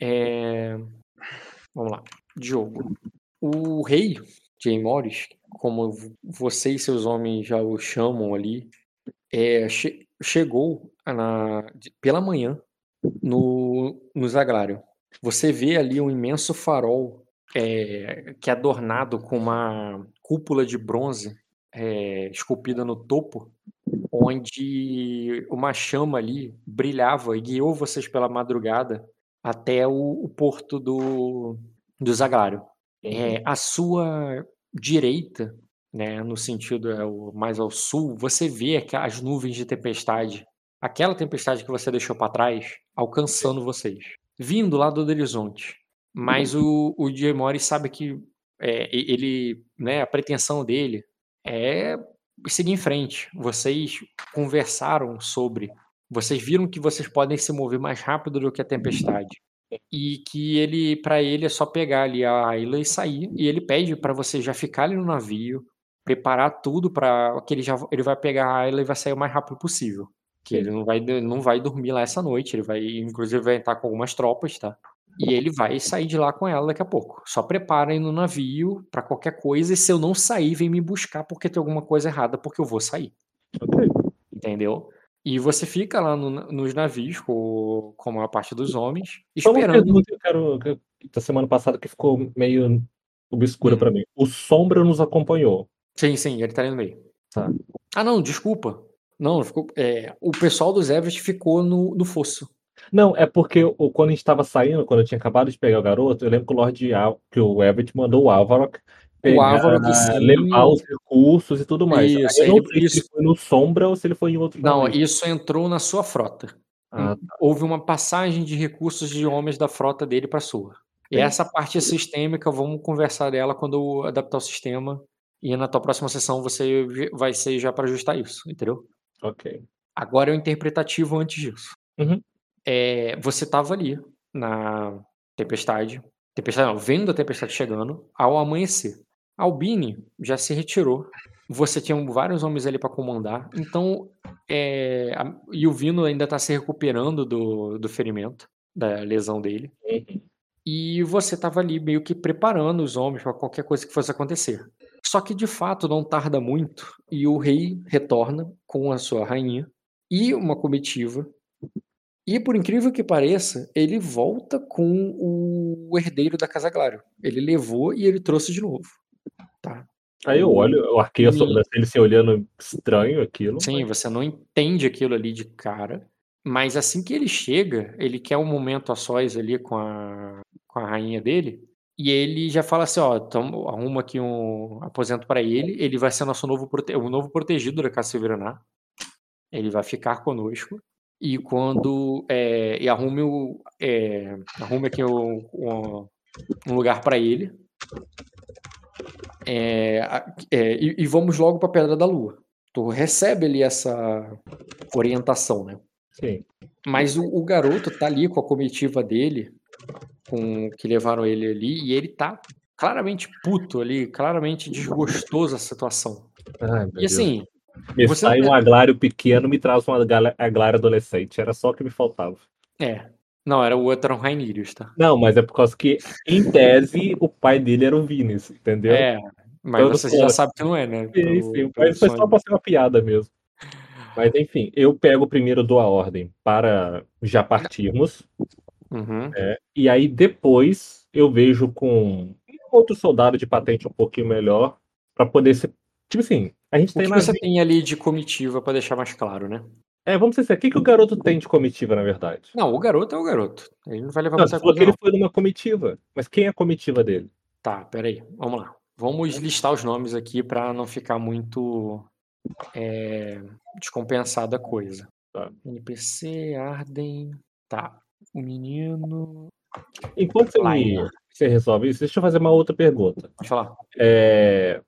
É... Vamos lá. Diogo. O rei, Jay Morris, como você e seus homens já o chamam ali, é, che chegou na, pela manhã no, no Zagrário. Você vê ali um imenso farol é, que é adornado com uma cúpula de bronze é, esculpida no topo, onde uma chama ali brilhava e guiou vocês pela madrugada até o, o porto do, do Zagrário. É, a sua direita, né, no sentido é, o, mais ao sul, você vê as nuvens de tempestade, aquela tempestade que você deixou para trás, alcançando vocês, vindo lá do horizonte. Mas o, o Jay Morris sabe que é, ele, né, a pretensão dele é seguir em frente. Vocês conversaram sobre, vocês viram que vocês podem se mover mais rápido do que a tempestade e que ele, para ele, é só pegar ali a ilha e sair. E ele pede para você já ficar ali no navio, preparar tudo para que ele já ele vai pegar a ilha e vai sair o mais rápido possível. Que ele não vai, não vai dormir lá essa noite, ele vai, inclusive, vai entrar com algumas tropas, tá? E ele vai sair de lá com ela daqui a pouco. Só preparem no navio para qualquer coisa. E se eu não sair, vem me buscar porque tem alguma coisa errada, porque eu vou sair. Entendeu? E você fica lá no, nos navios com, com a maior parte dos homens, esperando. Uma eu quero, da semana passada que ficou meio obscura hum. para mim. O Sombra nos acompanhou. Sim, sim, ele tá ali no meio. Tá. Ah, não, desculpa. Não, ficou, é, o pessoal dos Everest ficou no, no fosso. Não, é porque o, quando a gente estava saindo, quando eu tinha acabado de pegar o garoto, eu lembro que o Lord Al, que o Everett mandou o Avarok pegar, levar os recursos e tudo mais. Isso, Aí eu não sei isso. se ele foi no Sombra ou se ele foi em outro Não, navio. isso entrou na sua frota. Ah, tá. Houve uma passagem de recursos de homens da frota dele para sua. E essa parte sistêmica, vamos conversar dela quando eu adaptar o sistema. E na tua próxima sessão você vai ser já para ajustar isso, entendeu? Ok. Agora é o interpretativo antes disso. Uhum. É, você estava ali na tempestade, tempestade não, vendo a tempestade chegando, ao amanhecer. Albini já se retirou. Você tinha vários homens ali para comandar. Então, é, a, e o Vino ainda está se recuperando do, do ferimento, da lesão dele. Uhum. E você estava ali meio que preparando os homens para qualquer coisa que fosse acontecer. Só que de fato não tarda muito e o rei retorna com a sua rainha e uma comitiva e por incrível que pareça, ele volta com o herdeiro da Casa Claro. Ele levou e ele trouxe de novo. Aí eu olho, eu arquei a sobrancelha se olhando estranho aquilo. Sim, mas... você não entende aquilo ali de cara. Mas assim que ele chega, ele quer um momento a sós ali com a, com a rainha dele. E ele já fala assim, ó, tamo, arruma aqui um aposento para ele. Ele vai ser nosso novo, prote... o novo protegido da Casa Silveraná. Ele vai ficar conosco e quando é, e arrume o é, arrume aqui o, um lugar para ele é, é, e, e, vamos logo para a Pedra da Lua. Tu recebe ali essa orientação, né? Sim. Mas o, o, garoto tá ali com a comitiva dele, com que levaram ele ali, e ele tá claramente puto ali, claramente desgostoso a situação. Ai, e assim, Deus. Me Você sai um aglário pequeno, me traz um aglário adolescente. Era só o que me faltava. É. Não, era o outro era um Rainirius, tá? Não, mas é por causa que, em tese, o pai dele era o Vinis, entendeu? É, mas então, você já sabe que não é, né? Sim, sim. Mas foi só pra ser uma piada mesmo. Mas enfim, eu pego primeiro dou a ordem para já partirmos. Uhum. É, e aí depois eu vejo com outro soldado de patente um pouquinho melhor para poder ser. Tipo assim, a gente o tem que você tem ali de comitiva para deixar mais claro, né? É, vamos dizer o que, que o garoto tem de comitiva, na verdade? Não, o garoto é o garoto. Ele não vai levar não, falou que ele foi numa comitiva. Mas quem é a comitiva dele? Tá, peraí. Vamos lá. Vamos listar os nomes aqui para não ficar muito é, descompensada a coisa. Tá. NPC, Arden. Tá. O menino. Enquanto você, me, você resolve isso, deixa eu fazer uma outra pergunta. Pode falar. É,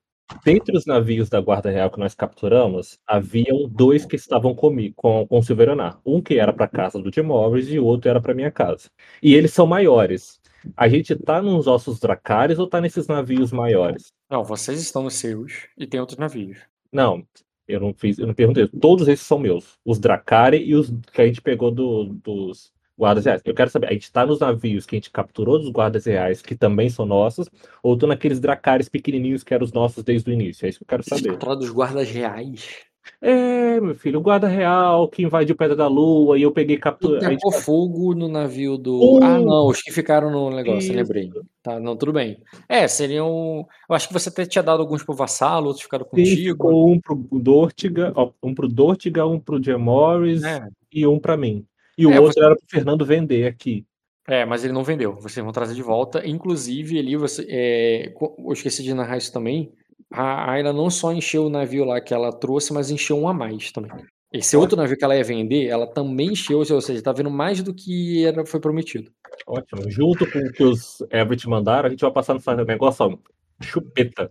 Dentre os navios da Guarda Real que nós capturamos, haviam dois que estavam comigo, com, com o Silveranar. Um que era para casa do Jim Morris e o outro era para minha casa. E eles são maiores. A gente tá nos ossos dracares ou tá nesses navios maiores? Não, vocês estão nos seus e tem outros navios. Não, eu não fiz, eu não perguntei. Todos esses são meus. Os Dracari e os que a gente pegou do, dos, guardas reais. Eu quero saber, a gente tá nos navios que a gente capturou dos guardas reais, que também são nossos, ou tô naqueles dracares pequenininhos que eram os nossos desde o início? É isso que eu quero saber. Capturado dos guardas reais. É, meu filho, o guarda real que invadiu Pedra da Lua e eu peguei captura. Tu tacou fogo no navio do. Ah, não, os que ficaram no negócio, lembrei. Tá, não, tudo bem. É, seriam. Eu acho que você até tinha dado alguns pro vassalo, outros ficaram Sim, contigo. ficou um pro Dortiga, um pro Dortiga, um pro Jim Morris É. e um pra mim. E o É, outro você- era pro Fernando vender aqui. É, mas ele não vendeu. Vocês vão trazer de volta. Inclusive, ali você. é, eu esqueci de narrar isso também. A Ayla não só encheu o navio lá que ela trouxe, mas encheu um a mais também. Esse outro navio que ela ia vender, ela também encheu, ou seja, tá vendo mais do que era, foi prometido. Ótimo. Junto com o que os Everett mandaram, a gente vai passar no negócio, ó, chupeta.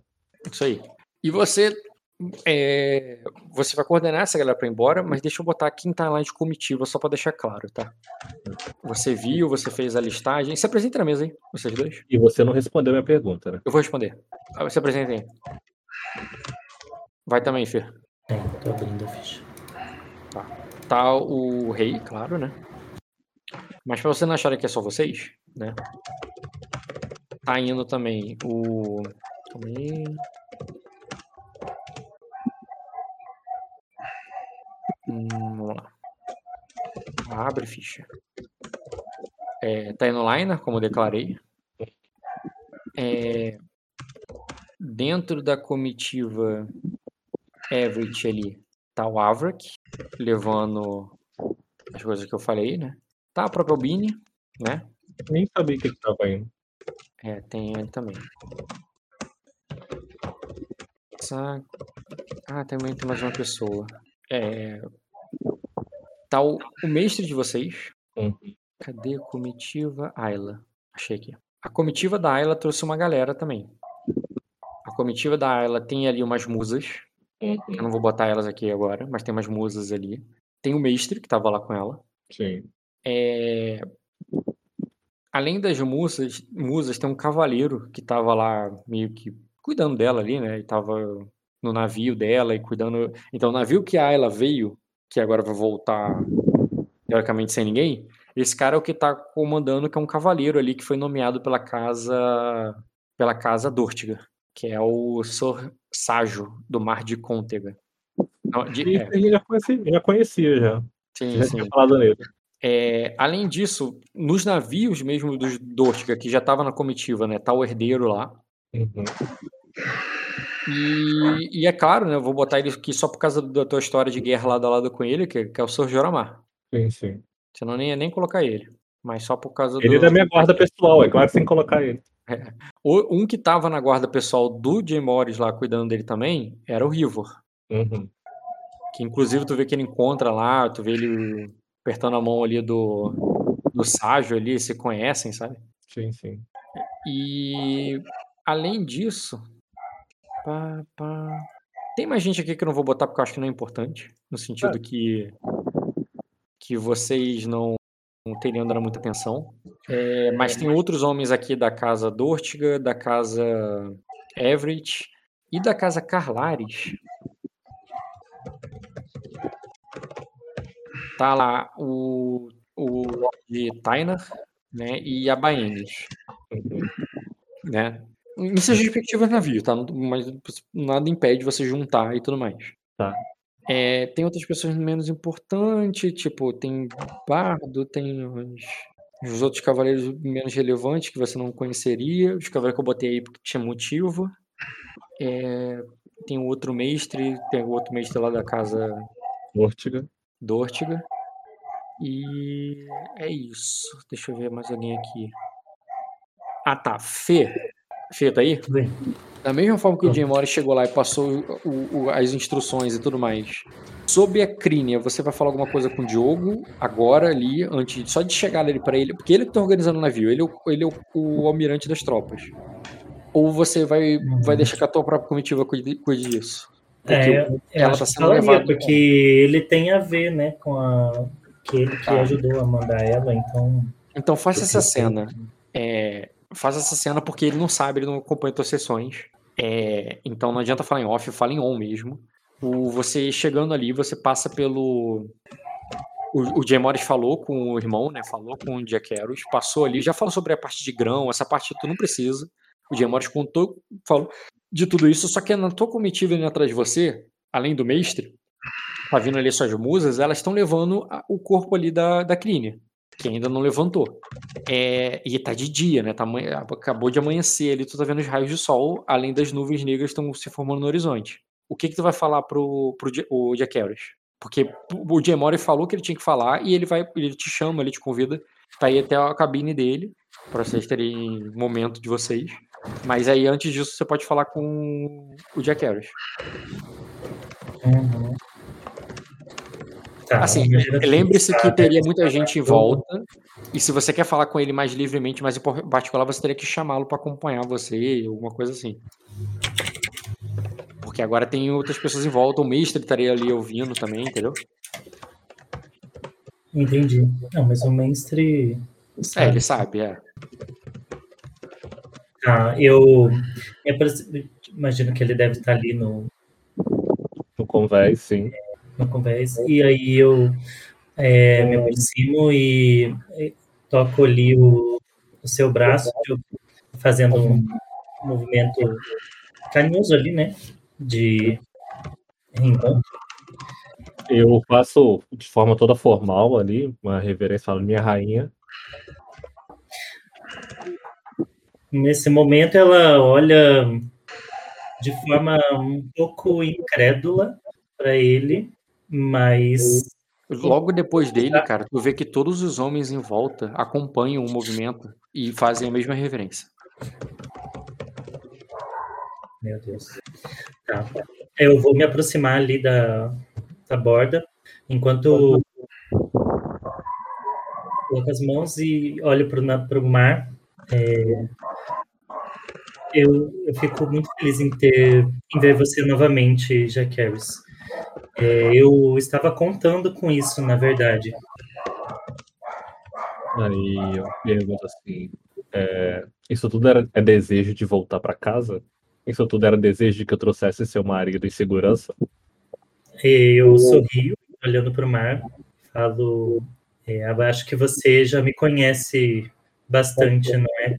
Isso aí. E você. É, você vai coordenar essa galera pra ir embora, mas deixa eu botar quem tá lá de comitiva, só pra deixar claro, tá? Você viu, você fez a listagem. Se apresenta na mesa aí, vocês dois. E você não respondeu a minha pergunta, né? Eu vou responder. Ah, Você apresenta aí. Vai também, Fer. Tem, tô abrindo a ficha. Tá o rei, claro, né? Mas pra você não acharem que é só vocês, né? Tá indo também o. Calma vamos lá. Abre ficha. É, tá indo Liner, como eu declarei. É, dentro da comitiva Everett ali, tá o Avrak, levando as coisas que eu falei, né? Tá a própria Albini, né? Nem sabia que, que tava indo. É, tem ele também. Ah, também tem mais uma pessoa. É... Tá o, o mestre de vocês. Uhum. Cadê a comitiva? Ayla. Achei aqui. A comitiva da Ayla trouxe uma galera também. A comitiva da Ayla tem ali umas musas. Eu não vou botar elas aqui agora, mas tem umas musas ali. Tem o mestre que tava lá com ela. Sim. É, Além das musas, musas, tem um cavaleiro que tava lá meio que cuidando dela ali, né? E tava no navio dela e cuidando. Então, o navio que a Ayla veio, que agora vai voltar teoricamente sem ninguém, esse cara é o que tá comandando, que é um cavaleiro ali que foi nomeado pela casa pela casa Dortiga, que é o Sor Sajo do Mar de Côntega. Não, de- é, eu já conhecia, já conhecia já. sim, Já sim. tinha falado nele. É, além disso, nos navios mesmo dos Dortiga, que já tava na comitiva, né? Tá o herdeiro lá. Uhum. E, e é claro, né? Eu vou botar ele aqui só por causa da tua história de guerra lado a lado com ele, que, que é o Sr. Joramar. Sim, sim. Senão nem ia nem colocar ele. Mas só por causa Ele é do. da minha guarda pessoal, é claro, sem colocar ele. O- Um que tava na guarda pessoal do Jay Morris lá cuidando dele também era o Rivor. Uhum. Que inclusive tu vê que ele encontra lá, tu vê ele apertando a mão ali do, do Ságio ali, se conhecem, sabe? Sim, sim. E além disso, pá, pá, tem mais gente aqui que eu não vou botar porque eu acho que não é importante, no sentido que que vocês não, não teriam dado muita atenção. É, mas tem outros homens aqui da casa Dortiga, da casa Everett e da casa Carlares. Tá lá o, o de Tainar, né, e a Baenis Uhum. né? Em seus respectivos navios, tá? Não- Mas nada impede você juntar e tudo mais. Tá. É, tem outras pessoas menos importantes, tipo, tem Bardo, tem os, os outros cavaleiros menos relevantes que você não conheceria, os cavaleiros que eu botei aí porque tinha motivo. É, tem o outro mestre, tem o outro mestre lá da casa Ortiga. Dortiga. E é isso. Deixa eu ver mais alguém aqui. Ah, tá. Fê. Fê, tá aí? Tudo bem. Da mesma forma que o Jim Morris chegou lá e passou o- o- as instruções e tudo mais. Sobre a Crínia, você vai falar alguma coisa com o Diogo agora ali, antes só de chegar ali pra ele, porque ele que tá organizando o navio, ele é o, ele é o, o almirante das tropas. Ou você vai, vai deixar que a tua própria comitiva cuide, cuide disso? Porque É, o- eu ela acho tá que sendo levada. porque ele tem a ver, né, com a que ele que Tá. ajudou a mandar ela, então Então faça essa cena. É, faça essa cena porque ele não sabe, ele não acompanha tuas sessões. É, então não adianta falar em off, fala em on mesmo. O, você chegando ali, você passa pelo o, o Jay Morris falou com o irmão, né? Falou com o Jack Harris, passou ali, já falou sobre a parte de grão, essa parte tu não precisa. O Jay Morris contou, falou de tudo isso, só que na tua comitiva ali atrás de você, além do mestre, tá vindo ali suas musas, elas estão levando a, o corpo ali da, da Crínia, que ainda não levantou. É, e tá de dia, né? Tá, acabou de amanhecer ali, tu tá vendo os raios de sol, além das nuvens negras estão se formando no horizonte. O que que tu vai falar pro, pro o Jack Harris? Porque o Mori falou que ele tinha que falar e ele vai, ele te chama, ele te convida para ir até a cabine dele, para vocês terem momento de vocês. Mas aí antes disso você pode falar com o Jack Harris. Uhum. Tá, assim, lembre-se que teria muita gente em volta. E se você quer falar com ele mais livremente, mas em particular, você teria que chamá-lo para acompanhar você, alguma coisa assim. Porque agora tem outras pessoas em volta, o mestre estaria ali ouvindo também, entendeu? Entendi. Não, mas o mestre. Sabe. É, ele sabe, é. Ah, eu, eu imagino que ele deve estar ali no. No convés, sim. No convés. E aí eu é, me aproximo e, e toco ali o, o seu braço, fazendo um movimento carinhoso ali, né? de reencontro? Eu faço de forma toda formal ali, uma reverência, falo minha rainha. Nesse momento ela olha de forma um pouco incrédula para ele, mas logo depois dele, cara, tu vê que todos os homens em volta acompanham o movimento e fazem a mesma reverência. Meu Deus. Tá. Eu vou me aproximar ali da, da borda, enquanto coloco as mãos e olho para o mar. É, eu, eu fico muito feliz em ter em ver você novamente, Jack Harris. É, eu estava contando com isso, na verdade. Aí eu pergunto assim: é, isso tudo era, é desejo de voltar para casa? Isso tudo era desejo de que eu trouxesse seu marido em segurança? Eu sorrio, olhando para o mar, falo: é, acho que você já me conhece bastante, não é?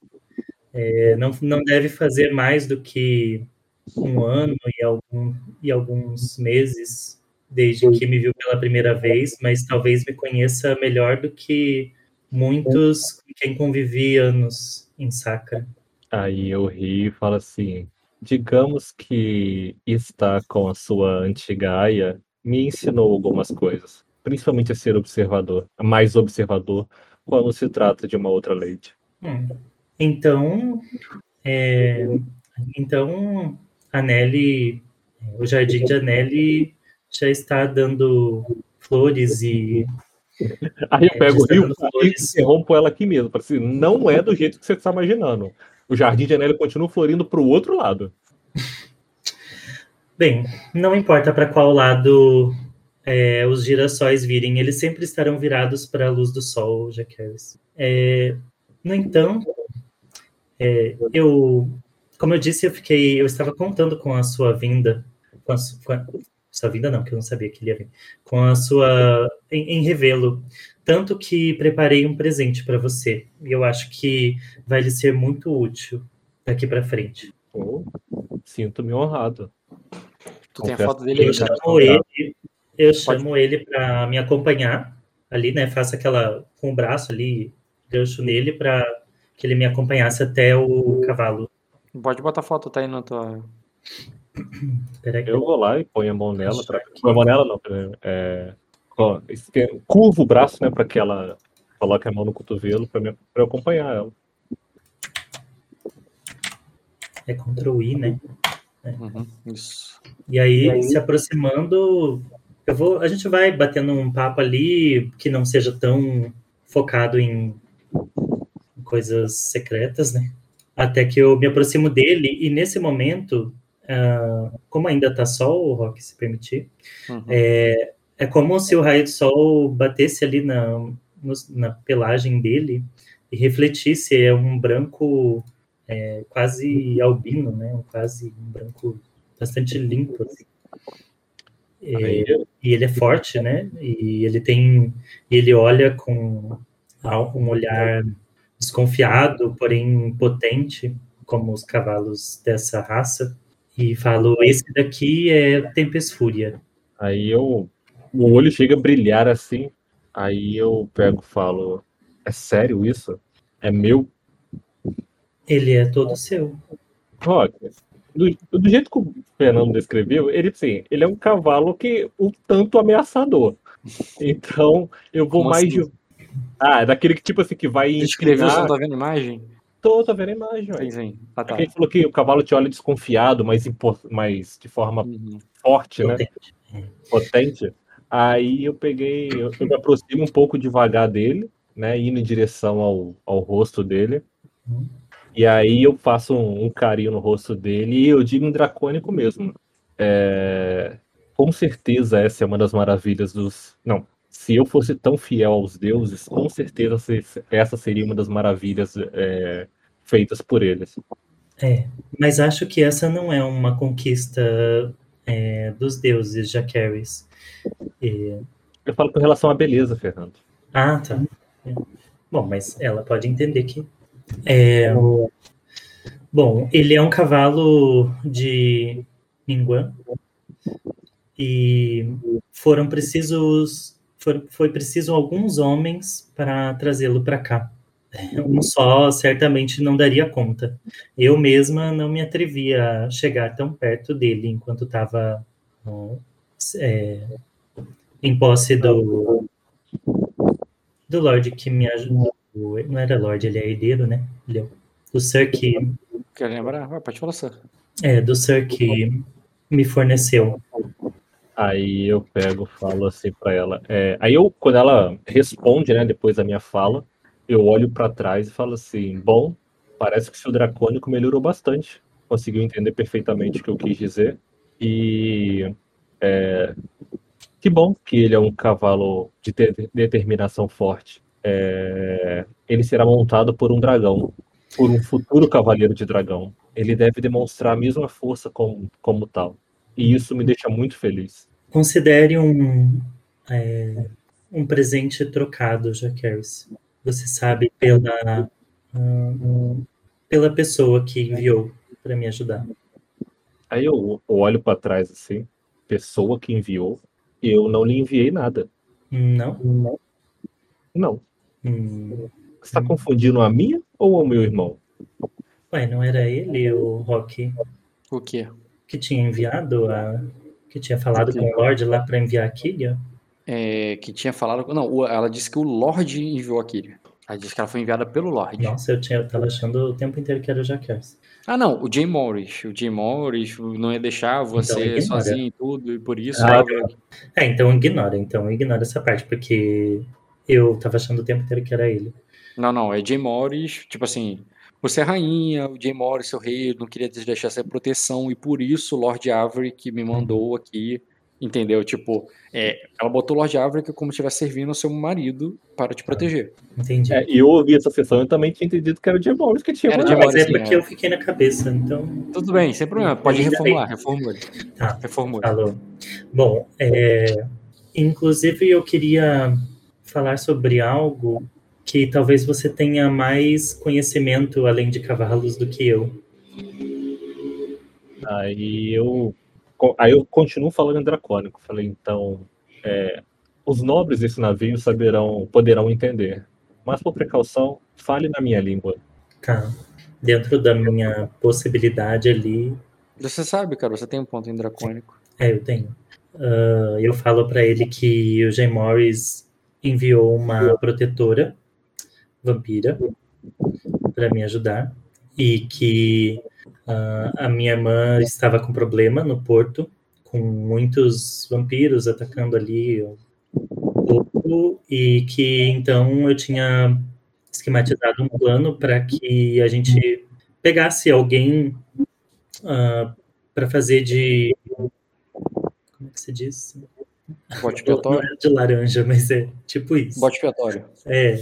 é? não, não deve fazer mais do que um ano e, algum, e alguns meses desde que me viu pela primeira vez, mas talvez me conheça melhor do que muitos com quem convivi anos em Sacra. Aí eu rio e falo assim: digamos que estar com a sua antiga aia me ensinou algumas coisas, principalmente a ser observador, mais observador quando se trata de uma outra lady. Hum. Então, é, então a Nelly, o jardim de Anelli já está dando flores e Aí eu é, pego o rio e interrompo ela aqui mesmo. Assim, não é do jeito que você está imaginando o Jardim de Anélia continua florindo para o outro lado. Bem, não importa para qual lado é, os girassóis virem, eles sempre estarão virados para a luz do sol, Harris. É, no entanto, é, eu, como eu disse, eu fiquei, eu estava contando com a sua vinda, com a, com a sua vinda não, que eu não sabia que ele ia vir, com a sua em, em revê-lo tanto que preparei um presente para você. E eu acho que vai lhe ser muito útil daqui para frente. Oh, Sinto-me honrado. Tu tem a foto dele Eu chamo ele, eu chamo ele para me acompanhar ali, né? Faço aquela com o braço ali, gancho nele para que ele me acompanhasse até o cavalo. Pode botar foto, tá aí na tua. Eu vou lá e ponho a mão nela. Pra... Põe a mão nela, não. É ó, curvo o braço, né, para que ela coloque a mão no cotovelo para eu acompanhar ela. É Ctrl I, né? É. Uhum, isso. E aí, e aí, se aproximando, eu vou, a gente vai batendo um papo ali que não seja tão focado em coisas secretas, né? Até que eu me aproximo dele e nesse momento, uh, como ainda tá sol, o Rock se permitir, uhum. é, é como se o raio do sol batesse ali na, no, na pelagem dele e refletisse. É um branco é, quase albino, né? Quase um branco bastante limpo. Assim. E, e, ele é forte, né? E ele tem. Ele olha com um olhar desconfiado, porém potente, como os cavalos dessa raça. E falo: esse daqui é Tempest Fúria. Aí eu. O olho chega a brilhar assim. Aí eu pego e falo: É sério isso? É meu? Ele é todo seu. Olha, do, do, jeito que o Fernando descreveu, ele, sim, ele é um cavalo que um tanto ameaçador. Então, eu vou Como mais assim? de. Ah, é daquele que tipo assim que vai. Descreveu, você não tá vendo imagem? Tô, tô vendo a imagem, sim, sim. Ah, tá. Ele falou que o cavalo te olha desconfiado, mas, mais de forma uhum. forte, né? Potente. Potente. Aí eu peguei, eu, eu me aproximo um pouco devagar dele, né? Indo em direção ao, ao rosto dele. Uhum. E aí eu faço um, um, carinho no rosto dele e eu digo em dracônico mesmo. É, com certeza essa é uma das maravilhas dos. Não, se eu fosse tão fiel aos deuses, com certeza essa seria uma das maravilhas é, feitas por eles. É, mas acho que essa não é uma conquista é, dos deuses, Jaquaris. E... Eu falo com relação à beleza, Fernando. Ah, tá. É. Bom, mas ela pode entender que é, bom, ele é um cavalo de Ninguan e foram precisos foi preciso alguns homens para trazê-lo para cá. Um só certamente não daria conta. Eu mesma não me atrevia a chegar tão perto dele enquanto estava é, em posse do do Lorde que me ajudou não era Lorde, ele é herdeiro, né? Ele é do Sir que. Quer lembrar? Ah, pode falar, Sir. É, do Sir que me forneceu. Aí eu pego, falo assim para ela. É, aí eu, quando ela responde, né, depois da minha fala, eu olho para trás e falo assim: bom, parece que o seu dracônico melhorou bastante. Conseguiu entender perfeitamente o que eu quis dizer. E é, que bom que ele é um cavalo de determinação forte é, ele será montado por um dragão, por um futuro cavaleiro de dragão. Ele deve demonstrar a mesma força como, como tal. E isso me deixa muito feliz. Considere um, é, um presente trocado, Jaqueris. Você sabe pela, pela pessoa que enviou para me ajudar. Aí eu olho para trás assim, pessoa que enviou, eu não lhe enviei nada. Não? Não. Não. Hum. Você está confundindo a minha ou o meu irmão? Ué, não era ele o Rock? O quê? Que tinha enviado a. Que tinha falado com o Lorde lá para enviar a? É, que tinha falado. Não, ela disse que o Lorde enviou a Kyria. Ela disse que ela foi enviada pelo Lorde. Nossa, eu, tinha, eu tava achando o tempo inteiro que era o Jaquers. Ah, não, o Jay Morris. O Jay Morris não ia deixar então você então, sozinho e tudo, e por isso. Ah, ela... É, então ignora, então ignora essa parte, porque eu tava achando o tempo inteiro que era ele. Não, não, é Jay Morris, tipo assim, você é rainha, o Jay Morris, seu rei, não queria te deixar essa proteção, e por isso o Lord Avery que me mandou aqui, entendeu? Tipo, é, ela botou o Lord Avery como se estivesse servindo ao seu marido para te proteger. Entendi. É, e eu ouvi essa sessão eu também tinha entendido que era o Morris que tinha Era Jay Morris, é porque é. eu fiquei na cabeça, então... Tudo bem, sem problema, pode reformular, reformule. Tá, reformule. Falou. Bom, é, inclusive eu queria falar sobre algo que talvez você tenha mais conhecimento além de cavalos do que eu. Aí eu, aí eu continuo falando em dracônico. Falei, então, é, os nobres desse navio saberão, poderão entender. Mas por precaução, fale na minha língua. Tá. Dentro da minha possibilidade ali. Você sabe, cara, você tem um ponto em dracônico. É, eu tenho. Uh, eu falo para ele que o Jay Morris enviou uma protetora vampira para me ajudar e que uh, a minha irmã estava com problema no porto, com muitos vampiros atacando ali o porto e que então eu tinha esquematizado um plano para que a gente pegasse alguém uh, para fazer de como é que se diz? Bote expiatório? Não é de laranja, mas é tipo isso. Bote expiatório. É,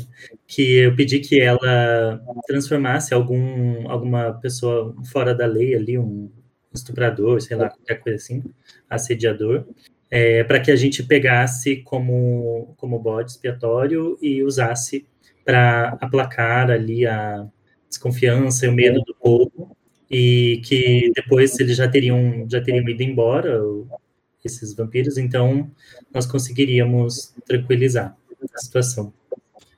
que eu pedi que ela transformasse algum, alguma pessoa fora da lei ali, um estuprador, sei lá, qualquer coisa assim, assediador, é, para que a gente pegasse como, como bode expiatório e usasse para aplacar ali a desconfiança e o medo do povo e que depois eles já teriam já teriam ido embora esses vampiros então nós conseguiríamos tranquilizar a situação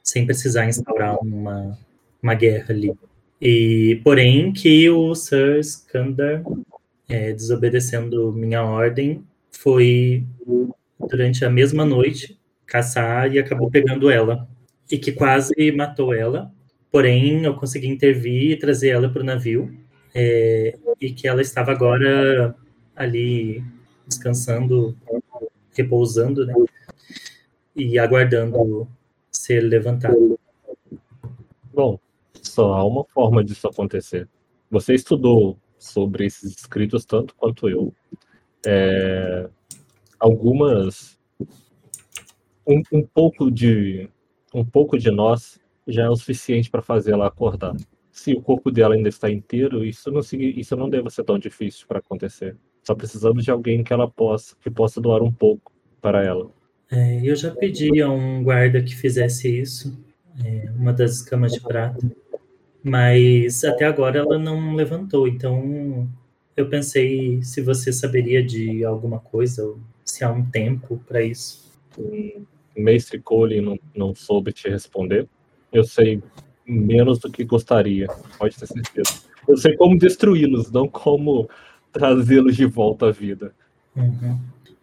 sem precisar instaurar uma, uma guerra ali e porém que o Sir Skandar é, desobedecendo minha ordem foi durante a mesma noite caçar e acabou pegando ela e que quase matou ela. Porém, eu consegui intervir e trazer ela para o navio é, e que ela estava agora ali descansando, repousando, né? E aguardando ser levantada. Bom, só há uma forma disso acontecer. Você estudou sobre esses escritos tanto quanto eu. É, algumas um, um, pouco de um pouco de nós já é o suficiente para fazer ela acordar. Se o corpo dela ainda está inteiro, isso não isso não deve ser tão difícil para acontecer. Só precisamos de alguém que ela possa que possa doar um pouco para ela. É, eu já pedi a um guarda que fizesse isso, é, uma das escamas de prata, mas até agora ela não levantou. Então eu pensei se você saberia de alguma coisa, se há um tempo para isso. O mestre Cole não, não soube te responder. Eu sei menos do que gostaria, pode ter certeza. Eu sei como destruí-los, não como trazê-los de volta à vida. Uhum.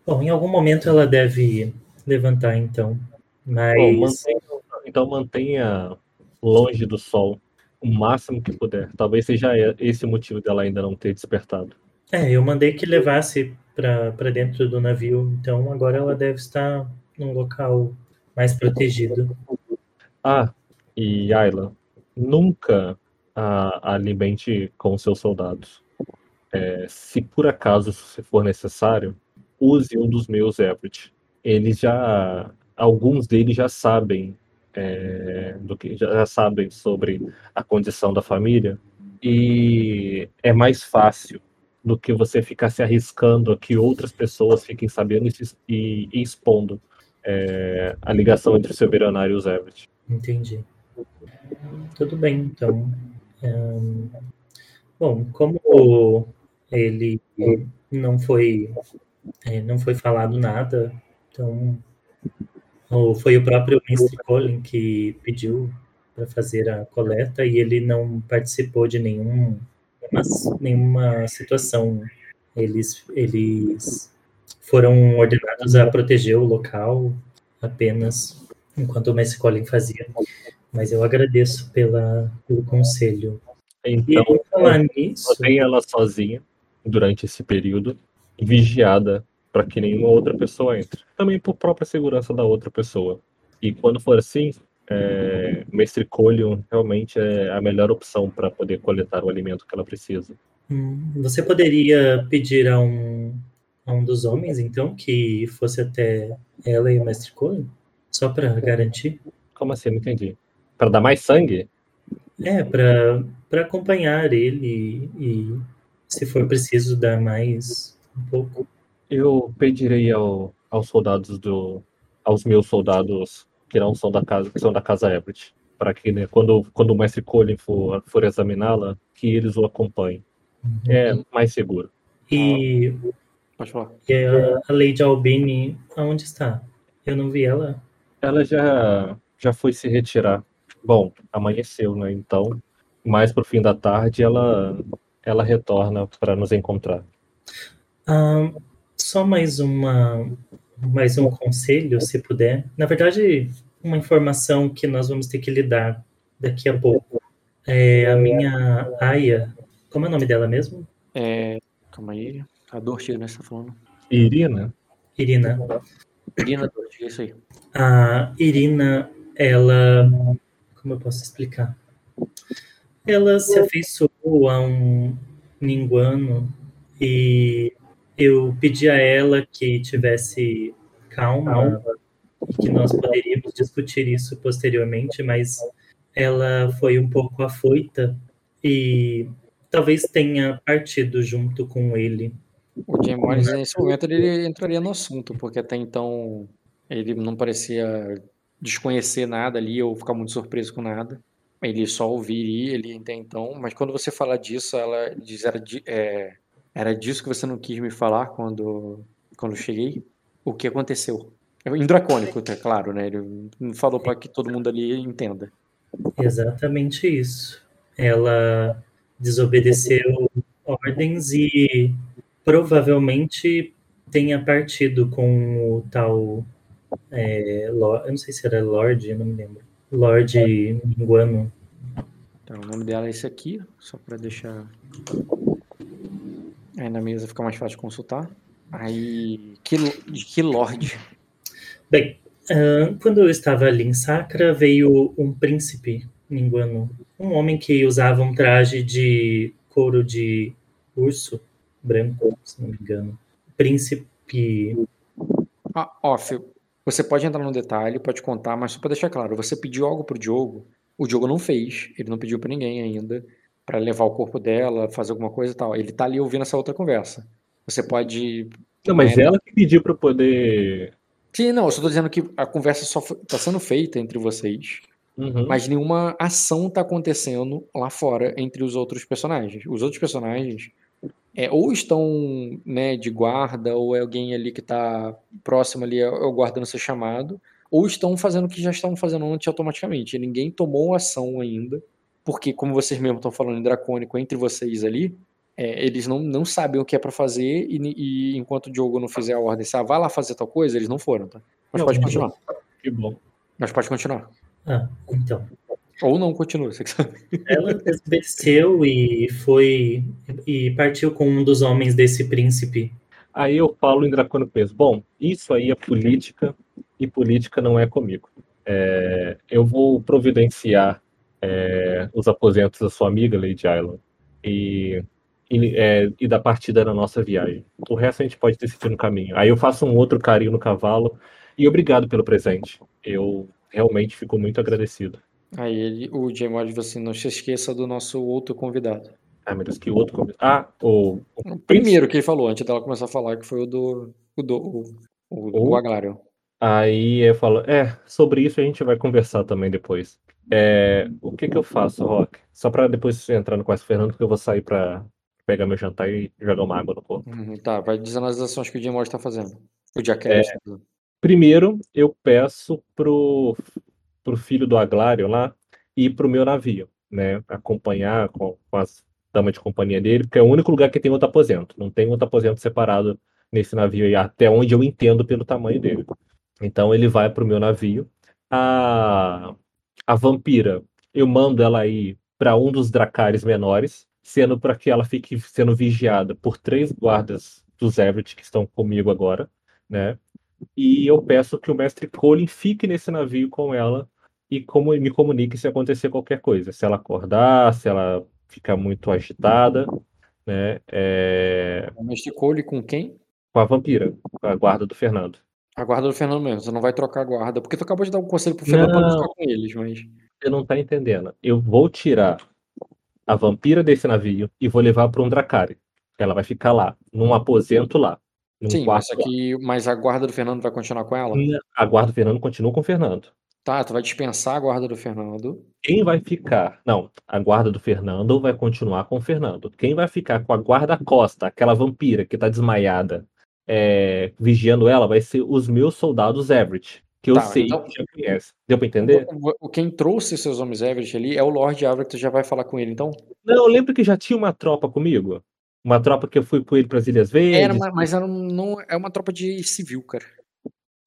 Bom, em algum momento ela deve levantar, então. Mas. Bom, mantenha, então mantenha longe do sol o máximo que puder. Talvez seja esse o motivo dela ainda não ter despertado. É, eu mandei que levasse para dentro do navio, então agora ela deve estar num local mais protegido. Ah, e Ayla, nunca a, alimente com seus soldados. É, se por acaso se for necessário, use um dos meus Everett. Eles já, alguns deles já sabem é, do que já sabem sobre a condição da família e é mais fácil do que você ficar se arriscando a que outras pessoas fiquem sabendo e, e expondo é, a ligação entre o seu e os Everett. Entendi. Tudo bem, então. bom, como ele não foi é, não foi falado nada, então foi o próprio Mestre Colin que pediu para fazer a coleta e ele não participou de nenhum, nenhuma situação. Eles, eles foram ordenados a proteger o local apenas enquanto o Mestre Colin fazia. Mas eu agradeço pela, pelo conselho. Então, falar nisso, ela sozinha durante esse período, vigiada para que nenhuma outra pessoa entre. Também por própria segurança da outra pessoa. E quando for assim, é, Mestre Colion realmente é a melhor opção para poder coletar o alimento que ela precisa. Hum, você poderia pedir a um, a um dos homens, então, que fosse até ela e o Mestre Colion? Só para garantir? Como assim? Não entendi. Para dar mais sangue? É, para acompanhar ele e, se for preciso, dar mais um pouco. Eu pedirei ao, aos soldados do. aos meus soldados que não são da casa, que são da casa Everett, para que né, quando, quando o mestre Colin for, for examiná-la, que eles o acompanhem. Uhum. É mais seguro. E, Pode falar. e a, a Lady Albini, aonde está? Eu não vi ela. Ela já, já foi se retirar. Bom, amanheceu, né? Então, mais pro fim da tarde, ela, ela retorna para nos encontrar. Um, só mais uma mais um conselho, se puder. Na verdade, uma informação que nós vamos ter que lidar daqui a pouco. É, a minha Aya, como é o nome dela mesmo? É, calma aí, a Dortiga, né, você tá falando? Irina. Irina. Irina Dortiga, isso aí. A Irina, ela, como eu posso explicar? Ela se afeiçoou a um ninguano e eu pedi a ela que tivesse calma, que nós poderíamos discutir isso posteriormente, mas ela foi um pouco afoita e talvez tenha partido junto com ele. O Jim Morris, nesse momento, ele entraria no assunto, porque até então ele não parecia desconhecer nada ali ou ficar muito surpreso com nada. Ele só ouviria ele até então, mas quando você fala disso, ela diz era, é, era disso que você não quis me falar quando, quando cheguei? O que aconteceu? Em dracônico, é claro, né? Ele falou para que todo mundo ali entenda. Exatamente isso. Ela desobedeceu ordens e provavelmente tenha partido com o tal. É, Lord, eu não sei se era Lorde, não me lembro. Lorde Minguano. Então, o nome dela é esse aqui, só para deixar aí na mesa fica mais fácil de consultar. Aí, que, que Lorde? Bem, uh, quando eu estava ali em Sacra, veio um príncipe Minguano, um homem que usava um traje de couro de urso branco, se não me engano. Príncipe. Ah, off. Você pode entrar no detalhe, pode contar, mas só para deixar claro, você pediu algo pro Diogo, o Diogo não fez, ele não pediu para ninguém ainda para levar o corpo dela, fazer alguma coisa e tal. Ele tá ali ouvindo essa outra conversa. Você pode. Não, mas né? ela que pediu para poder. Sim, não, eu só tô dizendo que a conversa só tá sendo feita entre vocês. Uhum. Mas nenhuma ação tá acontecendo lá fora entre os outros personagens. Os outros personagens é, ou estão né, de guarda, ou é alguém ali que está próximo ali, é, é o guarda ser chamado, ou estão fazendo o que já estão fazendo antes automaticamente. Ninguém tomou ação ainda, porque, como vocês mesmos estão falando em dracônico entre vocês ali, é, eles não, não sabem o que é para fazer, e, e, enquanto o Diogo não fizer a ordem, se ah, vai lá fazer tal coisa, eles não foram, tá? Mas não, pode continuar. Que bom. Mas pode continuar. Ah, então. Ou não, continua, você que sabe. Ela desobedeceu e foi e partiu com um dos homens desse príncipe. Aí eu falo em Dracônio Peso. Bom, isso aí é política e política não é comigo. É, eu vou providenciar é, os aposentos da sua amiga, Lady Island, e, e, é, e da partida da nossa viagem. O resto a gente pode decidir no caminho. Aí eu faço um outro carinho no cavalo e obrigado pelo presente. Eu realmente fico muito agradecido. Aí ele, o J-Mod falou assim: não se esqueça do nosso outro convidado. Ah, meu Deus, que outro convidado? Ah, o. O primeiro que ele falou, antes dela começar a falar, que foi o do. O do. O, o, o Aglário. Aí eu falo, é, sobre isso a gente vai conversar também depois. É, o que que eu faço, Rock? Só pra depois entrar no quarto Fernando, que eu vou sair pra pegar meu jantar e jogar uma água no corpo. Uhum, tá, vai dizendo as ações que o J-Mod tá fazendo. O Jackass. É, primeiro, eu peço pro para o filho do Aglário lá ir para o meu navio, né? Acompanhar com, com as damas de companhia dele, porque é o único lugar que tem outro aposento. Não tem outro aposento separado nesse navio aí, até onde eu entendo pelo tamanho dele. Então ele vai para o meu navio. A, a vampira, eu mando ela ir para um dos dracares menores, sendo para que ela fique sendo vigiada por três guardas dos Everett que estão comigo agora, né? E eu peço que o mestre Colin fique nesse navio com ela e como me comunique se acontecer qualquer coisa. Se ela acordar, se ela ficar muito agitada, né? É... Domesticou-lhe com quem? Com a vampira, com a guarda do Fernando. A guarda do Fernando mesmo, você não vai trocar a guarda, porque tu acabou de dar um conselho pro Fernando não, pra não ficar com eles, mas. Você não tá entendendo. Eu vou tirar a vampira desse navio e vou levar para um Dracari. Ela vai ficar lá, num aposento lá. Sim, mas, aqui, mas a guarda do Fernando vai continuar com ela? A guarda do Fernando continua com o Fernando. Tá, tu vai dispensar a guarda do Fernando. Quem vai ficar? Não, a guarda do Fernando vai continuar com o Fernando. Quem vai ficar com a guarda Costa, aquela vampira que tá desmaiada, é, vigiando ela, vai ser os meus soldados Everett. Que eu tá, sei então, que já conhece. Deu pra entender? Quem trouxe seus homens Everett ali é o Lord Everett, tu já vai falar com ele, então? Não, lembra que já tinha uma tropa comigo? Uma tropa que eu fui com ele para as Ilhas Verdes. Era, mas era, não, é uma tropa de civil, cara.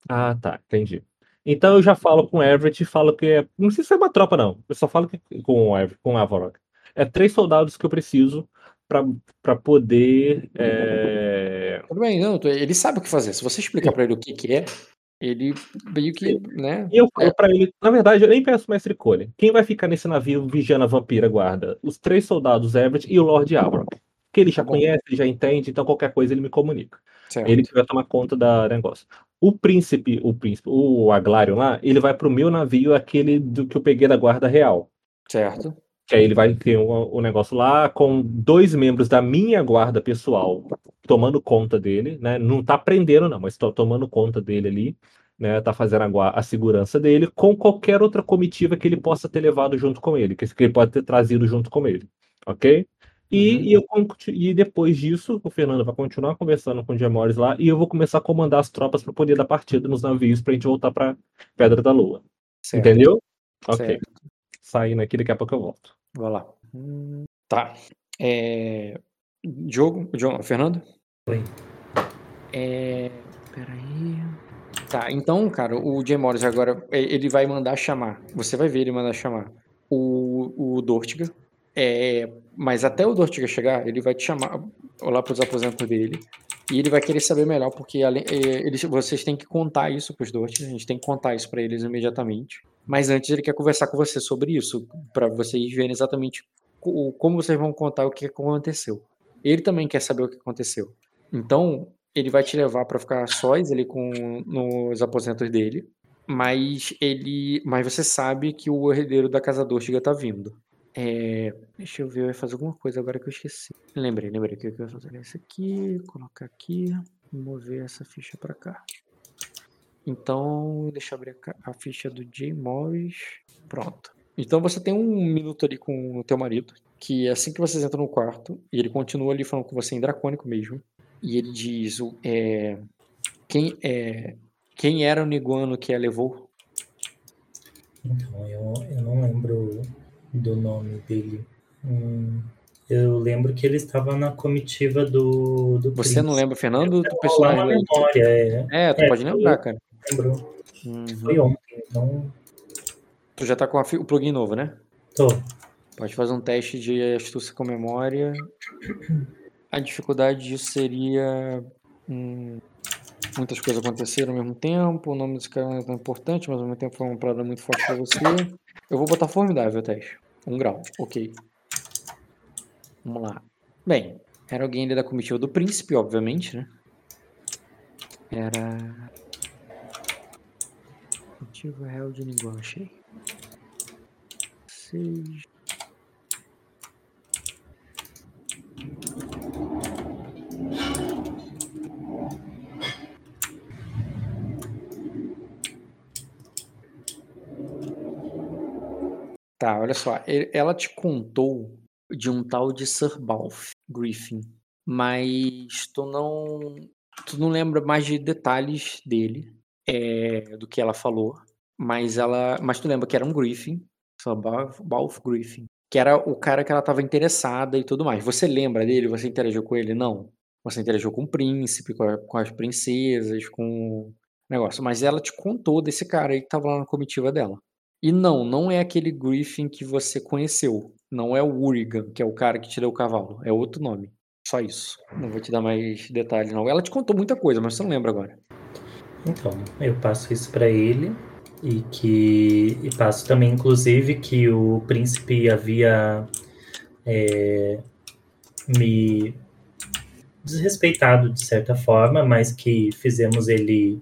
Ah, tá, entendi. Então eu já falo com o Everett e falo que é. Não sei se é uma tropa, não. Eu só falo que, com o Everett, com o Avarok. É três soldados que eu preciso para poder. É... Tudo bem, não, ele sabe o que fazer. Se você explicar para ele o que, que é, ele meio que. Né, e eu falo é. para ele, na verdade, eu nem peço mestre Cole. Quem vai ficar nesse navio vigiando a vampira guarda? Os três soldados Everett e o Lord Avarok. Que ele já tá conhece, ele já entende, então qualquer coisa ele me comunica. Certo. Ele que vai tomar conta da negócio. O príncipe, o príncipe, o Aglário lá, ele vai pro meu navio, aquele do que eu peguei da guarda real. Certo. Que aí ele vai ter o um, um negócio lá com dois membros da minha guarda pessoal, tomando conta dele, né? Não tá prendendo, não, mas tá tomando conta dele ali, né? Tá fazendo a, a segurança dele com qualquer outra comitiva que ele possa ter levado junto com ele, que ele pode ter trazido junto com ele, ok? E, uhum. e, eu, e depois disso, o Fernando vai continuar conversando com o Gemores lá e eu vou começar a comandar as tropas para poder dar partida nos navios para a gente voltar para Pedra da Lua. Certo. Entendeu? Ok. Saindo aqui, daqui a pouco eu volto. Vai lá. Tá. É... Diogo, Diogo, Fernando? Oi. É... Peraí. Tá, então, cara, o Jay Morris agora, ele vai mandar chamar. Você vai ver ele mandar chamar o, o Dortiga. É, mas até o Dortiga chegar, ele vai te chamar lá para os aposentos dele. E ele vai querer saber melhor, porque além, é, eles, vocês têm que contar isso para os Dortigas, a gente tem que contar isso para eles imediatamente. Mas antes ele quer conversar com você sobre isso, para vocês verem exatamente como vocês vão contar o que aconteceu. Ele também quer saber o que aconteceu. Então, ele vai te levar para ficar sós ali com nos aposentos dele, mas ele, mas você sabe que o herdeiro da casa Dortiga tá vindo. É, deixa eu ver, eu ia fazer alguma coisa agora que eu esqueci. Lembrei, lembrei que eu ia fazer isso aqui, colocar aqui, mover essa ficha para cá. Então, deixa eu abrir a, a ficha do Jay Morris. Pronto. Então você tem um minuto ali com o teu marido, que é assim que vocês entram no quarto, e ele continua ali falando com você em dracônico mesmo, e ele diz é, quem, é, quem era o Niguano que a levou? Então, eu, eu não lembro do nome dele. Hum, eu lembro que ele estava na comitiva do. do Você príncipe. não lembra, Fernando, do personagem? Na memória, é. É, tu é, pode lembrar, cara. Lembro. Uhum. Foi ontem, então. Tu já tá com o plugin novo, né? Tô. Pode fazer um teste de astúcia com memória. A dificuldade disso seria. Hum, muitas coisas aconteceram ao mesmo tempo. O nome desse cara não é tão importante, mas ao mesmo tempo foi uma parada muito forte pra você. Eu vou botar formidável teste. Um grau, ok. Vamos lá. Bem, era alguém ali da comitiva do príncipe, obviamente, né? Era. Comitiva real de ninguém, achei. Seis. Tá, olha só. Ela te contou de um tal de Sir Balf Griffin, mas tu não, tu não lembra mais de detalhes dele, é, do que ela falou. Mas ela, mas tu lembra que era um Griffin, Balf, Balf Griffin, que era o cara que ela estava interessada e tudo mais. Você lembra dele? Você interagiu com ele? Não. Você interagiu com o príncipe, com, a, com as princesas, com o negócio. Mas ela te contou desse cara aí que estava lá na comitiva dela. E não, não é aquele Griffin que você conheceu. Não é o Urigan, que é o cara que deu o cavalo. É outro nome. Só isso. Não vou te dar mais detalhes, não. Ela te contou muita coisa, mas você não lembra agora. Então, eu passo isso para ele e que e passo também, inclusive, que o príncipe havia é, me desrespeitado de certa forma, mas que fizemos ele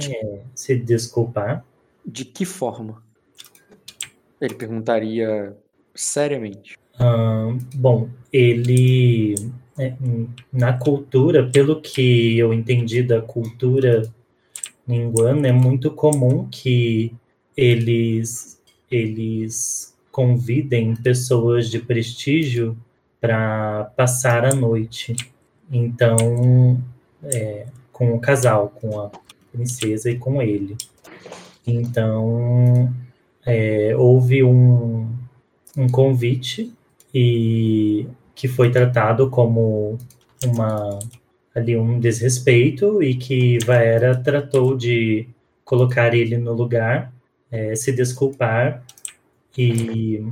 é, se desculpar. De que forma? Ele perguntaria seriamente. Ah, bom, ele é, na cultura, pelo que eu entendi da cultura ninguana, é muito comum que eles eles convidem pessoas de prestígio para passar a noite. Então, é, com o casal, com a princesa e com ele. Então, é, houve um, um convite e que foi tratado como uma ali um desrespeito e que Vaera tratou de colocar ele no lugar, é, se desculpar e,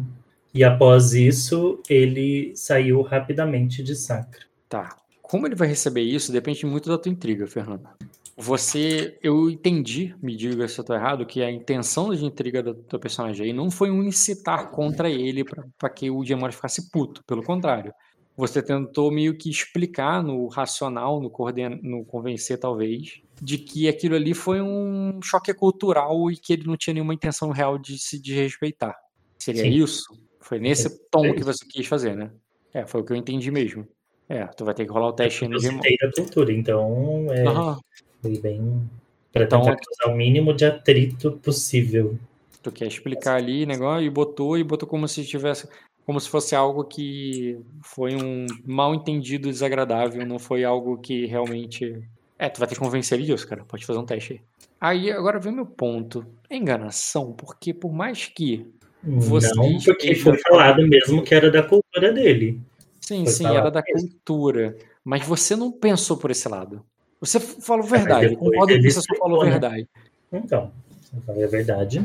e após isso ele saiu rapidamente de Sacra. Tá. Como ele vai receber isso depende muito da tua intriga, Fernanda. Você, eu entendi, me diga se eu tô errado, que a intenção de intriga do teu personagem aí não foi um incitar contra ele para que o Diamante ficasse puto, pelo contrário. Você tentou meio que explicar no racional, no, coorden... no convencer talvez, de que aquilo ali foi um choque cultural e que ele não tinha nenhuma intenção real de se desrespeitar. Seria Sim. isso? Foi nesse tom que você quis fazer, né? É, foi o que eu entendi mesmo. É, tu vai ter que rolar o teste no Eu Game citei da cultura, então é, Aham. foi bem para Então- tentar causar o mínimo de atrito possível. Tu quer explicar ali negócio e botou e botou como se tivesse como se fosse algo que foi um mal entendido desagradável, não foi algo que realmente é, tu vai ter que convencer ele disso, cara. Pode fazer um teste aí. Aí agora vem meu ponto. É enganação, porque por mais que Vocês Não, porque foi falado mesmo que era da cultura dele. sim, Foi sim, era da mesmo. cultura, mas você não pensou por esse lado. Você falou É, verdade, concordo que você só falou né? verdade. Então, eu falei a verdade.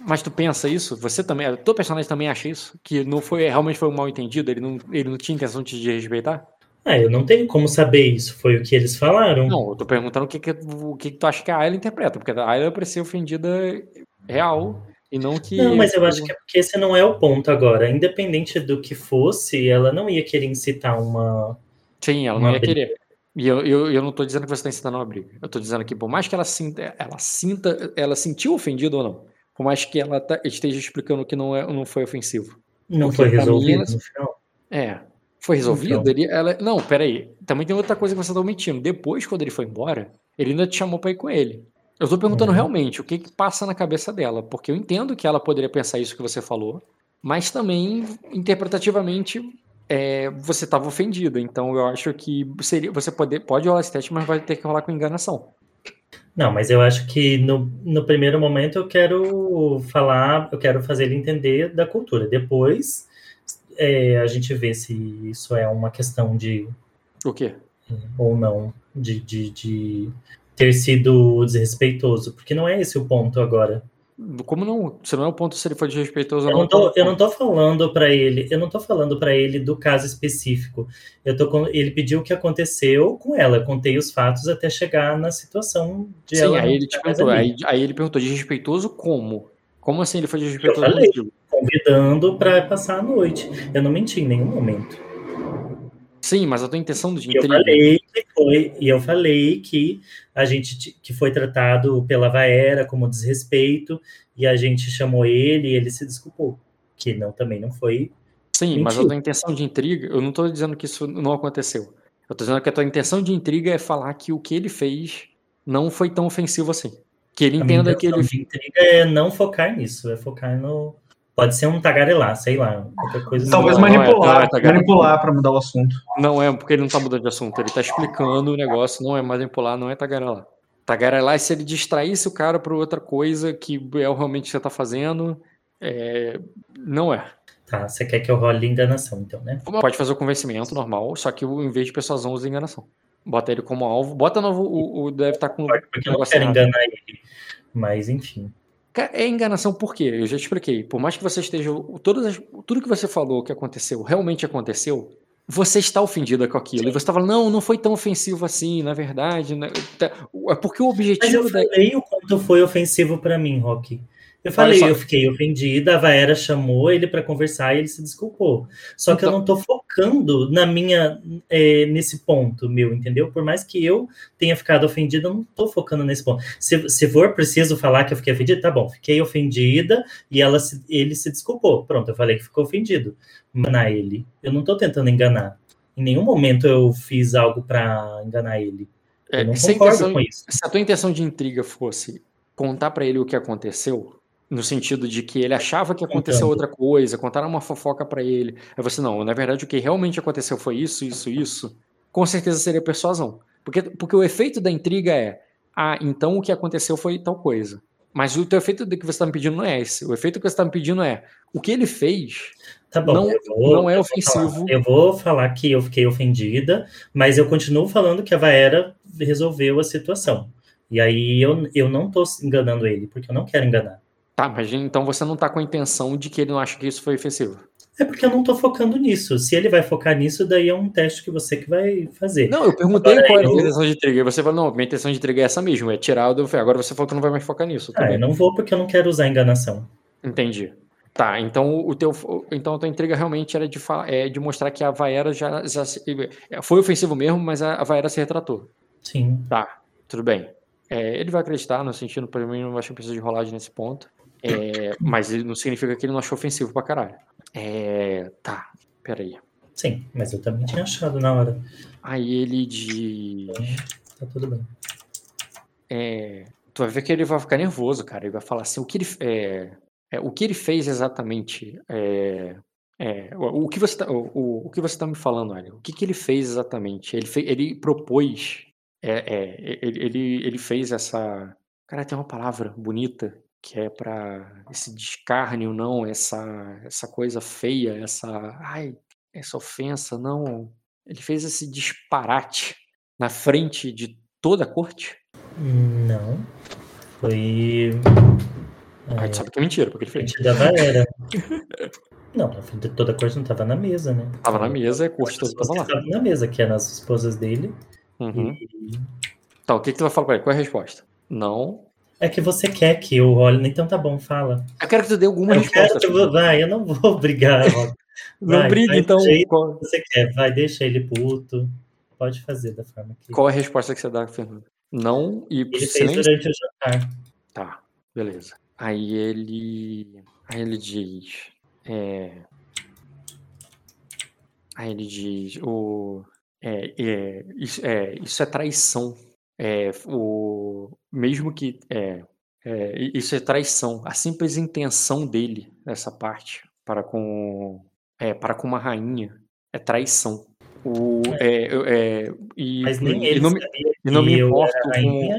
Mas tu pensa isso? Você também, o teu personagem também acha isso? Que não foi realmente foi um mal entendido? Ele não, ele não tinha intenção de te desrespeitar? Ah, eu não tenho como saber isso. Foi o que eles falaram. Não, eu tô perguntando o que, que, o que, que tu acha que a Ayla interpreta, porque a Ayla parecia ofendida real e não que. Não, mas eu acho que é porque esse não é o ponto agora. Independente do que fosse, ela não ia querer incitar uma. Sim, ela não uma ia briga. querer. E eu, eu, eu não tô dizendo que você está incitando uma briga. Eu tô dizendo que por mais que ela sinta, ela sinta, ela sentiu ofendida ou não, por mais que ela tá- esteja explicando que não, é, não foi ofensivo. Não Porque foi resolvido no final. É. Foi resolvido? Então. Ele, ela, não, peraí. Também tem outra coisa que você tá omitindo. Depois, quando ele foi embora, ele ainda te chamou pra ir com ele. Eu tô perguntando Uhum. realmente o que que passa na cabeça dela, porque eu entendo que ela poderia pensar isso que você falou, mas também, interpretativamente, é, você estava ofendida. Então eu acho que seria, você pode, pode rolar esse teste, mas vai ter que rolar com enganação. Não, mas eu acho que no, no primeiro momento eu quero falar, eu quero fazer ele entender da cultura. Depois é, a gente vê se isso é uma questão de O quê? ou não de, de, de ter sido desrespeitoso, porque não é esse o ponto agora. Como não? Você não é o ponto se ele foi desrespeitoso ou Eu não. tô, eu não tô falando para ele, eu não tô falando para ele do caso específico. Eu tô ele pediu o que aconteceu com ela, eu contei os fatos até chegar na situação de Sim, ela aí ele perguntou. Aí, aí ele perguntou, desrespeitoso como? Como assim ele foi desrespeitoso falei. contigo? convidando para passar a noite. Eu não menti em nenhum momento. Sim, mas a tua intenção de E eu intriga. falei foi, e eu falei que a gente que foi tratado pela Vaera como desrespeito e a gente chamou ele e ele se desculpou, que não também não foi. Sim, mas a tua intenção de intriga, eu não tô dizendo que isso não aconteceu. Eu tô dizendo que a tua intenção de intriga é falar que o que ele fez não foi tão ofensivo assim. Que ele A entenda que ele. de intriga é não focar nisso, é focar no pode ser um tagarelar, sei lá, qualquer coisa. Talvez Não, não é, manipular, não é, tá, manipular para mudar o assunto. Não é porque ele não tá mudando de assunto, ele tá explicando o negócio, não é manipular, não é tagarelar. Tagarelar é se ele distraísse o cara por outra coisa que é o realmente que você tá fazendo. é, Não é. Tá, você quer que eu role enganação, então, né? Pode fazer o convencimento normal, só que em vez de persuasão, usa enganação. Bota ele como alvo. Bota novo. O, o deve estar com. Porque eu não quero errado. enganar ele. Mas enfim. É enganação por quê? Eu já te expliquei. Por mais que você esteja. Todas as- tudo que você falou que aconteceu realmente aconteceu, você está ofendida com aquilo. E você está falando, não, não foi tão ofensivo assim, na verdade. né? Tá- É porque o Mas eu objetivo da. falei o quanto foi ofensivo pra mim, Rock. Eu falei, eu fiquei ofendida, a Vaera chamou ele pra conversar e ele se desculpou. Só que eu Então- não tô focando na minha é, nesse ponto meu, entendeu? Por mais que eu tenha ficado ofendida, eu não tô focando nesse ponto. Se, se for preciso falar que eu fiquei ofendida, tá bom, fiquei ofendida e ela se- ele se desculpou. Pronto, eu falei que ficou ofendido. Enganar ele. Eu não tô tentando enganar. Em nenhum momento eu fiz algo pra enganar ele. É, Eu não concordo intenção, com isso. se a tua intenção de intriga fosse contar pra ele o que aconteceu, no sentido de que ele achava que aconteceu Contando. outra coisa, contar uma fofoca pra ele, aí você, não, na verdade o que realmente aconteceu foi isso, isso, isso, com certeza seria persuasão. Porque, porque o efeito da intriga é, ah, então o que aconteceu foi tal coisa. Mas o teu efeito do que você está me pedindo não é esse. O efeito que você está me pedindo é o que ele fez. Tá bom, Não- vou- não é eu vou ofensivo. falar. Eu vou falar que eu fiquei ofendida, mas eu continuo falando que a Vaera resolveu a situação. E aí eu, eu não tô enganando ele, porque eu não quero enganar. Tá, mas então você não tá com a intenção de que ele não acha que isso foi ofensivo. É porque eu não tô focando nisso. Se ele vai focar nisso, daí é um teste que você que vai fazer. Não, eu perguntei Agora, qual era a eu- intenção de intriga. E você falou, não, minha intenção de intriga é essa mesmo, é tirar o do. Agora você falou que não vai mais focar nisso. Ah, eu não vou porque eu não quero usar enganação. Entendi. Tá, então o teu, então a tua intriga realmente era de, é, de mostrar que a Vaera já, já é, foi ofensivo mesmo, mas a, a Vaera se retratou. Sim. Tá, tudo bem. É, ele vai acreditar no sentido, pra mim, não acho que precisa de rolagem nesse ponto. É, mas não significa que ele não achou ofensivo pra caralho. É, tá, peraí. Sim, mas eu também tinha achado na hora. Aí ele diz. Tá tudo bem. É, tu vai ver que ele vai ficar nervoso, cara. Ele vai falar assim: o que ele, é, é, o que ele fez exatamente? É, é, o, o que você tá, o, o, o que você tá me falando, olha? O que, que ele fez exatamente? Ele, ele propôs. É, é, ele, ele, ele fez essa. Cara, tem uma palavra bonita que é para esse descarne ou não, essa, essa coisa feia, essa. Ai, essa ofensa, não. Ele fez esse disparate na frente de toda a corte? Não. Foi. A gente sabe que é mentira, porque ele fez. Da Vaera. Não, na frente de toda a corte não tava na mesa, né? Tava na mesa e a corte toda tava lá. Tava na mesa, que eram as esposas dele. Uhum. E... Então, o que, que tu vai falar pra ele? Qual é a resposta? Não. É que você quer que eu role, então tá bom, fala. Eu quero que tu dê alguma eu resposta. Quero que... Vai, eu não vou brigar. Não Vai, briga, vai então. Qual, você quer, vai, deixa ele puto. Pode fazer da forma que. qual é a resposta que você dá, Fernando? Não e Ele fez silêncio? durante o jantar. Tá, beleza. Aí ele. Aí ele diz. É... Aí ele diz. O... É, é, isso, é, isso é traição. É, o... Mesmo que. É, é, isso é traição. A simples intenção dele, essa parte, para com. É, para com uma rainha, é traição. O, é, eu- é, e, Mas nem e ele não me, sabia e não me importo com.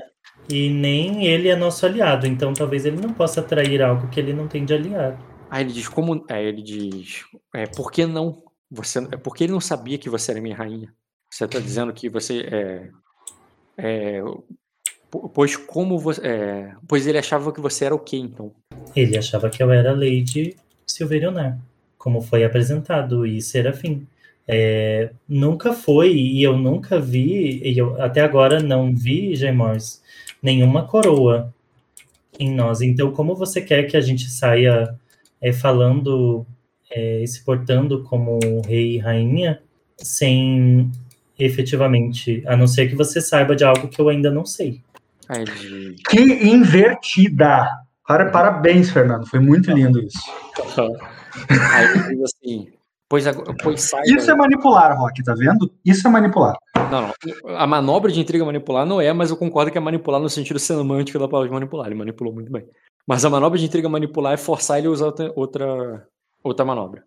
e nem ele é nosso aliado. Então talvez ele não possa trair algo que ele não tem de aliado. Aí ele diz como. É, ele diz. É, por que não? Você, é porque ele não sabia que você era minha rainha. Você está dizendo que você é. É po- pois como você. é, pois ele achava que você era o quê, então? Ele achava que eu era Lady Silverionar, como foi apresentado, e Serafim. É, nunca foi, e eu nunca vi, e eu até agora não vi, Gemors, nenhuma coroa em nós. Então, como você quer que a gente saia é, falando é, se portando como rei e rainha, sem efetivamente, a não ser que você saiba de algo que eu ainda não sei. Diz. Que invertida! Para- Parabéns, Fernando. Foi muito lindo isso. Aí diz assim. Pois, agora, pois saiba. Isso é manipular, Rock, tá vendo? Isso é manipular. Não, não. A manobra de intriga manipular não é, mas eu concordo que é manipular no sentido semântico da palavra de manipular. Ele manipulou muito bem. Mas a manobra de intriga manipular é forçar ele a usar outra, outra, outra manobra.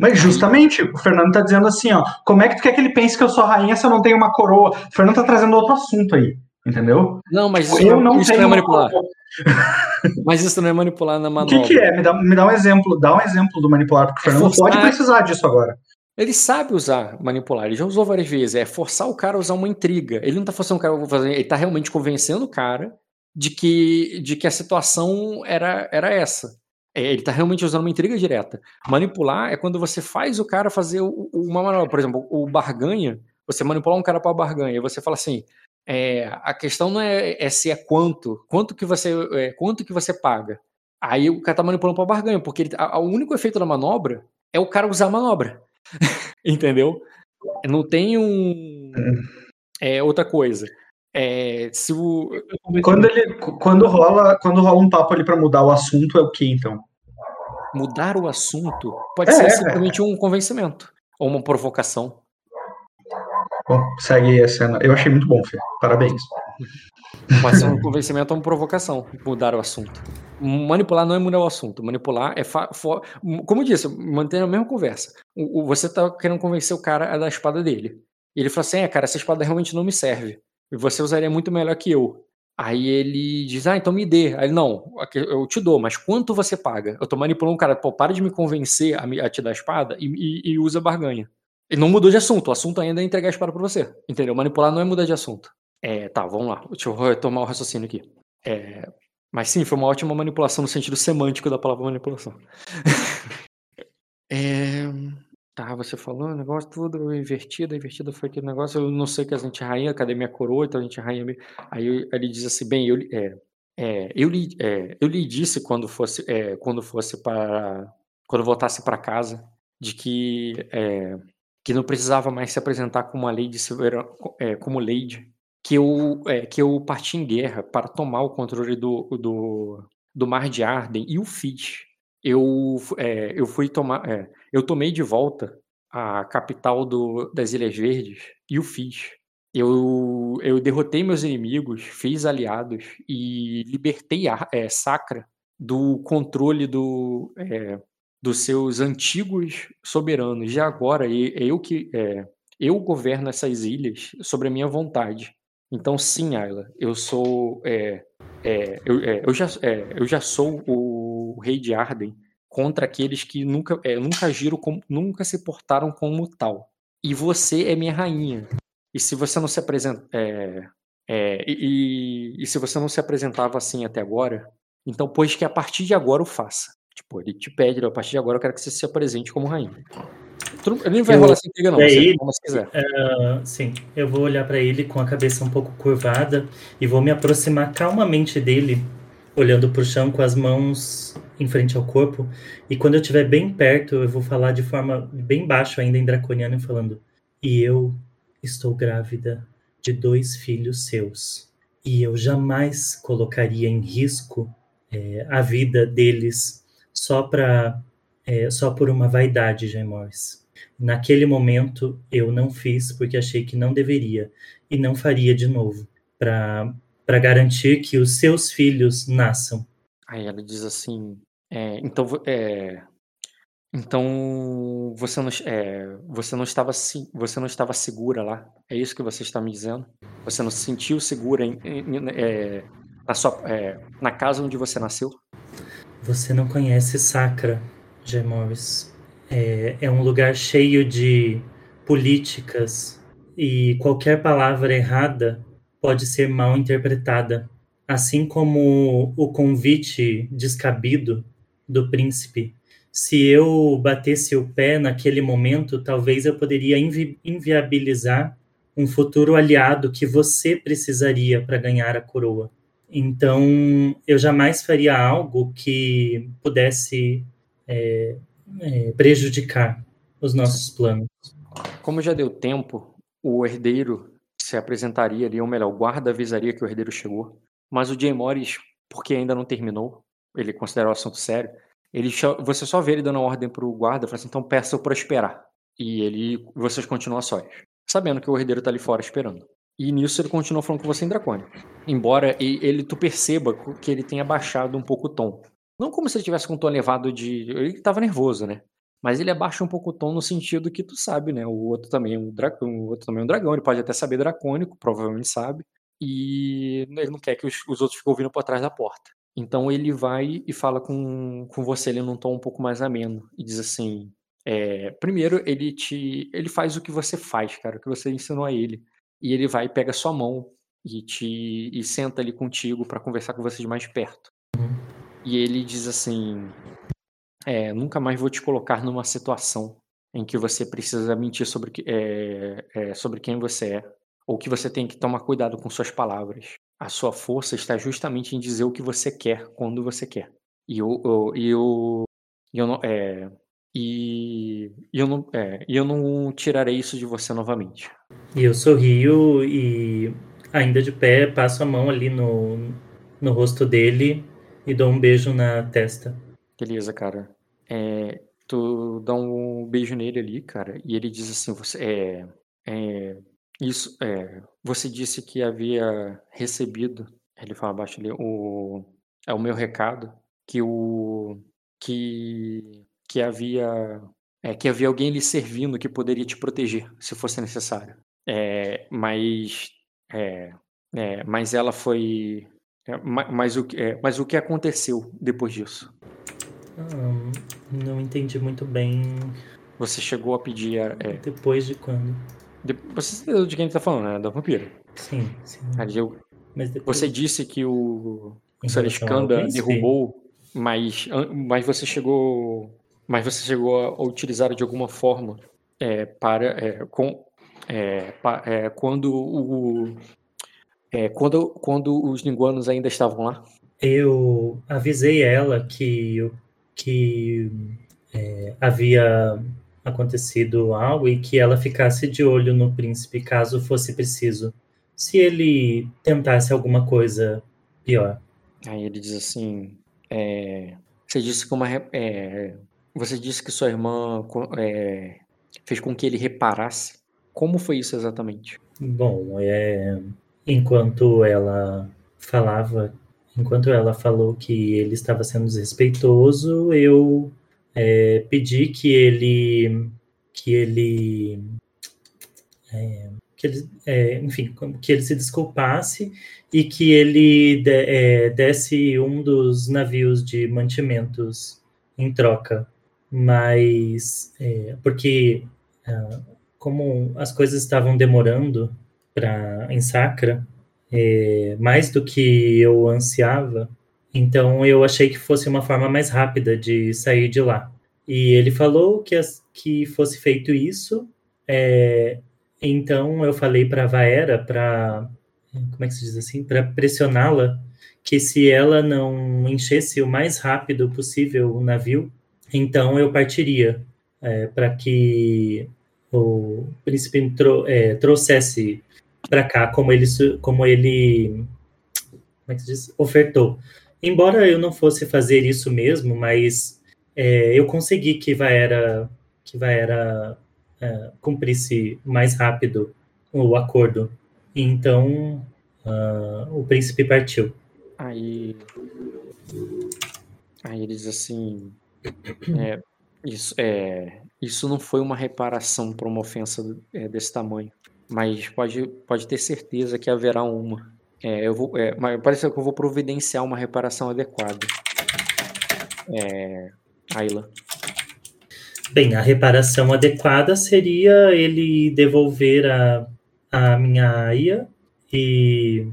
Mas justamente, o Fernando tá dizendo assim, ó, como é que tu quer que ele pense que eu sou rainha se eu não tenho uma coroa? O Fernando tá trazendo outro assunto aí, entendeu? Não, mas isso, Eu não, isso não é manipular. Mas isso não é manipular na O manobra. que, que é? Me dá, me dá um exemplo, dá um exemplo do manipular, porque o É Fernando forçar- pode precisar disso agora. Ele sabe usar manipular, ele já usou várias vezes. É forçar o cara a usar uma intriga. Ele não tá forçando o cara a fazer. Ele tá realmente convencendo o cara de que, de que a situação era, era essa. É, ele tá realmente usando uma intriga direta. Manipular é quando você faz o cara fazer o- o- uma manobra. Por exemplo, o barganha, você manipular um cara para barganha, e você fala assim: é, a questão não é, é se é quanto, quanto que você, é, quanto que você paga. Aí o cara tá manipulando para barganha, porque ele, a- a- o único efeito da manobra é o cara usar a manobra. Entendeu? Não tem um. É outra coisa. É, se o, Quando ele, quando rola, quando rola um papo ali pra mudar o assunto, é o que então? mudar o assunto pode É, ser é. simplesmente um convencimento ou uma provocação. Bom, segue aí a cena. Eu achei muito bom, Fê. Parabéns. Pode ser um convencimento ou uma provocação, mudar o assunto. Manipular não é mudar o assunto. Manipular é. Como eu disse, manter a mesma conversa. O- o- Você tá querendo convencer o cara a dar a espada dele. E ele fala assim: é, cara, essa espada realmente não me serve. Você usaria muito melhor que eu. Aí ele diz: ah, então me dê. Aí ele, não, eu te dou, mas quanto você paga? Eu tô manipulando o cara, pô, para de me convencer a, me- a te dar a espada e, e- e usa barganha. Ele não mudou de assunto, o assunto ainda é entregar a espada pra você. Entendeu? Manipular não é mudar de assunto. É, tá, vamos lá. Deixa eu retomar o raciocínio aqui. É, mas sim, foi uma ótima manipulação no sentido semântico da palavra manipulação. É, tá, você falou o negócio tudo invertido, invertido foi aquele negócio, eu não sei que a gente rainha, cadê minha coroa, então a gente rainha. me- Aí ele diz assim, bem, eu, é, é, eu, lhe, é, eu lhe disse quando fosse, é, quando fosse para, quando voltasse para casa, de que, é, que não precisava mais se apresentar como uma lady, é, como lady, que eu, é, que eu parti em guerra para tomar o controle do, do, do Mar de Arden e o fiz. Eu, é, eu fui tomar, é, eu tomei de volta a capital do, das Ilhas Verdes e o fiz. Eu, eu derrotei meus inimigos, fiz aliados e libertei a, é, Sacra do controle do, é, dos seus antigos soberanos. E agora é eu que é, eu governo essas ilhas sobre a minha vontade. Então, sim, Ayla, eu sou. É, é, eu, é, eu, já, é, eu já sou o rei de Arden contra aqueles que nunca, é, nunca agiram como, nunca se portaram como tal. E você é minha rainha. E se você não se apresenta. É, é, e, e, se você não se apresentava assim até agora, então pois que a partir de agora o faça. Tipo, ele te pede, a partir de agora eu quero que você se apresente como rainha. Ele nem vai eu, rolar essa intriga, não. Você ele, se quiser. Uh, sim, eu vou olhar para ele com a cabeça um pouco curvada e vou me aproximar calmamente dele, olhando para o chão com as mãos em frente ao corpo. E quando eu estiver bem perto, eu vou falar de forma bem baixa, ainda em draconiano, falando: E eu estou grávida de dois filhos seus. E eu jamais colocaria em risco é, a vida deles só para é, só por uma vaidade, Jaimors. Naquele momento eu não fiz porque achei que não deveria e não faria de novo para para garantir que os seus filhos nasçam. Aí ela diz assim: é, então, é, então você não, é, você não estava você não estava segura lá. É isso que você está me dizendo? Você não se sentiu segura em, em, é, na sua é, na casa onde você nasceu? Você não conhece Sacra, J. Morris. É, é um lugar cheio de políticas e qualquer palavra errada pode ser mal interpretada, assim como o convite descabido do príncipe. Se eu batesse o pé naquele momento, talvez eu poderia invi inviabilizar um futuro aliado que você precisaria para ganhar a coroa. Então, eu jamais faria algo que pudesse é, é, prejudicar os nossos planos. Como já deu tempo, o herdeiro se apresentaria ali, ou melhor, o guarda avisaria que o herdeiro chegou. Mas o Jay Morris, porque ainda não terminou, ele considera o assunto sério, ele você só vê ele dando ordem pro guarda, fala assim, então peça para esperar. E ele, vocês continuam sós, sabendo que o herdeiro tá ali fora esperando. E nisso ele continua falando com você em Dracônio. Embora ele, tu perceba que ele tenha baixado um pouco o tom. Não como se ele tivesse com um tom elevado de. Ele tava nervoso, né? Mas ele abaixa um pouco o tom no sentido que tu sabe, né? O outro também é um dragão, o outro também é um dragão, ele pode até saber dracônico, provavelmente sabe. E ele não quer que os, os outros fiquem ouvindo por trás da porta. Então ele vai e fala com, com você ele num tom um pouco mais ameno e diz assim: é, primeiro ele te ele faz o que você faz, cara, o que você ensinou a ele. E ele vai e pega sua mão e te e senta ali contigo para conversar com você de mais perto. E ele diz assim: é, nunca mais vou te colocar numa situação em que você precisa mentir sobre, é, é, sobre quem você é, ou que você tem que tomar cuidado com suas palavras. A sua força está justamente em dizer o que você quer quando você quer. E eu, eu, eu, eu não, é, e eu não, é, eu não tirarei isso de você novamente. E eu sorrio e ainda de pé passo a mão ali no, no rosto dele e dou um beijo na testa. Beleza, cara. É, tu dá um beijo nele ali, cara, e ele diz assim: você é, é isso, é, você disse que havia recebido, ele fala abaixo ali, o é o meu recado que o que que havia é, que havia alguém lhe servindo que poderia te proteger se fosse necessário. É, mas é, é mas ela foi é, mas, o, é, mas o que aconteceu depois disso? Ah, não entendi muito bem. Você chegou a pedir. É, depois de quando? De, você entendeu de quem está falando, né? Da vampira. Sim, sim. eu, mas depois... Você disse que o Sareskanda derrubou, mas, mas você chegou. Mas você chegou a utilizar de alguma forma é, para. É, com, é, pa, é, quando o, é, quando, quando os linguanos ainda estavam lá? Eu avisei ela que, que é, havia acontecido algo e que ela ficasse de olho no príncipe caso fosse preciso. Se ele tentasse alguma coisa pior. Aí ele diz assim: é, você disse que uma, é, você disse que sua irmã é, fez com que ele reparasse. Como foi isso exatamente? Bom, é, enquanto ela falava, enquanto ela falou que ele estava sendo desrespeitoso, eu é, pedi que ele, que ele, é, que ele é, enfim, que ele se desculpasse e que ele de, é, desse um dos navios de mantimentos em troca. Mas, é, porque ah, como as coisas estavam demorando para em Sacra, é, mais do que eu ansiava, então eu achei que fosse uma forma mais rápida de sair de lá. E ele falou que, as, que fosse feito isso. É, então eu falei para a Vaera, para como é que se diz assim, para pressioná-la, que se ela não enchesse o mais rápido possível o navio, então eu partiria é, para que o príncipe tro, é, trouxesse para cá como ele como ele como é que se diz? ofertou. Embora eu não fosse fazer isso mesmo, mas é, eu consegui que Vaera que Vaera é, cumprisse mais rápido o acordo. Então uh, o príncipe partiu. Aí, aí ele diz assim, é, isso, é, isso não foi uma reparação para uma ofensa é, desse tamanho, mas pode, pode ter certeza que haverá uma. É, eu vou, é, mas parece que eu vou providenciar uma reparação adequada. É, Ayla. Bem, a reparação adequada seria ele devolver a, a minha aia e,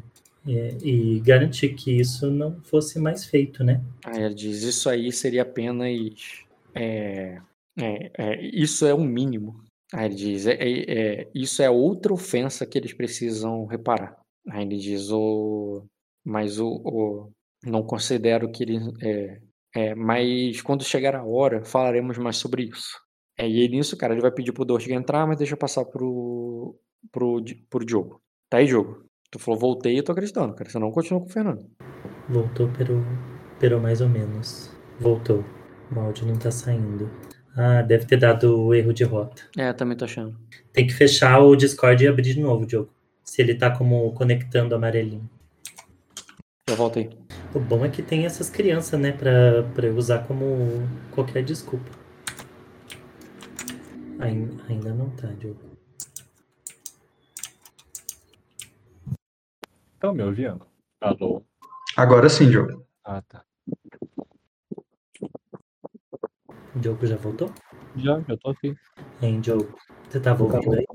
e, e, garantir que isso não fosse mais feito, né? Ah, ela diz, isso aí seria apenas é, é, é, isso é o mínimo. Aí ele diz: é, é, é, isso é outra ofensa que eles precisam reparar. Aí ele diz: o, mas o, o não considero que ele. É, é, mas quando chegar a hora, falaremos mais sobre isso. É, e nisso, cara, ele vai pedir pro Dortig entrar, mas deixa eu passar pro, pro, pro Diogo. Tá aí, Diogo? Tu falou voltei e tô acreditando, cara. Você não continua com o Fernando. Voltou, pero mais ou menos. Voltou. O áudio não tá saindo. Ah, deve ter dado erro de rota. É, também tô achando. Tem que fechar o Discord e abrir de novo, Diogo. Se ele tá como conectando amarelinho. Já voltei. O bom é que tem essas crianças, né, pra, pra eu usar como qualquer desculpa. Ainda, ainda não tá, Diogo. Estão me ouvindo? Alô? Agora sim, Diogo. Ah, tá. O Diogo já voltou? Já, já tô aqui. Hein, Diogo? Você tava ouvindo aí?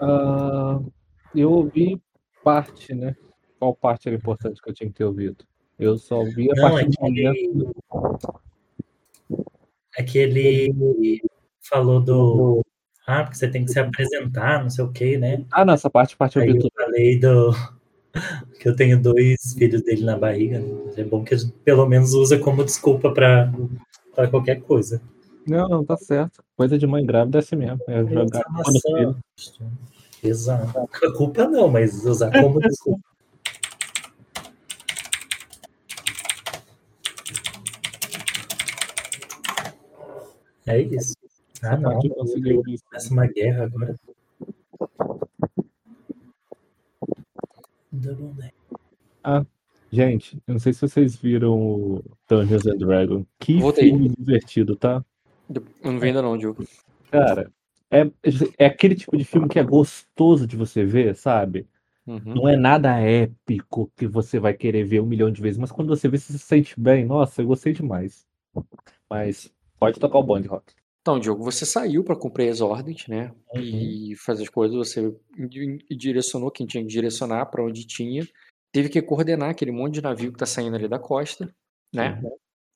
Uh, eu ouvi parte, né? Qual parte era importante que eu tinha que ter ouvido? Eu só ouvi a Não, parte é que ele... É que ele falou do... Ah, porque você tem que se apresentar, não sei o que, né? Ah, não, essa parte, parte eu Aí eu tudo. falei do... que eu tenho dois filhos dele na barriga. né? É bom que a gente pelo menos usa como desculpa pra, pra qualquer coisa. Não, não, tá certo. Coisa de mãe grávida é assim mesmo. É jogar filho. Exato. A culpa não, mas usar como desculpa. É isso. Ah, não. Começa uma guerra agora. Double Neck. Gente, eu não sei se vocês viram o Dungeons and Dragons. Que Voltei. filme divertido, tá? Eu não vi ainda não, Diogo. Cara, é, é aquele tipo de filme que é gostoso de você ver, sabe? Uhum. Não é nada épico que você vai querer ver um milhão de vezes, mas quando você vê, você se sente bem. Nossa, eu gostei demais. Mas pode tocar o bonde, Rock. Então, Diogo, você saiu para cumprir as ordens, né? Uhum. E fazer as coisas, você di- direcionou quem tinha que direcionar para onde tinha. Teve que coordenar aquele monte de navio que tá saindo ali da costa, né?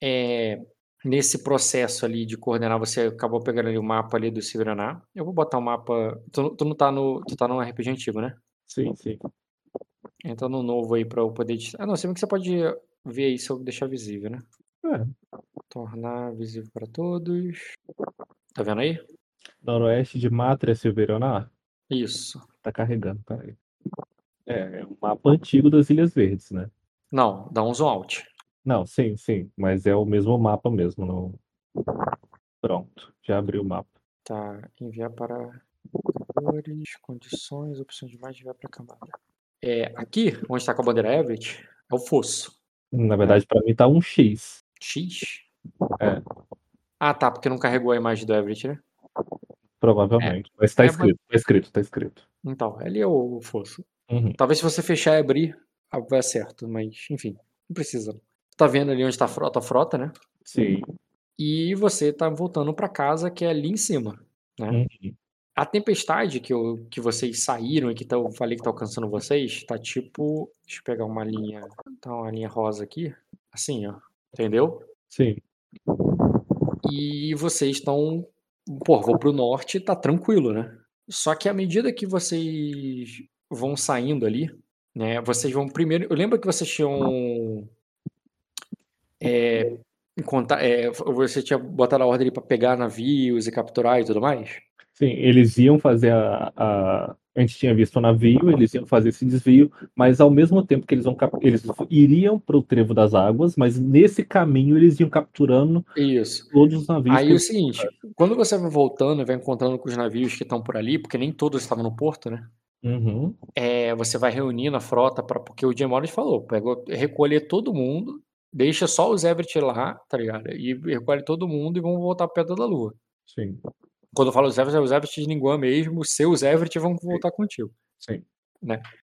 É, nesse processo ali de coordenar, você acabou pegando ali o mapa ali do Siveraná. Eu vou botar o mapa. Tu, não- tu não tá no. Tu tá no RPG antigo, né? Sim, sim. Entra no novo aí para eu poder. Ah, não, se bem que você pode ver aí se eu deixar visível, né? É, Tornar visível para todos. Tá vendo aí? noroeste de Mátria Silveronar. Isso. Tá carregando, peraí. É, é um mapa antigo das Ilhas Verdes, né? Não, dá um zoom out. Não, sim, sim. Mas é o mesmo mapa mesmo. Não... Pronto, já abri o mapa. Tá, enviar para cores, condições, opções de mais enviar para camada. É, aqui, onde está com a bandeira Everett, é o fosso. Na verdade, pra mim tá um X. X? É. Ah, tá, porque não carregou a imagem do Everett, né? Provavelmente. Mas tá É, mas- escrito, tá escrito, tá escrito. Então, ali é o fosso. Uhum. Talvez se você fechar e abrir, ah, vai certo, mas enfim, não precisa. Tá vendo ali onde está a frota, a frota, né? Sim. E você tá voltando para casa, que é ali em cima, né? Uhum. A tempestade que, eu, que vocês saíram e que tá, eu falei que tá alcançando vocês, tá tipo. Deixa eu pegar uma linha. Tá uma linha rosa aqui. Assim, ó. Entendeu? Sim. E vocês estão. Pô, vou pro norte, tá tranquilo, né? Só que à medida que vocês vão saindo ali, né? Vocês vão primeiro. Eu lembro que vocês tinham. É, contar, é, você tinha botado a ordem ali pra pegar navios e capturar e tudo mais? Sim, eles iam fazer a, a. A gente tinha visto o navio, eles iam fazer esse desvio, mas ao mesmo tempo que eles, vão, cap- eles iriam para o trevo das águas, mas nesse caminho eles iam capturando Isso. todos os navios. Aí é o seguinte, quando você vai voltando e vai encontrando com os navios que estão por ali, porque nem todos estavam no porto, né? Uhum. É, você vai reunindo a frota para porque o Jim Morris falou, pegou, recolher todo mundo, deixa só os Everett lá, tá ligado? E recolhe todo mundo e vão voltar para Pedra da Lua. Sim, Quando eu falo os Everett, é os Everett de Ninguém mesmo, os seus Everett vão voltar contigo. sim.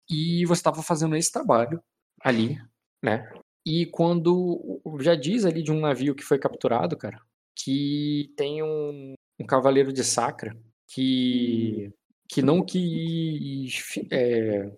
E você estava fazendo esse trabalho ali, né? E quando já diz ali de um navio que foi capturado, cara, que tem um, um cavaleiro de Sacra que que não quis é,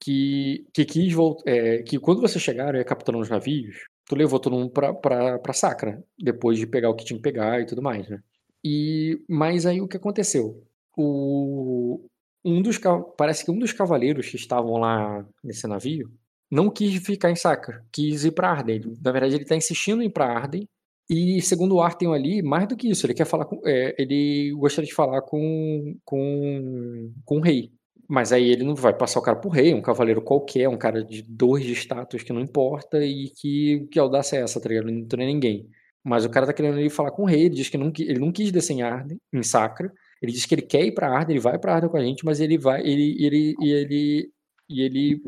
que que quis voltar, que quando você chegaram e ia capturando os navios, tu levou todo mundo pra, pra, pra Sacra depois de pegar o que tinha que pegar e tudo mais, né? E mas aí o que aconteceu? O um dos parece que um dos cavaleiros que estavam lá nesse navio não quis ficar em Sacra, quis ir para Arden. Na verdade, ele está insistindo em ir para Arden. E segundo o Arten ali, mais do que isso, ele quer falar com, é, ele gostaria de falar com, com, com o rei. Mas aí ele não vai passar o cara pro rei, um cavaleiro qualquer, um cara de dois de status que não importa e que, que audácia é essa, tá ligado? Não tem ninguém. Mas o cara tá querendo ir falar com o rei, ele diz que não, ele não quis descer em Arden, em Sacra. Ele diz que ele quer ir pra Arden, ele vai pra Arden com a gente, mas ele vai, ele, ele, e ele, e ele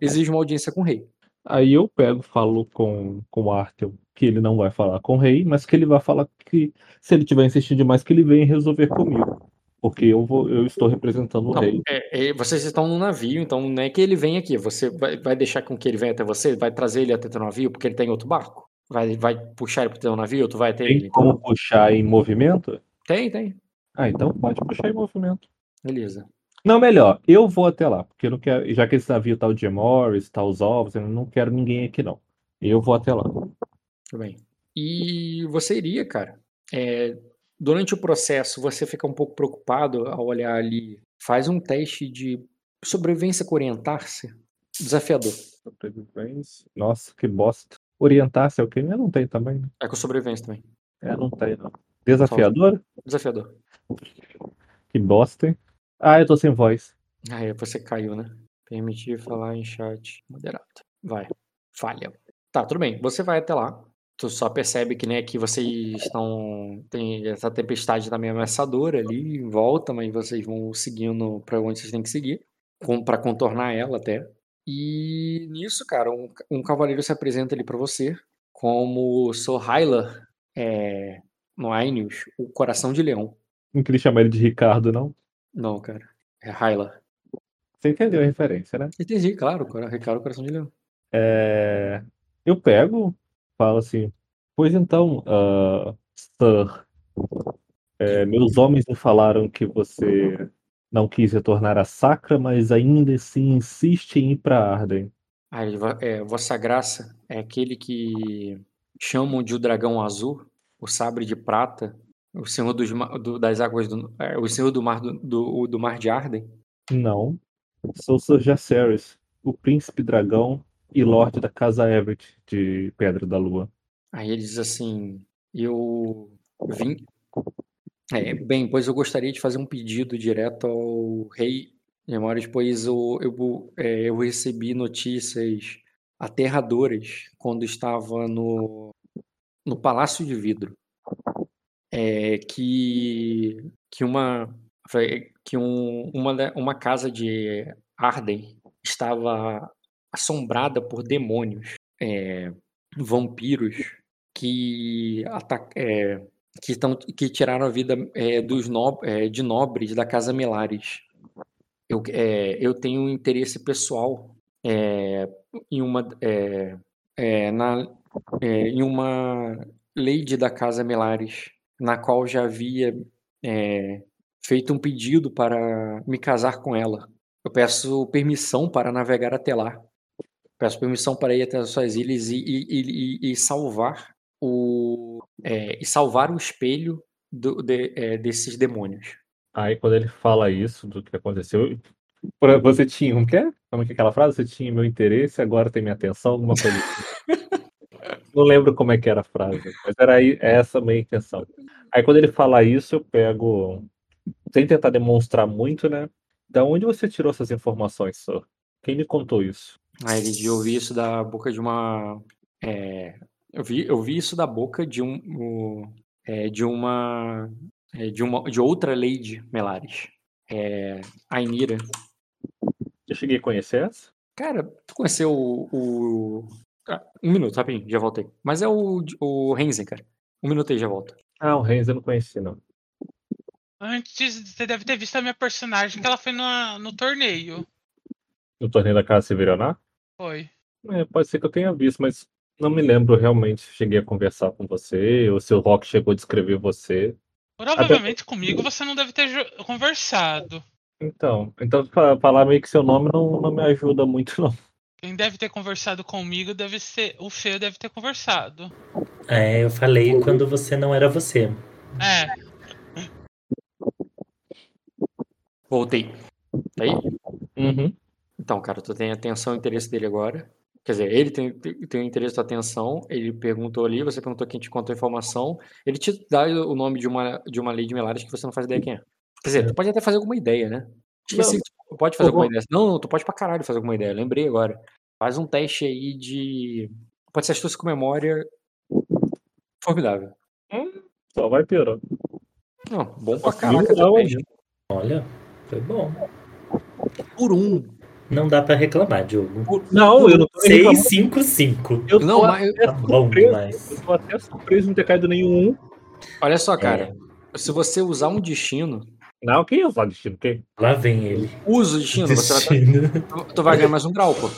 exige uma audiência com o rei. Aí eu pego, falo com, com o Arthur que ele não vai falar com o rei, mas que ele vai falar que se ele tiver insistindo demais, que ele vem resolver comigo. Porque eu vou, eu estou representando o Não, rei. é- é- vocês estão no navio, então não é que ele vem aqui. Você vai, vai deixar com que ele venha até você? Vai trazer ele até teu navio porque ele tem outro barco? Vai, vai puxar ele pro teu navio? Tu vai ter ele? Tem como puxar em movimento? Tem, tem. Ah, então pode puxar em movimento. Beleza. Não, melhor, eu vou até lá, porque eu não quero, já que esse navio tá o Jim Morris, tá os ovos, eu não quero ninguém aqui não. Eu vou até lá. Tudo bem. E você iria, cara. é, durante o processo, você fica um pouco preocupado ao olhar ali. Faz um teste de sobrevivência com orientar-se. Desafiador. Sobrevivência. Nossa, que bosta. Orientar-se é o quê? Eu não tenho também. né? É com sobrevivência também. É, não tem, não. Desafiador? Desafiador. Que bosta, hein? Ah, eu tô sem voz. Ah, é, você caiu, né? Permitir falar em chat moderado. Vai. Falha. Tá, tudo bem. Você vai até lá. Tu só percebe que, né, que vocês estão. Tem essa tempestade também ameaçadora ali em volta, mas vocês vão seguindo pra onde vocês têm que seguir. Pra contornar ela até. E nisso, cara, um, um cavaleiro se apresenta ali pra você como Sir Hyla é, no Ainius, o coração de leão. Não queria chamar ele de Ricardo, não. Não, cara. É Hyla. Você entendeu a referência, né? Entendi, claro, cora- Ricardo Coração de Leão. É, Eu pego, falo assim, pois então, ah, Sir, é, meus homens me falaram que você não quis retornar a Sacra, mas ainda assim insiste em ir para Arden. Ah, é, Vossa Graça é aquele que chamam de o dragão azul, o sabre de prata, o senhor dos, do- das águas do, é, o senhor do mar do, do, do mar de Arden. Não, sou Sir Jaceres, o príncipe dragão e lorde da casa Everett de Pedra da Lua. Aí ele diz assim: Eu vim. É, bem, pois eu gostaria de fazer um pedido direto ao rei Memórias, pois eu, eu, é, eu recebi notícias aterradoras quando estava no, no Palácio de Vidro. é, que que uma que um, uma uma casa de Arden estava assombrada por demônios, é, vampiros que é, que, estão, que tiraram a vida é, dos no, é, de nobres da casa Melares. Eu, é, eu tenho um interesse pessoal é, em uma na, em uma lady da casa Melares, na qual já havia feito um pedido para me casar com ela. Eu peço permissão para navegar até lá. Peço permissão para ir até as suas ilhas e, e, e, e salvar o é, e salvar o espelho do, de, é, desses demônios. Aí quando ele fala isso do que aconteceu, você tinha um quê? Como é que é aquela frase? Você tinha meu interesse, agora tem minha atenção, alguma coisa assim. Não lembro como é que era a frase, mas era aí, essa a minha intenção. Aí quando ele fala isso, eu pego, sem tentar demonstrar muito, né? Da onde você tirou essas informações, só? Quem me contou isso? Ah, ele ouvi isso da boca de uma é, eu vi, eu vi isso da boca de um, é, de uma, é, de uma, de outra Lady Melares, é, a Inira. Eu cheguei a conhecer essa? Cara, tu conheceu o, o... Ah, um minuto, rapidinho, já voltei. Mas é o, o Renzen, cara. Um minuto aí, já volto. Ah, o Renzen eu não conheci, não. Antes, você deve ter visto a minha personagem, que ela foi no, no torneio. No torneio da Casa Severonar? Foi. É, pode ser que eu tenha visto, mas não me lembro realmente se cheguei a conversar com você ou se o Rock chegou a descrever você. Provavelmente Até... comigo você não deve ter conversado. Então, então falar meio que seu nome não, não me ajuda muito, não. Quem deve ter conversado comigo deve ser. O Fê deve ter conversado. É, eu falei quando você não era você. É. Voltei. Tá aí? Uhum. Então, cara, tu tem atenção e interesse dele agora. Quer dizer, ele tem, tem o interesse da atenção, ele perguntou ali, você perguntou quem te contou a informação, ele te dá o nome de uma, de uma lei de Melares que você não faz ideia quem é. Quer dizer, é. tu pode até fazer alguma ideia, né? Esqueci, tu pode fazer alguma ideia. Não, não, tu pode pra caralho fazer alguma ideia, lembrei agora. Faz um teste aí de. Pode ser astúcia com memória. Formidável. Hum, só vai piorando. Não, bom pra caraca. Olha, foi bom. Por um. Não dá pra reclamar, Diogo. Não, eu não tô 655. Eu não, mas tá bom demais. Eu tô até surpreso não ter caído nenhum. Olha só, cara. É. Se você usar um destino. Não, quem ia usar destino? Quem? Lá vem ele. Usa o destino. destino. Você vai... tu vai ganhar mais um grau, pô.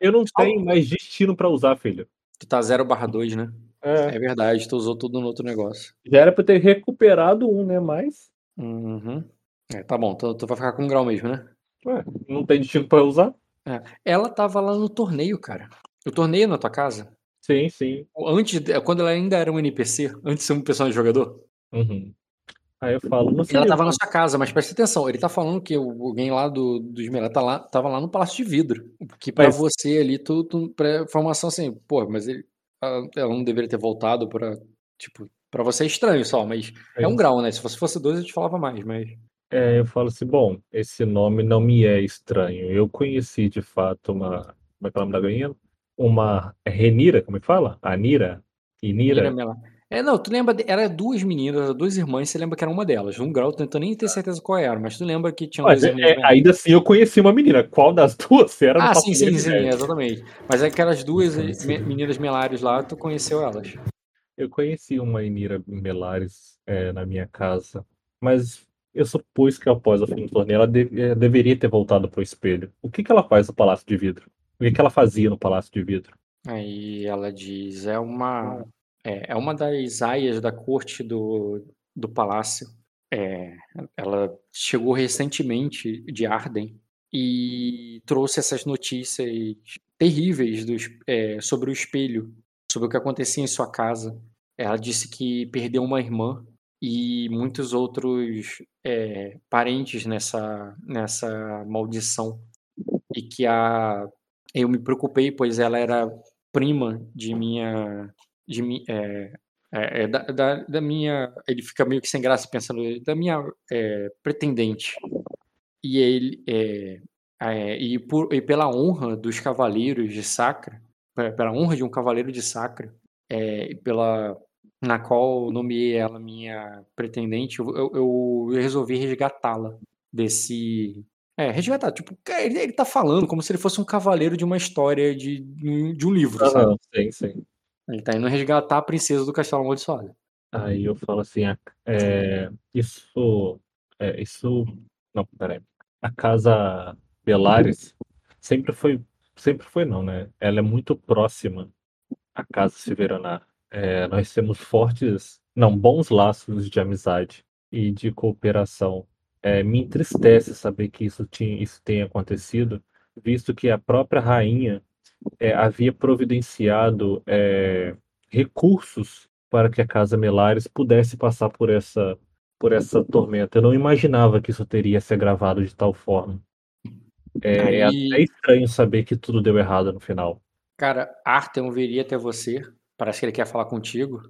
Eu não tenho mais destino pra usar, filho. Tu tá 0 barra 2, né? É. é verdade, tu usou tudo no outro negócio. Já era pra ter recuperado um, né? Mas. Uhum. É, tá bom, tu, tu vai ficar com um grau mesmo, né? Ué, não tem destino pra usar? É. Ela tava lá no torneio, cara. O torneio na tua casa? Sim, sim. Antes, quando ela ainda era um NPC, antes de ser um personagem jogador? Uhum. Aí eu falo, não sei. Ela tava na sua casa, mas presta atenção, ele tá falando que alguém lá do, do Esmeralda tá lá, tava lá no Palácio de Vidro. Que pra mas... você ali, tu, tu, pra formação assim, pô, mas ele, ela não deveria ter voltado pra. Tipo, pra você é estranho só, mas é, é um grau, né? Se você fosse dois, eu te falava mais, mas. É, eu falo assim, bom, esse nome não me é estranho. Eu conheci de fato uma. Como é que é o nome da ganha? Uma Renira, como é que fala? Anira? Inira? É, não, tu lembra, era duas meninas, duas irmãs, você lembra que era uma delas. Um grau, tentando nem ter certeza qual era, mas tu lembra que tinha duas irmãs. É, ainda assim eu conheci uma menina. Qual das duas era? Ah, sim, sim, sim, exatamente. Mas é aquelas duas meninas melares lá, tu conheceu elas. Eu conheci uma Inira Melares é, na minha casa, mas eu supus que após o fim do torneio ela de, é, deveria ter voltado para o espelho. O que, que ela faz no Palácio de Vidro? O que, que ela fazia no Palácio de Vidro? Aí ela diz: é uma, é, é uma das aias da corte do, do palácio. É, ela chegou recentemente de Arden e trouxe essas notícias terríveis dos, é, sobre o espelho, sobre o que acontecia em sua casa. Ela disse que perdeu uma irmã e muitos outros é, parentes nessa, nessa maldição. E que a, eu me preocupei, pois ela era prima de minha. De, é, é, da, da, da, minha. Ele fica meio que sem graça pensando, da minha pretendente. E ele. e, por, e pela honra dos cavaleiros de Sacra, pela honra de um cavaleiro de Sacra, pela na qual nomeei ela minha pretendente, eu, eu- eu resolvi resgatá-la desse. É, resgatar. Tipo, ele, ele tá falando como se ele fosse um cavaleiro de uma história de, de um livro, sabe? Aham, sim, sim. Ele tá indo resgatar a princesa do Castelo Amaldiçoado. Aí eu falo assim, é, isso, é, isso, não, peraí. A casa Belares sempre foi, sempre foi não, né? Ela é muito próxima à casa Severanar. É, nós temos fortes, não, bons laços de amizade e de cooperação. É, me entristece saber que isso, tinha, isso tenha acontecido, visto que a própria rainha é, havia providenciado é, recursos para que a Casa Melares pudesse passar por essa, por essa tormenta. Eu não imaginava que isso teria se agravado de tal forma. É, é Aí- até estranho saber que tudo deu errado no final. Cara, Artem viria até você. Parece que ele quer falar contigo.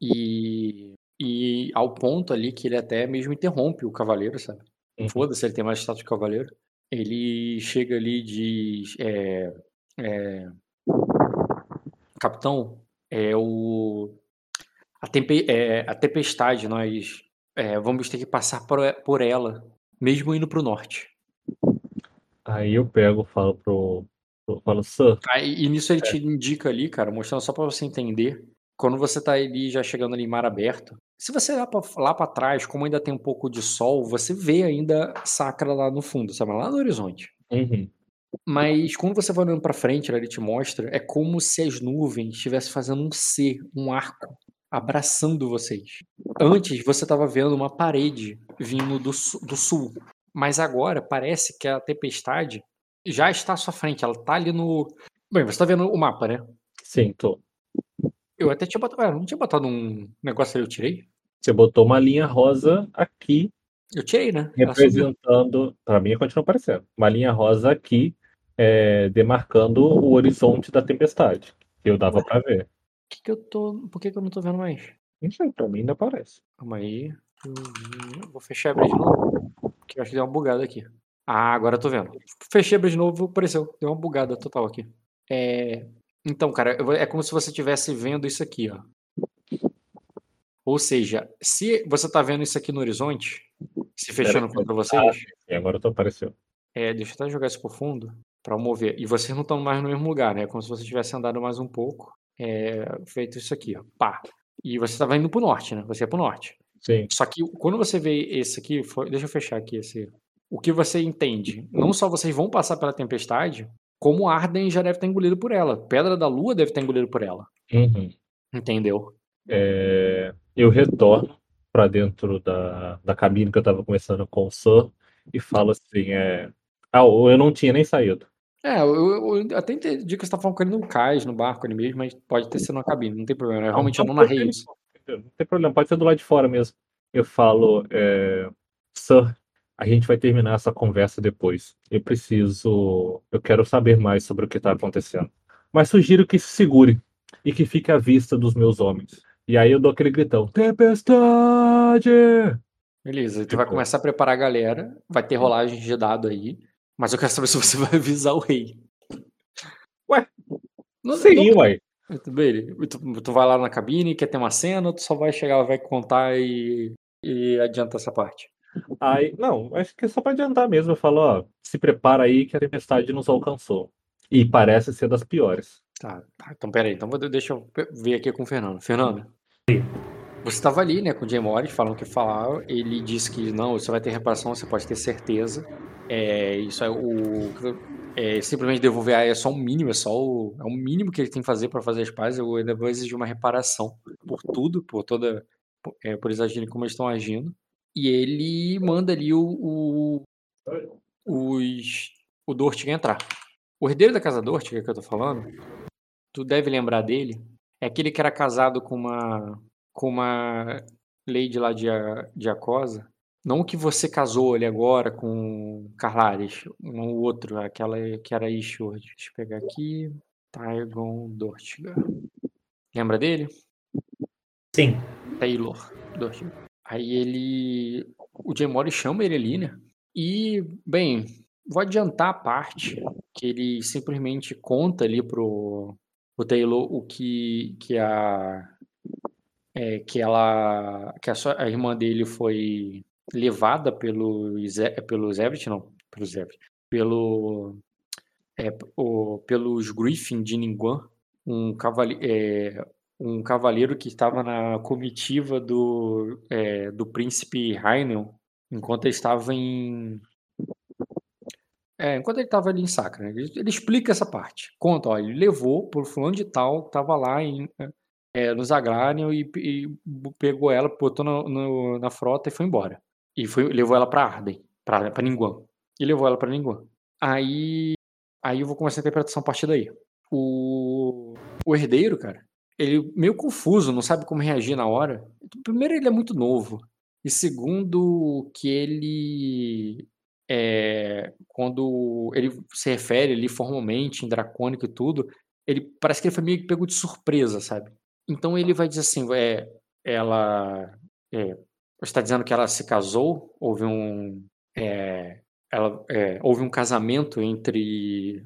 E, e ao ponto ali que ele até mesmo interrompe o cavaleiro, sabe? Uhum. Foda-se, ele tem mais status de cavaleiro. Ele chega ali e diz: é, é, Capitão, é o. A, tempe, é, a tempestade, nós é, vamos ter que passar por, por ela, mesmo indo pro norte. Aí eu pego, falo pro, Aí, e nisso ele te indica ali, cara, mostrando só pra você entender. Quando você tá ali já chegando ali em mar aberto, se você olhar pra, lá pra trás, como ainda tem um pouco de sol, você vê ainda Sacra lá no fundo, sabe? Lá no horizonte. uhum, Mas quando você vai olhando pra frente, ele te mostra, é como se as nuvens estivessem fazendo um C, um arco, abraçando vocês. Antes você estava vendo uma parede vindo do, do sul, mas agora parece que a tempestade já está à sua frente, ela tá ali no. Bem, você tá vendo o mapa, né? sim, tô. Eu até tinha botado. Ah, não tinha botado um negócio ali, eu tirei? Você botou uma linha rosa aqui, Eu tirei, né? Representando, para mim continua aparecendo, uma linha rosa aqui, é, demarcando o horizonte da tempestade, que eu dava para ver. Que, que eu tô. Por que, que eu não tô vendo mais? Não sei, pra mim ainda aparece. Calma aí. Vou fechar a abrir de novo. Porque eu acho que deu uma bugada aqui. Ah, agora eu tô vendo. Fechei a abrir de novo, apareceu. Deu uma bugada total aqui. É... Então, cara, eu vou- é como se você estivesse vendo isso aqui, ó. Ou seja, se você tá vendo isso aqui no horizonte, se fechando Pera contra vocês, E agora tu apareceu. é, deixa eu até jogar isso pro fundo pra mover. E vocês não estão mais no mesmo lugar, né? É como se você tivesse andado mais um pouco. É, feito isso aqui, ó. Pá. E você tava indo pro norte, né? Você ia pro norte. Sim. Só que quando você vê esse aqui, foi- deixa eu fechar aqui esse. O que você entende? Não só vocês vão passar pela tempestade, como Arden já deve estar engolido por ela. Pedra da Lua deve estar engolido por ela. Uhum. Entendeu? É, eu retorno para dentro da, da cabine que eu tava conversando com o Sir e falo assim, é... Ah, eu não tinha nem saído. É, eu, eu- eu até entendi que você tá falando com ele no cais, no barco ali mesmo, mas pode ter sido na cabine, não tem problema. Eu realmente eu não narrei isso. Não tem problema, pode ser do lado de fora mesmo. Eu falo, é, Sir, a gente vai terminar essa conversa depois. Eu preciso. Eu quero saber mais sobre o que está acontecendo. Mas sugiro que se segure e que fique à vista dos meus homens. E aí eu dou aquele gritão: Tempestade! Beleza, tu vai começar a preparar a galera, vai ter rolagem de dado aí, mas eu quero saber se você vai avisar o rei. Ué, Não, Sim, não- uai. Tu, bem, tu, vai lá na cabine, quer ter uma cena, tu só vai chegar, vai contar e, e adianta essa parte. Aí, não, acho que só para adiantar mesmo. Eu falo: ó, se prepara aí que a tempestade nos alcançou. E parece ser das piores. Tá, tá, então peraí, então vou- deixa eu ver aqui com o Fernando. Fernando, você estava ali, né, com o Jay Morris, falando o que falar, ele disse que não, você vai ter reparação, você pode ter certeza. É, isso é o. é, simplesmente devolver é só um mínimo, é só o, é o mínimo que ele tem que fazer para fazer as pazes. Eu ainda vou exigir uma reparação por tudo, por toda. É, por eles agirem como eles estão agindo. E ele manda ali o, o, os, o Dortiga entrar. O herdeiro da casa Dortiga que eu tô falando, tu deve lembrar dele, é aquele que era casado com uma com uma lady lá de, de Acosa. Não o que você casou ali agora com Carlares, um outro, aquela que era Ishward. Deixa eu pegar aqui. Tygon Dortiga. Lembra dele? Sim. Taylor Dortiga. Aí ele. O Jay Morris chama ele ali, né? E, bem, vou adiantar a parte que ele simplesmente conta ali pro, pro Taylor o que, que a. é, que ela que a, sua- a irmã dele foi levada pelo pelo Zevit, não, pelo Zevit, pelo é, o, pelos Griffin de Ningguang, um, cavale, é, um cavaleiro que estava na comitiva do, é, do príncipe Rainel, enquanto ele estava em. É, enquanto ele estava ali em Sacra. né? Ele, ele explica essa parte. Conta, ó, ele levou por fulano de tal, que estava lá em, é, no Zagranium e, e pegou ela, botou no- no- na frota e foi embora. E foi, levou ela para Arden, para Ningguang. E levou ela para Ningguang. Aí Aí eu vou começar a interpretação a partir daí. O, o herdeiro, cara, ele meio confuso, não sabe como reagir na hora. Primeiro, ele é muito novo. E segundo, que ele. É, quando ele se refere ali formalmente, em dracônico e tudo, ele parece que ele foi meio que pego de surpresa, sabe? Então ele vai dizer assim: é, ela. É, está dizendo que ela se casou? Houve um. é, ela, é, houve um casamento entre.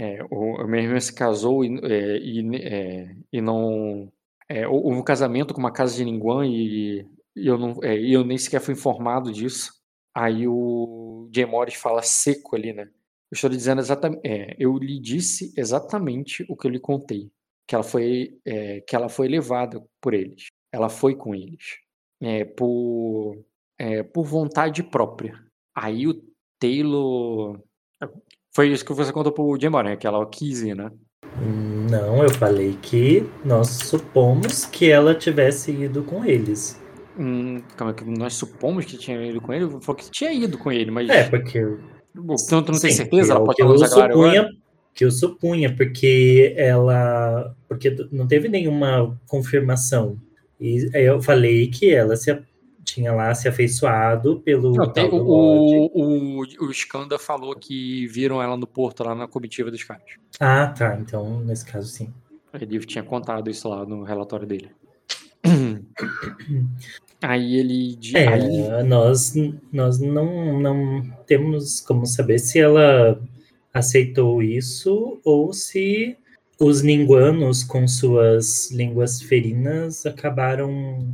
É, é, o, a minha irmã se casou e, é, e, é, e não. é, hou- houve um casamento com uma casa de Ningguang e, e eu, não, é, eu nem sequer fui informado disso. Aí o Jay Morris fala seco ali, né? Eu estou lhe dizendo exatamente. eu lhe disse exatamente o que eu lhe contei. Que ela foi, é, que ela foi levada por eles. Ela foi com eles. É, por, é, por vontade própria. Aí o Taylor. Foi isso que você contou pro Jay Morris, né? Que ela quis né? Não, eu falei que nós supomos que ela tivesse ido com eles. Hum, calma, que nós supomos que tinha ido com ele. Falou que tinha ido com ele, mas. É, porque. Então tu não tem certeza? é Ela o pode que eu supunha, agora? que eu supunha, porque ela. Porque não teve nenhuma confirmação. E aí eu falei que ela se, tinha lá se afeiçoado pelo. Não, tem- o, o, o Skanda falou que viram ela no porto, lá na comitiva dos caras. Ah, tá. Então, nesse caso, sim. Ele tinha contado isso lá no relatório dele. Aí ele. di- É, Aí, nós, nós não, não temos como saber se ela aceitou isso ou se os ninguanos, com suas línguas ferinas, acabaram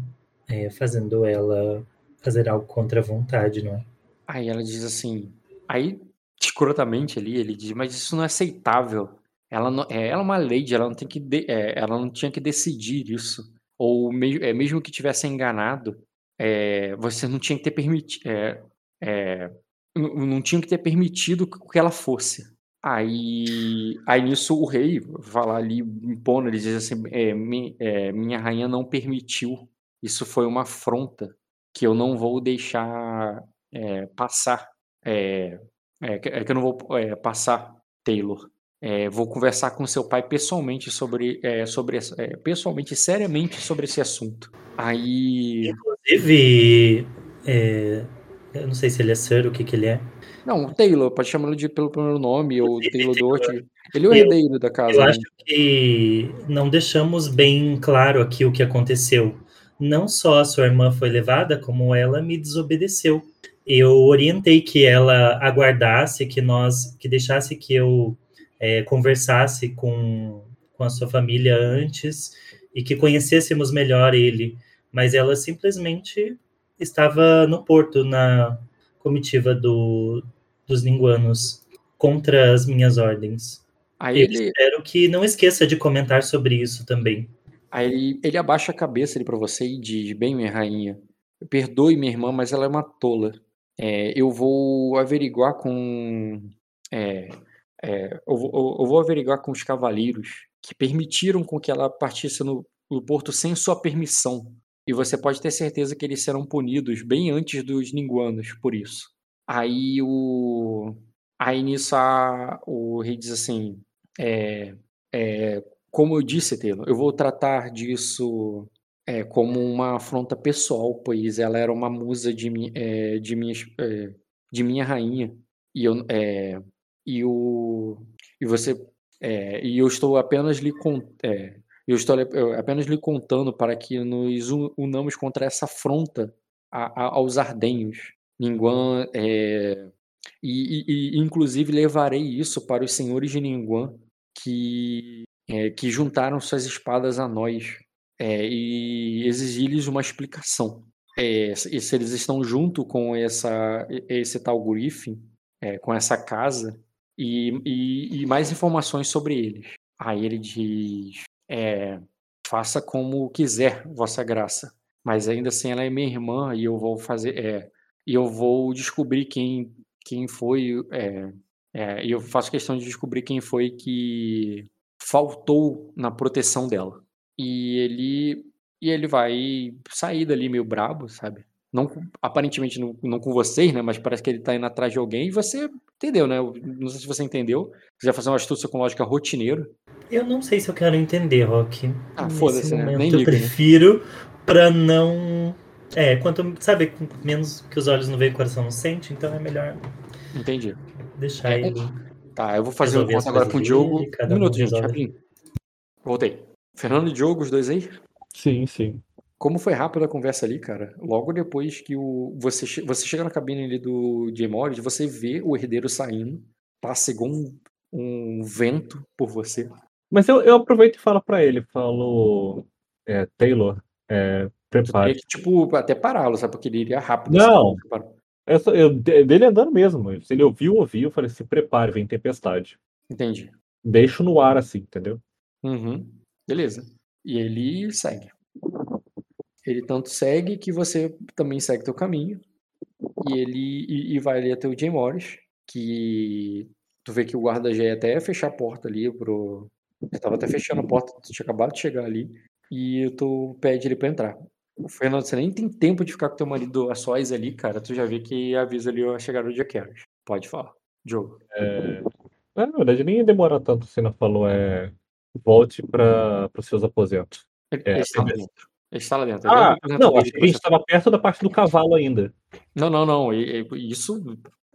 é, fazendo ela fazer algo contra a vontade, não é? aí ela diz assim. Aí, escrotamente ali, ele diz: Mas isso não é aceitável. Ela, não, é, ela é uma lady, ela não, tem que de- é, ela não tinha que decidir isso. Ou me- é, mesmo que tivesse enganado, é, você não tinha que ter permitido. É, é, não não tinha que ter permitido que ela fosse. Aí, aí nisso o rei lá ali impondo, ele diz assim: é, é, minha rainha não permitiu. Isso foi uma afronta que eu não vou deixar é, passar. É, é, que eu não vou passar, Taylor. Vou conversar com seu pai pessoalmente sobre, sobre pessoalmente seriamente sobre esse assunto. Aí. Inclusive, eu não sei se ele é Sir, o que que ele é. Não, Taylor, pode chamá-lo de pelo primeiro nome, ou Taylor Doherty. Ele é o herdeiro da casa. Eu né? acho que não deixamos bem claro aqui o que aconteceu. Não só a sua irmã foi levada, como ela me desobedeceu. Eu orientei que ela aguardasse, que nós, que deixasse que eu é, conversasse com, com a sua família antes e que conhecêssemos melhor ele. Mas ela simplesmente estava no porto, na comitiva do, dos ninguanos, contra as minhas ordens. Aí Eu ele, espero que não esqueça de comentar sobre isso também. Aí ele, ele abaixa a cabeça ali pra você e diz: Bem, minha rainha, perdoe minha irmã, mas ela é uma tola. É, eu vou averiguar com. é, é, eu, vou, eu vou averiguar com os cavaleiros que permitiram com que ela partisse no, no porto sem sua permissão. E você pode ter certeza que eles serão punidos bem antes dos ninguanos por isso. Aí o. Aí nisso a- o rei diz assim: é, é, como eu disse, Taylor, eu vou tratar disso é, como uma afronta pessoal, pois ela era uma musa de, é, de, minhas, é, de minha rainha. E eu, e o, e você, e eu estou apenas lhe eu estou apenas lhe contando para que nos un- unamos contra essa afronta a- a- aos ardenhos. Ninguém, é, e, e- e, inclusive levarei isso para os senhores de Ninguan que, é, que juntaram suas espadas a nós é, e exigir-lhes uma explicação. É, se se eles estão junto com essa, esse tal Griffin, é, com essa casa, e, e, e mais informações sobre eles. Aí ele diz: é, faça como quiser, Vossa Graça, mas ainda assim ela é minha irmã e eu vou fazer, é, e eu vou descobrir quem, quem foi, e eu faço questão de descobrir quem foi que faltou na proteção dela. E ele, e ele vai sair dali meio brabo, sabe? Não, aparentemente não, não com vocês, né? Mas parece que ele tá indo atrás de alguém e você entendeu, né? Eu Não sei se você entendeu. Você vai fazer uma astúcia com lógica rotineiro. Eu não sei se eu quero entender, Rock. Ah, foda-se, né? Nem eu liga, né? prefiro pra não. É, quanto. Sabe, menos que os olhos não veem, o coração não sente, então é melhor Entendi. deixar É, ele. Tá, eu vou fazer as encontro agora com o Diogo. Um um minuto, gente, rapidinho. Voltei. Fernando e Diogo, os dois aí? Sim, sim. Como foi rápida a conversa ali, cara? Logo depois que o você, che- você chega na cabine ali do Jay Morris, você vê o herdeiro saindo, passa igual um, um vento por você. Mas eu, eu aproveito e falo pra ele, falo, é, Taylor, é, teria prepare. que, tipo, até pará-lo, sabe? Porque ele iria rápido. Não. assim, para- Eu, só- eu- de- dele andando mesmo. Se ele ouviu, ouviu, eu falei, se prepare, vem tempestade. Entendi. Deixo no ar assim, entendeu? Uhum. Beleza. E ele segue. Ele tanto segue que você também segue teu caminho. E ele e, e vai ali até o Jay Morris, que tu vê que o guarda já ia até fechar a porta ali pro. Já tava até fechando a porta, tu tinha acabado de chegar ali. E tu pede ele pra entrar. O Fernando, você nem tem tempo de ficar com teu marido a sós ali, cara. Tu já vê que avisa ali a chegada do Jack Harris. Pode falar. Diogo. É, na verdade, nem ia demorar tanto, você não falou, é, volte para os seus aposentos. Ele, É, ele está lá dentro. Ele está lá dentro. Ah, não, achei que a gente estava perto da parte do cavalo ainda. Não, não, não. e- e- Isso,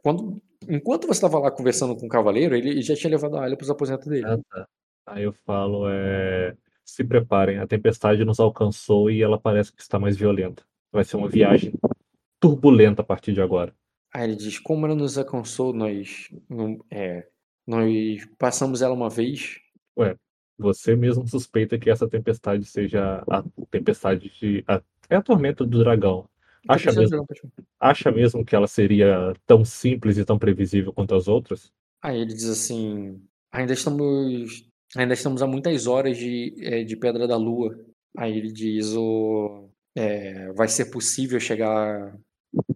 quando, enquanto você estava lá conversando com o cavaleiro, ele já tinha levado a Alia para os aposentos dele. Ah, tá. Aí eu falo, é, se preparem, a tempestade nos alcançou e ela parece que está mais violenta. Vai ser uma viagem turbulenta a partir de agora. Aí ele diz: Como ela nos alcançou, nós, não- é, nós passamos ela uma vez. Você mesmo suspeita que essa tempestade seja a tempestade de. a- é a tormenta do dragão. Acha mesmo, acha mesmo que ela seria tão simples e tão previsível quanto as outras? Aí ele diz assim: Ainda estamos, ainda estamos a muitas horas de, é, de Pedra da Lua. Aí ele diz: o, é, Vai ser possível chegar.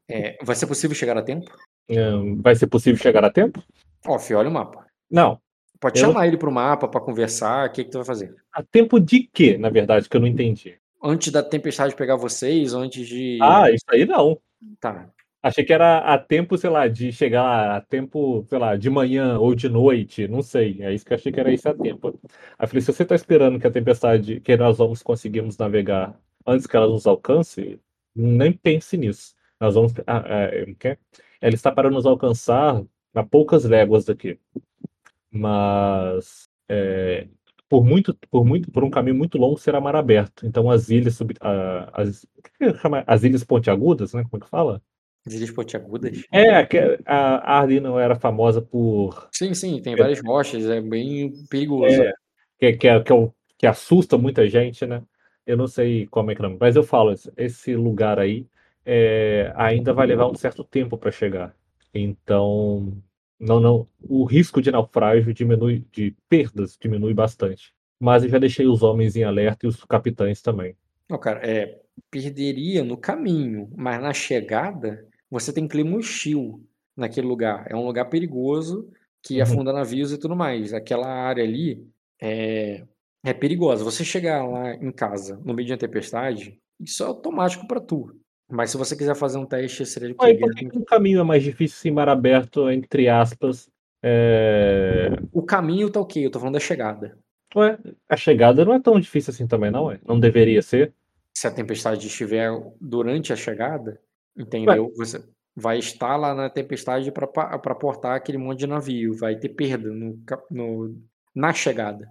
é, vai ser possível chegar a tempo? Hum, vai ser possível chegar a tempo? Ó, Fih, olha o mapa. Não. Pode Eu- chamar ele pro mapa pra conversar. O que, que tu vai fazer? A tempo de quê, na verdade, que eu não entendi? Antes da tempestade pegar vocês, ou antes de. Ah, isso aí não. Tá. Achei que era a tempo, sei lá, de chegar a tempo, sei lá, de manhã ou de noite, não sei. É isso que eu achei que era isso a tempo. Aí falei, se você tá esperando que a tempestade, que nós vamos conseguirmos navegar antes que ela nos alcance, nem pense nisso. Nós vamos. Ah, é, o quê? Ela está para nos alcançar a poucas léguas daqui. Mas é, por muito, por muito, por um caminho muito longo será mar aberto. Então as ilhas sub, ah, as, chama? As ilhas pontiagudas, né? Como é que fala? As pontiagudas? É, que a Arden não era famosa por. Sim, sim, tem várias rochas, é bem perigoso. É, que, que, é- que, é que assusta muita gente, né? Eu não sei como é que não, mas eu falo, esse- esse lugar aí é, ainda vai levar um certo tempo para chegar. Então, não, não, o risco de naufrágio diminui, de perdas diminui bastante. Mas eu já deixei os homens em alerta e os capitães também. Não, cara, é, perderia no caminho, mas na chegada você tem clima hostil naquele lugar. É um lugar perigoso que Uhum. afunda navios e tudo mais. Aquela área ali é, é perigosa. Você chegar lá em casa no meio de uma tempestade, isso é automático pra tu. Mas se você quiser fazer um teste, seria de Aí, por que o caminho é mais difícil em mar aberto, entre aspas? É, O caminho tá ok, eu tô falando da chegada. Ué, a chegada não é tão difícil assim também, não é? Não deveria ser. Se a tempestade estiver durante a chegada, entendeu? Você vai estar lá na tempestade para portar aquele monte de navio, vai ter perda no, no- na chegada.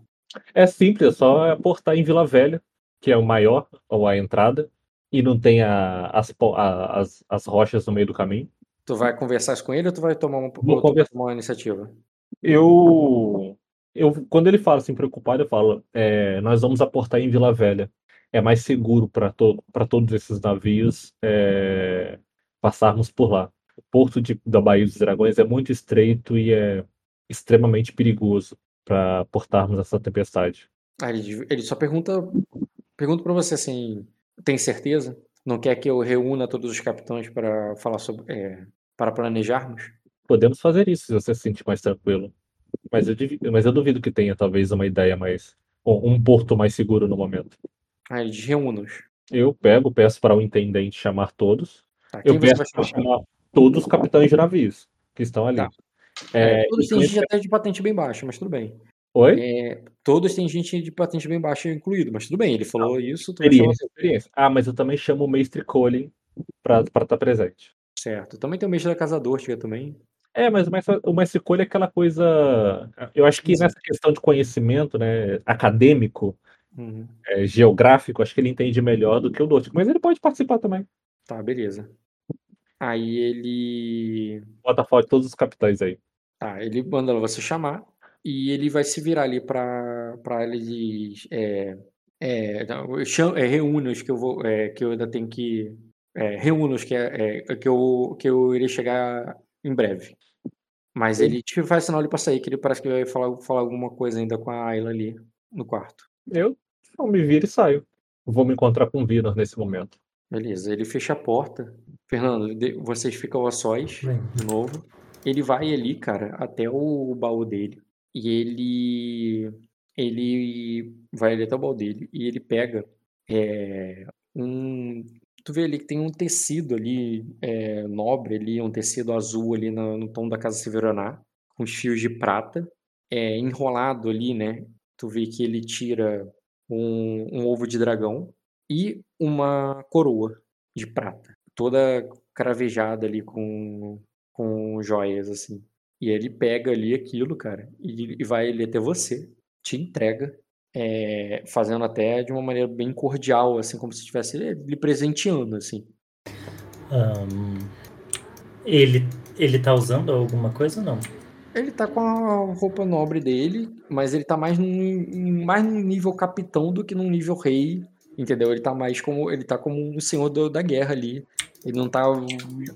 É simples, é só aportar em Vila Velha, que é o maior, ou a entrada, e não tem a- as, a- as, as rochas no meio do caminho. Tu vai conversar com ele ou tu vai tomar uma, ou conversar. tomar uma iniciativa? Eu, eu, quando ele fala assim preocupado, eu falo, é, nós vamos aportar em Vila Velha. É mais seguro para to todos esses navios é, passarmos por lá. O porto de, da Baía dos Dragões é muito estreito e é extremamente perigoso para portarmos essa tempestade. Ah, ele, ele só pergunta pergunta para você assim, tem certeza? Não quer que eu reúna todos os capitães para falar sobre é, para planejarmos? Podemos fazer isso se você se sentir mais tranquilo. Mas eu, mas eu duvido que tenha talvez uma ideia mais um porto mais seguro no momento. Ah, eles reúnem-os. Eu pego, peço para o intendente chamar todos. Tá, eu peço para chamar todos os capitães de navios que estão ali. Tá. É, todos têm gente até de patente bem baixa, mas tudo bem. Oi? É, todos têm gente de patente bem baixa incluído, mas tudo bem, ele falou isso. Experiência, experiência. Ah, mas eu também chamo o mestre Colin para estar tá presente. Certo. Também tem o mestre da Casa Dortiga também. É, mas o mestre Colin é aquela coisa. Eu acho que nessa questão de conhecimento né, acadêmico, uhum. é, geográfico, acho que ele entende melhor do que o Dortiga, mas ele pode participar também. Tá, beleza. Aí ele. Bota foto de todos os capitães aí. Tá, ele manda você chamar e ele vai se virar ali para ele. É, é, é, reúne os que eu vou. É, que eu ainda tenho que. É, reúne os que, é, é, que, eu, que eu irei chegar em breve. Mas ele te faz sinal ali pra sair, que ele parece que vai falar, falar alguma coisa ainda com a Ayla ali no quarto. Eu, eu me viro e saio. Vou me encontrar com o Vinor nesse momento. Beleza, ele fecha a porta. Fernando, vocês ficam a sós de novo. Ele vai ali, cara, até o baú dele. E ele. Ele vai ali até o baú dele. E ele pega é, um. Tu vê ali que tem um tecido ali, é, nobre ali, um tecido azul ali no, no tom da Casa Severaná, com fios de prata, é, enrolado ali, né? Tu vê que ele tira um, um ovo de dragão e uma coroa de prata, toda cravejada ali com, com joias, assim. E ele pega ali aquilo, cara, e, e vai ali até você, te entrega, é, fazendo até de uma maneira bem cordial, assim, como se estivesse lhe presenteando, assim. Um, ele, ele tá usando alguma coisa ou não? Ele tá com a roupa nobre dele, mas ele tá mais num, mais num nível capitão do que num nível rei Entendeu? Ele tá mais como. Ele tá como um senhor do, da guerra ali. Ele não tá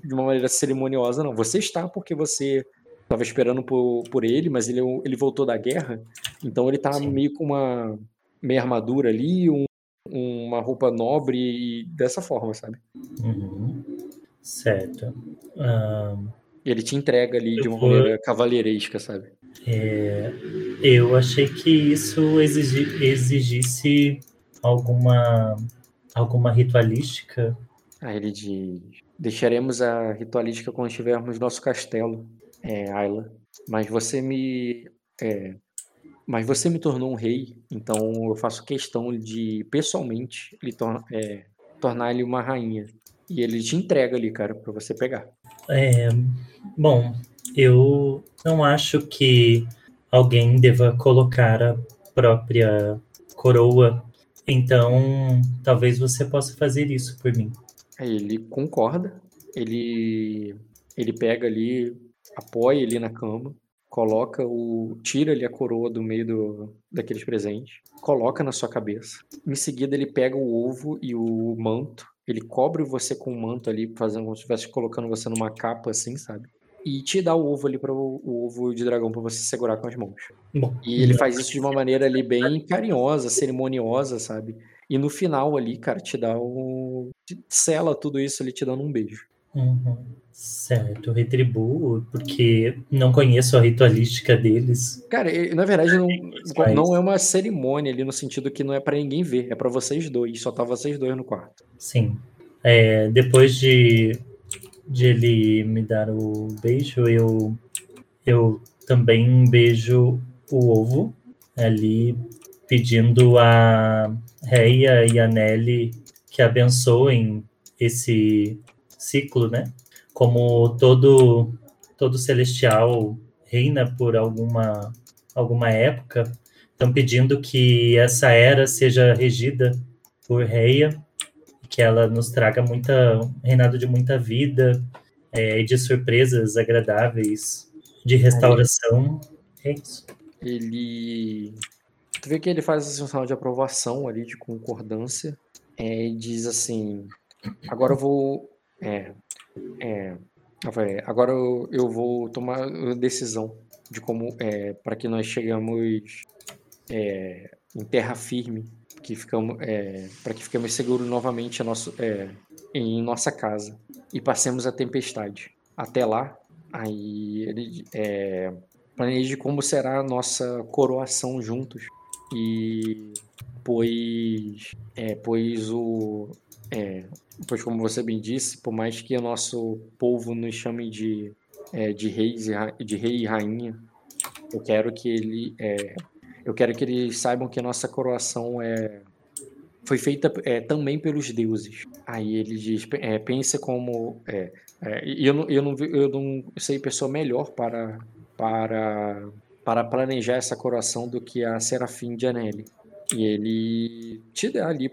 de uma maneira cerimoniosa, não. Você está porque você estava esperando por, por ele, mas ele, ele voltou da guerra. Então ele tá Sim. meio com uma meia armadura ali, um, uma roupa nobre e dessa forma, sabe? Uhum. Certo. E ele te entrega ali de uma vou... maneira cavalheiresca, sabe? É... Eu achei que isso exigi... exigisse alguma alguma ritualística? Aí ele diz: Deixaremos a ritualística quando estivermos no nosso castelo, é, Ayla. Mas você me. É, mas você me tornou um rei, então eu faço questão de, pessoalmente, lhe tor é, tornar ele uma rainha. E ele te entrega ali, cara, para você pegar. É, bom, eu não acho que alguém deva colocar a própria coroa então, talvez você possa fazer isso por mim. Ele concorda, ele ele pega ali, apoia ali na cama, coloca o tira ali a coroa do meio do, daqueles presentes, coloca na sua cabeça. Em seguida ele pega o ovo e o manto, ele cobre você com o manto ali, fazendo como se estivesse colocando você numa capa assim, sabe? e te dá o ovo ali para o, o, ovo de dragão para você segurar com as mãos. Bom, e ele faz isso de uma maneira ali bem carinhosa, cerimoniosa, sabe? E no final ali, cara, te dá o. Te sela tudo isso ali te dando um beijo. Uhum. Certo, retribuo, porque não conheço a ritualística deles. Cara, na verdade não, não é uma cerimônia ali no sentido que não é para ninguém ver, é para vocês dois, só tá vocês dois no quarto. Sim. É, depois de de ele me dar o beijo, eu, eu também beijo o ovo ali, pedindo a Reia e a Nelly que abençoem esse ciclo, né? Como todo todo celestial reina por alguma alguma época, estão pedindo que essa era seja regida por Reia que ela nos traga muita um reinado de muita vida é, de surpresas agradáveis, de restauração. É isso. Ele. Tu vê que ele faz esse sinal de aprovação ali, de concordância. é, diz assim: agora eu vou. É, é, Rafael, agora eu, eu vou tomar a decisão de como é, para que nós chegamos é, em terra firme, que ficamos é, para que fiquemos seguros novamente nosso, é, em nossa casa e passemos a tempestade. Até lá, aí ele é, planeje como será a nossa coroação juntos e pois é, pois o é, pois como você bem disse, por mais que o nosso povo nos chame de é, de reis de rei e rainha, eu quero que ele é, eu quero que eles saibam que a nossa coroação é foi feita é, também pelos deuses. Aí ele diz, é, pensa como é, é, eu, não, eu, não, eu não sei pessoa melhor para para para planejar essa coroação do que a Serafim de Anelli. E ele te deu ali,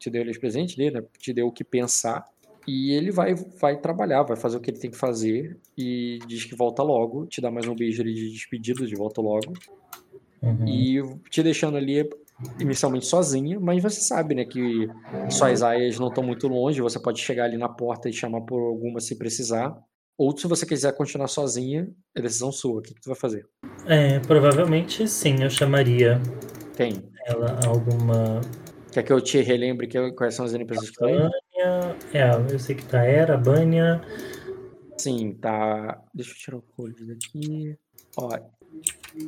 te deu ali os presentes dele, né? te deu o que pensar. E ele vai, vai trabalhar, vai fazer o que ele tem que fazer. E diz que volta logo, te dá mais um beijo ali de despedida, de volta logo. Uhum. E te deixando ali inicialmente sozinha, mas você sabe, né, que suas aias não estão muito longe, você pode chegar ali na porta e chamar por alguma se precisar. Ou se você quiser continuar sozinha, é decisão sua. O que, que tu vai fazer? É, provavelmente sim, eu chamaria. Ela alguma. Quer que eu te relembre que, quais são as NPCs que estão aí? É, eu sei que tá Era, Banya. Sim, tá. Deixa eu tirar o code daqui. Ó,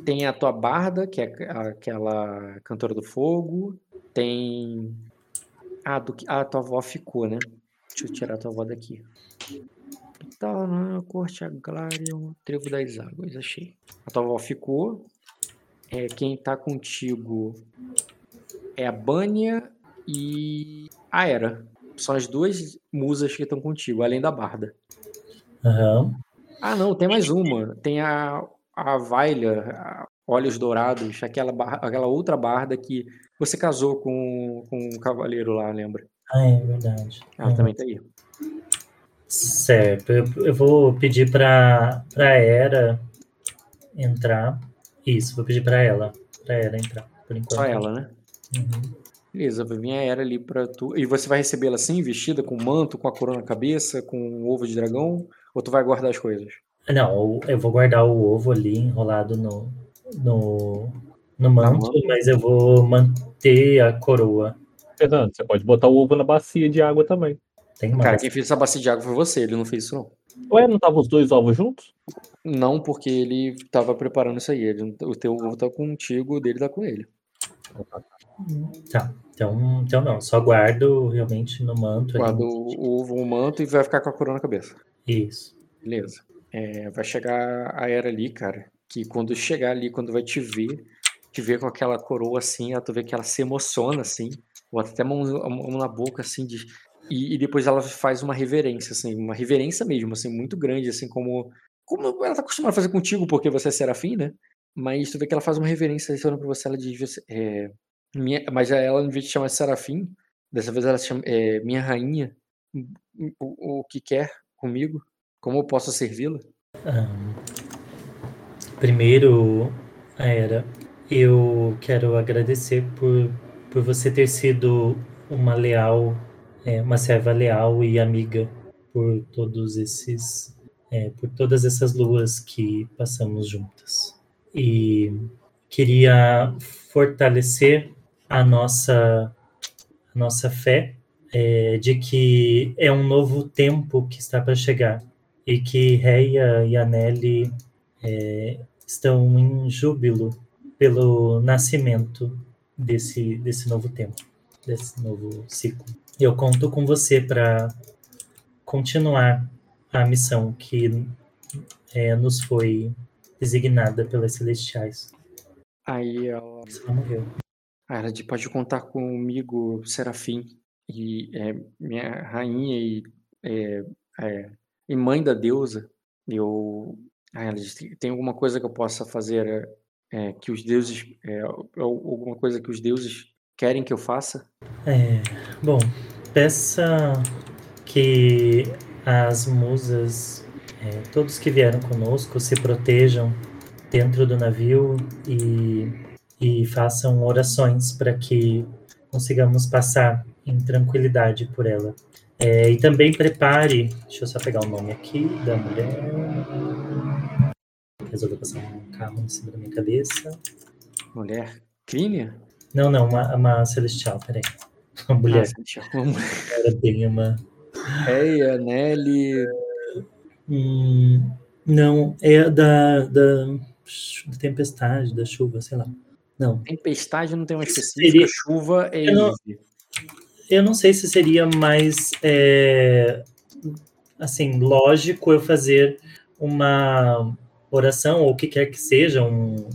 tem a tua Barda, que é aquela cantora do fogo. Tem. Ah, do... ah, a tua avó ficou, né? Deixa eu tirar a tua avó daqui. Tá, na corte agrária, trevo das águas, achei. A tua avó ficou. É, quem tá contigo é a Bânia e a Era. São as duas musas que estão contigo, além da Barda. Uhum. Ah, não, tem mais uma. Tem a, a Vailha, Olhos Dourados, aquela, barra, aquela outra barda que você casou com, com um cavaleiro lá, lembra? Ah, é verdade. Ela uhum. também tá aí. Certo, eu, eu vou pedir pra, pra Era entrar. Isso, vou pedir pra ela. Pra Era entrar, por enquanto. Só ela, né? Uhum. Beleza, vai vir a Era ali pra tu. E você vai recebê-la assim, vestida, com manto, com a coroa na cabeça, com um ovo de dragão? Ou tu vai guardar as coisas? Não, eu vou guardar o ovo ali enrolado no, no, no manto, mas eu vou manter a coroa. Fernando, você pode botar o ovo na bacia de água também. Tem mais. Cara, quem fez essa bacia de água foi você, ele não fez isso não. Ué, não estavam os dois ovos juntos? Não, porque ele tava preparando isso aí. Ele, o teu ovo tá contigo, o dele tá com ele. Tá, então, então não, só guardo realmente no manto. Guardo o ovo, o manto e vai ficar com a coroa na cabeça. Isso. Beleza. É, vai chegar a era ali, cara, que quando chegar ali, quando vai te ver, te ver com aquela coroa assim, ela, tu vê que ela se emociona assim, bota até a mão, a mão na boca assim, de, e, e, depois ela faz uma reverência, assim, uma reverência mesmo, assim, muito grande, assim, como, como ela tá acostumada a fazer contigo, porque você é serafim, né? Mas tu vê que ela faz uma reverência olhando pra você, ela diz, é, minha, mas ela, em vez de chamar serafim, dessa vez ela chama é, minha rainha, o, o que quer comigo? Como eu posso servi-la? Um, primeiro, Era, eu quero agradecer por, por você ter sido uma leal, é, uma serva leal e amiga por todos esses, é, por todas essas luas que passamos juntas. E queria fortalecer a nossa, a nossa fé é, de que é um novo tempo que está para chegar e que Reia e Anelli é, estão em júbilo pelo nascimento desse, desse novo tempo, desse novo ciclo. Eu conto com você para continuar a missão que é, nos foi designada pelas celestiais. Aí ela. ela morreu. Ah, ela pode contar comigo, Serafim, e é, minha rainha e é, é, e mãe da deusa, eu ah, tem alguma coisa que eu possa fazer que os deuses alguma coisa que os deuses querem que eu faça? É, bom, peça que as musas, todos que vieram conosco, se protejam dentro do navio e, e façam orações para que consigamos passar em tranquilidade por ela. É, e também prepare. Deixa eu só pegar o nome aqui da mulher. Resolveu passar um carro em cima da minha cabeça. Mulher Crínia? Não, não, uma, uma celestial, peraí. Uma mulher. Ah. Era bem uma. Reia, Nelly. Hum, não, é da, da, da tempestade, da chuva, sei lá. Não. Tempestade não tem uma específica, Seria- chuva é Eu não-. Eu não sei se seria mais é, assim lógico eu fazer uma oração ou o que quer que seja, um-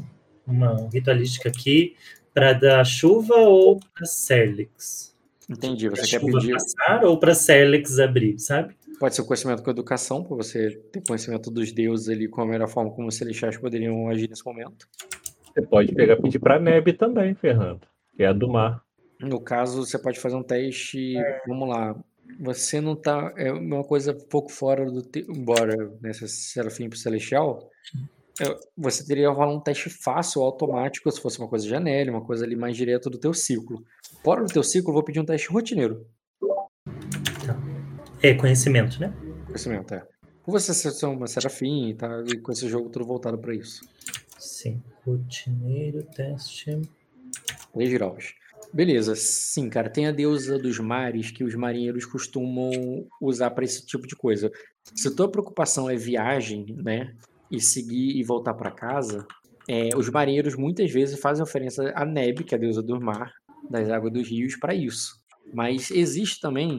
uma ritualística aqui para da chuva ou para Serlix. Entendi. Você quer chuva pedir. passar ou para Serlix abrir, sabe? Pode ser o conhecimento com educação, para você ter conhecimento dos deuses ali com a melhor forma como os celestiais poderiam agir nesse momento. Você pode pegar e pedir pra Neb também, Fernando. Que é a do mar. No caso, você pode fazer um teste. Vamos lá. Você não tá. É uma coisa um pouco fora do. Te... Embora nessa Serafim pro Celestial, é, você teria que rolar um teste fácil, automático, se fosse uma coisa de anel, uma coisa ali mais direto do teu ciclo. Fora do teu ciclo, eu vou pedir um teste rotineiro. É conhecimento, né? Conhecimento, é. Por você ser uma Serafim, tá? E com esse jogo tudo voltado para isso. Sim. Rotineiro, teste. 3 graus. Beleza, sim, cara. Tem a deusa dos mares que os marinheiros costumam usar para esse tipo de coisa. Se tua preocupação é viagem, né? E seguir e voltar para casa, é, os marinheiros muitas vezes fazem oferência a Neb, que é a deusa do mar, das águas dos rios, para isso. Mas existe também.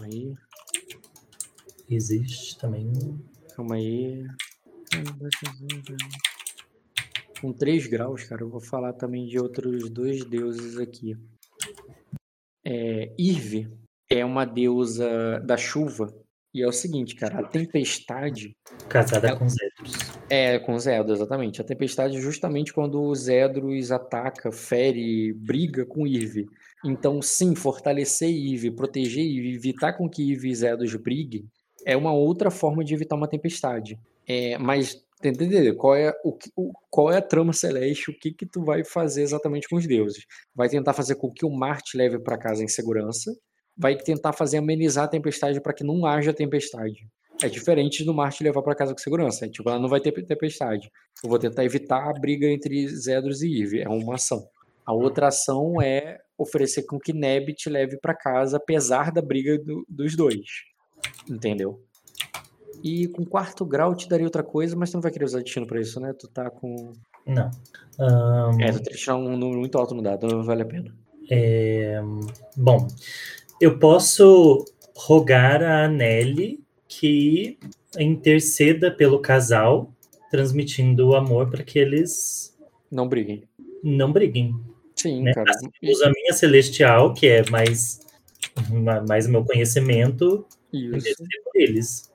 Aí, Existe também. calma aí. Com 3 graus, cara, eu vou falar também de outros dois deuses aqui. É, Irve é uma deusa da chuva. E é o seguinte, cara, a tempestade Casada É- com Zedros. é com Zedro, exatamente. A tempestade é justamente quando o Zedros ataca, fere, briga com Irve. Então, sim, fortalecer Irve, proteger Irve, evitar com que Irve e Zedros briguem, é uma outra forma de evitar uma tempestade. É, mas tenta entender qual é, o, o- qual é a trama celeste, o que que tu vai fazer exatamente com os deuses. Vai tentar fazer com que o mar te leve para casa em segurança, vai tentar fazer amenizar a tempestade para que não haja tempestade. É diferente do mar te levar para casa com segurança. É, tipo, ela não vai ter tempestade. Eu vou tentar evitar a briga entre Zedros e Eve. É uma ação. A outra ação é oferecer com que Neb te leve para casa, apesar da briga do- dos dois. Entendeu? E com quarto grau te daria outra coisa, mas tu não vai querer usar destino pra isso, né? Tu tá com. Não. Ahn, É, tu teria que tirar um número muito alto no dado, não vale a pena. é, bom, eu posso rogar a Nelly que interceda pelo casal, transmitindo o amor para que eles Não briguem. não briguem. Sim, Né? cara. Uso a minha celestial, que é mais ma- mais meu conhecimento, Isso. por eles.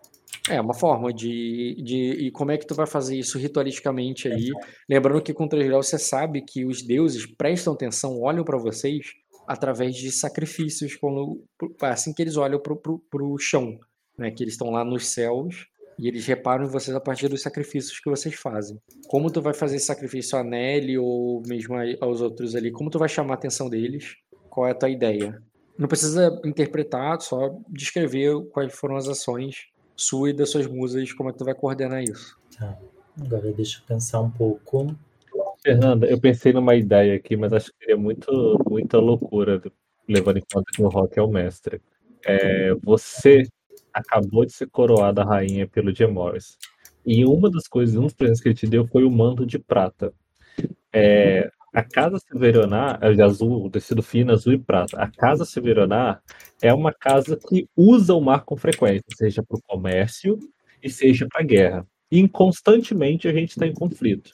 É uma forma de, de. E como é que tu vai fazer isso ritualisticamente ali? Lembrando que com 3 graus você sabe que os deuses prestam atenção, olham pra vocês através de sacrifícios, quando, assim que eles olham pro, pro chão, né? Que eles estão lá nos céus e eles reparam em vocês a partir dos sacrifícios que vocês fazem. Como tu vai fazer esse sacrifício a Nelly ou mesmo aos outros ali? Como tu vai chamar a atenção deles? Qual é a tua ideia? Não precisa interpretar, só descrever quais foram as ações sua e das suas musas, como é que tu vai coordenar isso. Agora deixa eu pensar um pouco. Fernanda, eu pensei numa ideia aqui, mas acho que seria muito, muita loucura, levando em conta que o Rock é o mestre. É, você acabou de ser coroada rainha pelo Jim Morris. E uma das coisas, um dos presentes que ele te deu foi o manto de prata. É, a Casa Severonar é de azul, tecido fino, azul e prata. A Casa Severonar é uma casa que usa o mar com frequência, seja para o comércio e seja para a guerra. E constantemente a gente está em conflito.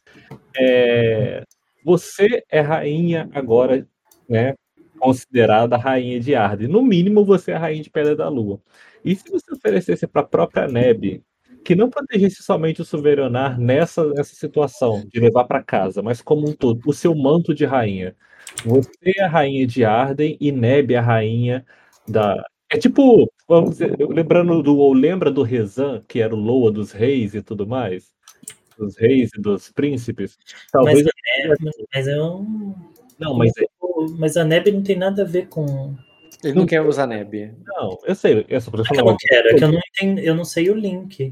É, você é rainha agora, né? Considerada rainha de Arden. No mínimo, você é a rainha de Pedra da Lua. E se você oferecesse para a própria Neb, que não protegesse somente o Soverenar nessa, nessa situação de levar para casa, mas como um todo, o seu manto de rainha. Você é a rainha de Arden e Neb é a rainha da. É tipo, vamos dizer, lembrando do. Ou lembra do Rezan, que era o Loa dos reis e tudo mais? Dos reis e dos príncipes? Talvez Mas, é, mas eu Não, mas é- Mas a neve não tem nada a ver com. Ele não quer usar neb. não, eu sei, eu só É que eu não quero, é que eu não entendo, eu não sei o link.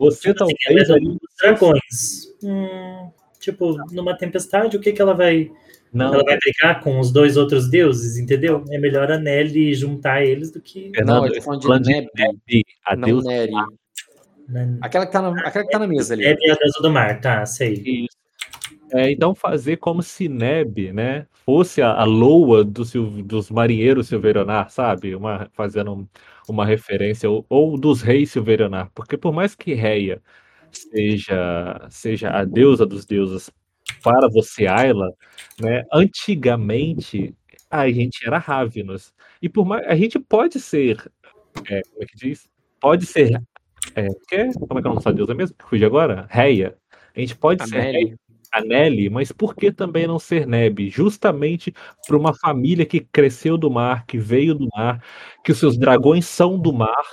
Você Tipo assim, talvez é ali. dragões. Hum, tipo, numa tempestade, o que que ela vai. Não, Ela vai brigar com os dois outros deuses, entendeu? É melhor a Nelly juntar eles do que. Não, Fernando, eu tô falando de falando de neb, Neb, a não deusa Neri. Aquela que tá na, aquela que tá na mesa ali. É a deusa do mar, tá, sei. Isso. É, então fazer como se Neb, né, fosse a, a loa do dos marinheiros Silverionar, sabe? Uma, fazendo um- uma referência, ou, ou dos reis Silverionar, porque por mais que Reia seja, seja a deusa dos deuses para você, Ayla, né, antigamente a gente era Ravenos. E por mais, a gente pode ser, é, como é que diz? Pode ser, é, que, como é que é o nome dessa deusa mesmo? Fugi agora? Reia. A gente pode A ser Reia Nelly. a Nelly, mas por que também não ser Neb? Justamente para uma família que cresceu do mar, que veio do mar, que os seus dragões são do mar,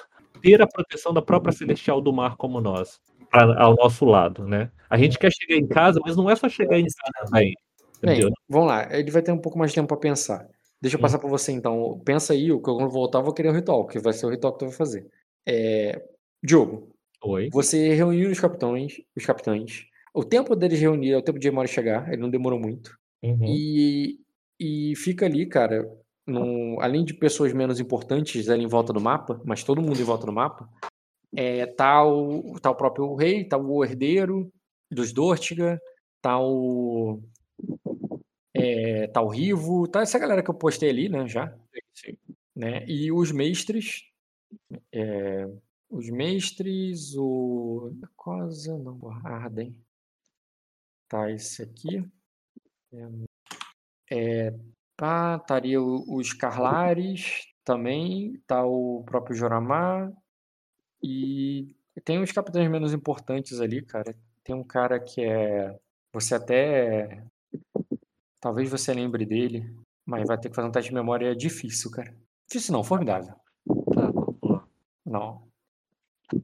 ter a proteção da própria Celestial do mar como nós, pra- ao nosso lado, né? A gente quer chegar em casa, mas não é só chegar em casa também. Bem, Entendeu? vamos lá. Ele vai ter um pouco mais de tempo pra pensar. Deixa eu Hum. passar pra você então. Pensa aí, o que eu vou voltar, eu vou querer o ritual, que vai ser o ritual que tu vai fazer. É... Diogo, Oi. você reuniu os capitães, os capitães. O tempo deles reunir é o tempo de Emori chegar, ele não demorou muito. Uhum. E, e fica ali, cara, num- além de pessoas menos importantes ali em volta do mapa, mas todo mundo em volta do mapa, é, tá, o, tá o próprio rei, tá o herdeiro dos Dortiga, tá o. é, tá o Rivo, tá essa galera que eu postei ali, né, já. Sim. Né? E os mestres. é, os mestres, o. Cosa, não, Arden. Tá esse aqui. É, tá, estaria os Carlares também, tá o próprio Joramar. E tem uns capitães menos importantes ali, cara. Tem um cara que é. Você até. Talvez você lembre dele, mas vai ter que fazer um teste de memória difícil, cara. Difícil não, formidável. Tá, vamos lá. Não.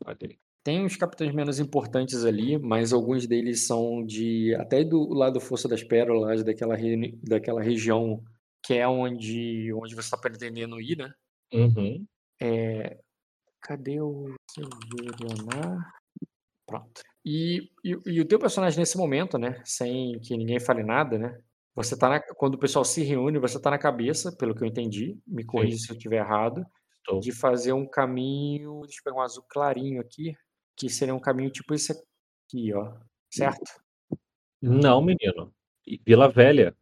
Olha aí. Tem uns capitães menos importantes ali, mas alguns deles são de. Até do lado do Força das Pérolas, daquela, re- daquela região que é onde, onde você está pretendendo ir, né? Uhum. É, cadê o Silverionar? Pronto. E, e, e o teu personagem nesse momento, né? Sem que ninguém fale nada, né? Você tá na, quando o pessoal se reúne, você tá na cabeça, pelo que eu entendi, me corrija se eu estiver errado, Estou. de fazer um caminho, deixa eu pegar um azul clarinho aqui, que seria um caminho tipo esse aqui, ó. Certo? Não, menino. Vila Velha.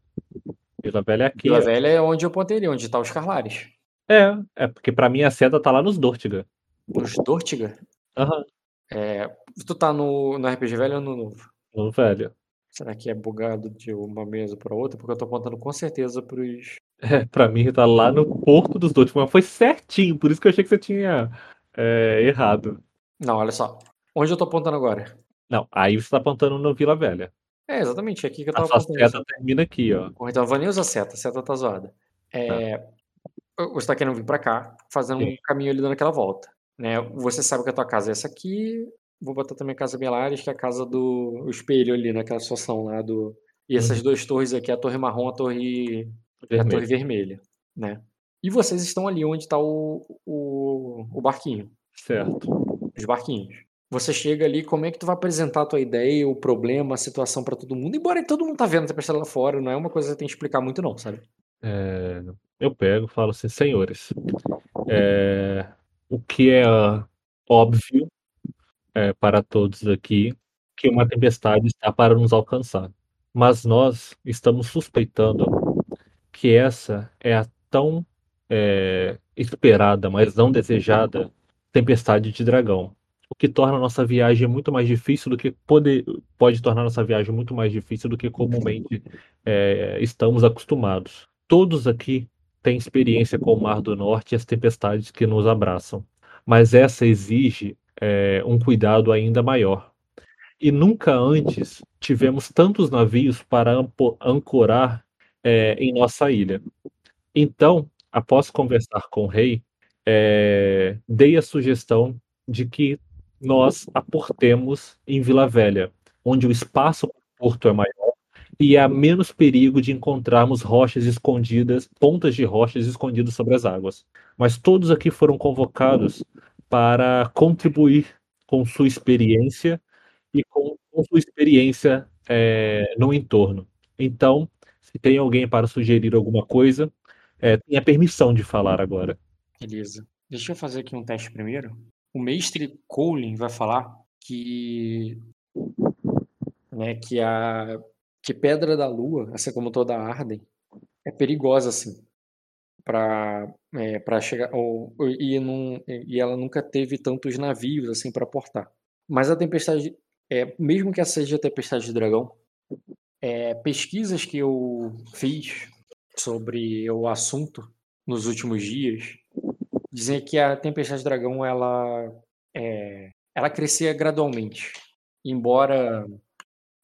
Vila Velha é aqui. Vila ó. Velha é onde eu pontei ali, onde tá os Carlares. É, é porque pra mim a seta tá lá nos Dortiga. Nos Dortiga. Aham. É, tu tá no, no RPG velho ou no novo? No velho. Será que é bugado de uma mesa para outra? Porque eu tô apontando com certeza pros. É, pra mim tá lá no Porto dos Dortiga. Mas foi certinho, por isso que eu achei que você tinha é, errado. Não, olha só. Onde eu tô apontando agora? Não, aí você tá apontando no Vila Velha. É, exatamente, é aqui que eu A tava sua apontando. seta termina aqui, ó. Então, vou nem usar seta, a seta tá zoada. É, Você tá querendo vir pra cá, fazendo um Sim. caminho ali dando aquela volta. Né? Você sabe que a tua casa é essa aqui. Vou botar também a casa Belares, que é a casa do o espelho ali, naquela situação lá do. E essas Uhum. duas torres aqui, a torre marrom, a torre e a torre Vermelho. vermelha, né? E vocês estão ali onde está o, o, o barquinho, Certo. Os barquinhos. Você chega ali, como é que tu vai apresentar a tua ideia, o problema, a situação para todo mundo? Embora todo mundo tá vendo, tá prestando lá fora, não é uma coisa que você tem que explicar muito não, sabe? É, eu pego e falo assim, senhores, é, o que é óbvio é, para todos aqui que uma tempestade está para nos alcançar. Mas nós estamos suspeitando que essa é a tão é, esperada, mas não desejada tempestade de dragão. O que torna nossa viagem muito mais difícil do que pode, pode tornar nossa viagem muito mais difícil do que comumente é, estamos acostumados. Todos aqui têm experiência com o Mar do Norte e as tempestades que nos abraçam, mas essa exige é, um cuidado ainda maior. E nunca antes tivemos tantos navios para ancorar é, em nossa ilha. Então, após conversar com o rei, é, dei a sugestão de que nós aportemos em Vila Velha, onde o espaço para o porto é maior e há menos perigo de encontrarmos rochas escondidas, pontas de rochas escondidas sobre as águas. Mas todos aqui foram convocados para contribuir com sua experiência e com, com sua experiência é, no entorno. Então, se tem alguém para sugerir alguma coisa, é, tenha permissão de falar agora. Beleza. Deixa eu fazer aqui um teste primeiro. O mestre Colin vai falar que né, que a que Pedra da Lua, assim como toda a Arden, é perigosa assim para é, para chegar ou, e, não, e ela nunca teve tantos navios assim para portar. Mas a tempestade, é, mesmo que seja a tempestade de dragão, é, pesquisas que eu fiz sobre o assunto nos últimos dias dizem que a tempestade de dragão ela é, ela crescia gradualmente, embora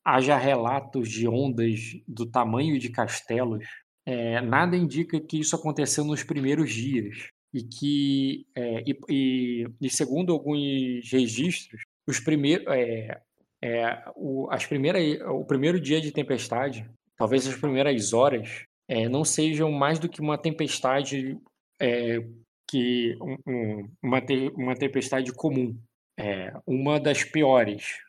haja relatos de ondas do tamanho de castelos, é, nada indica que isso aconteceu nos primeiros dias. E que, é, e, e, e, segundo alguns registros, os primeiros, é, é, o, as primeiras, o primeiro dia de tempestade, talvez as primeiras horas, é, não sejam mais do que uma tempestade é, que um, uma, te, uma tempestade comum, uma das piores,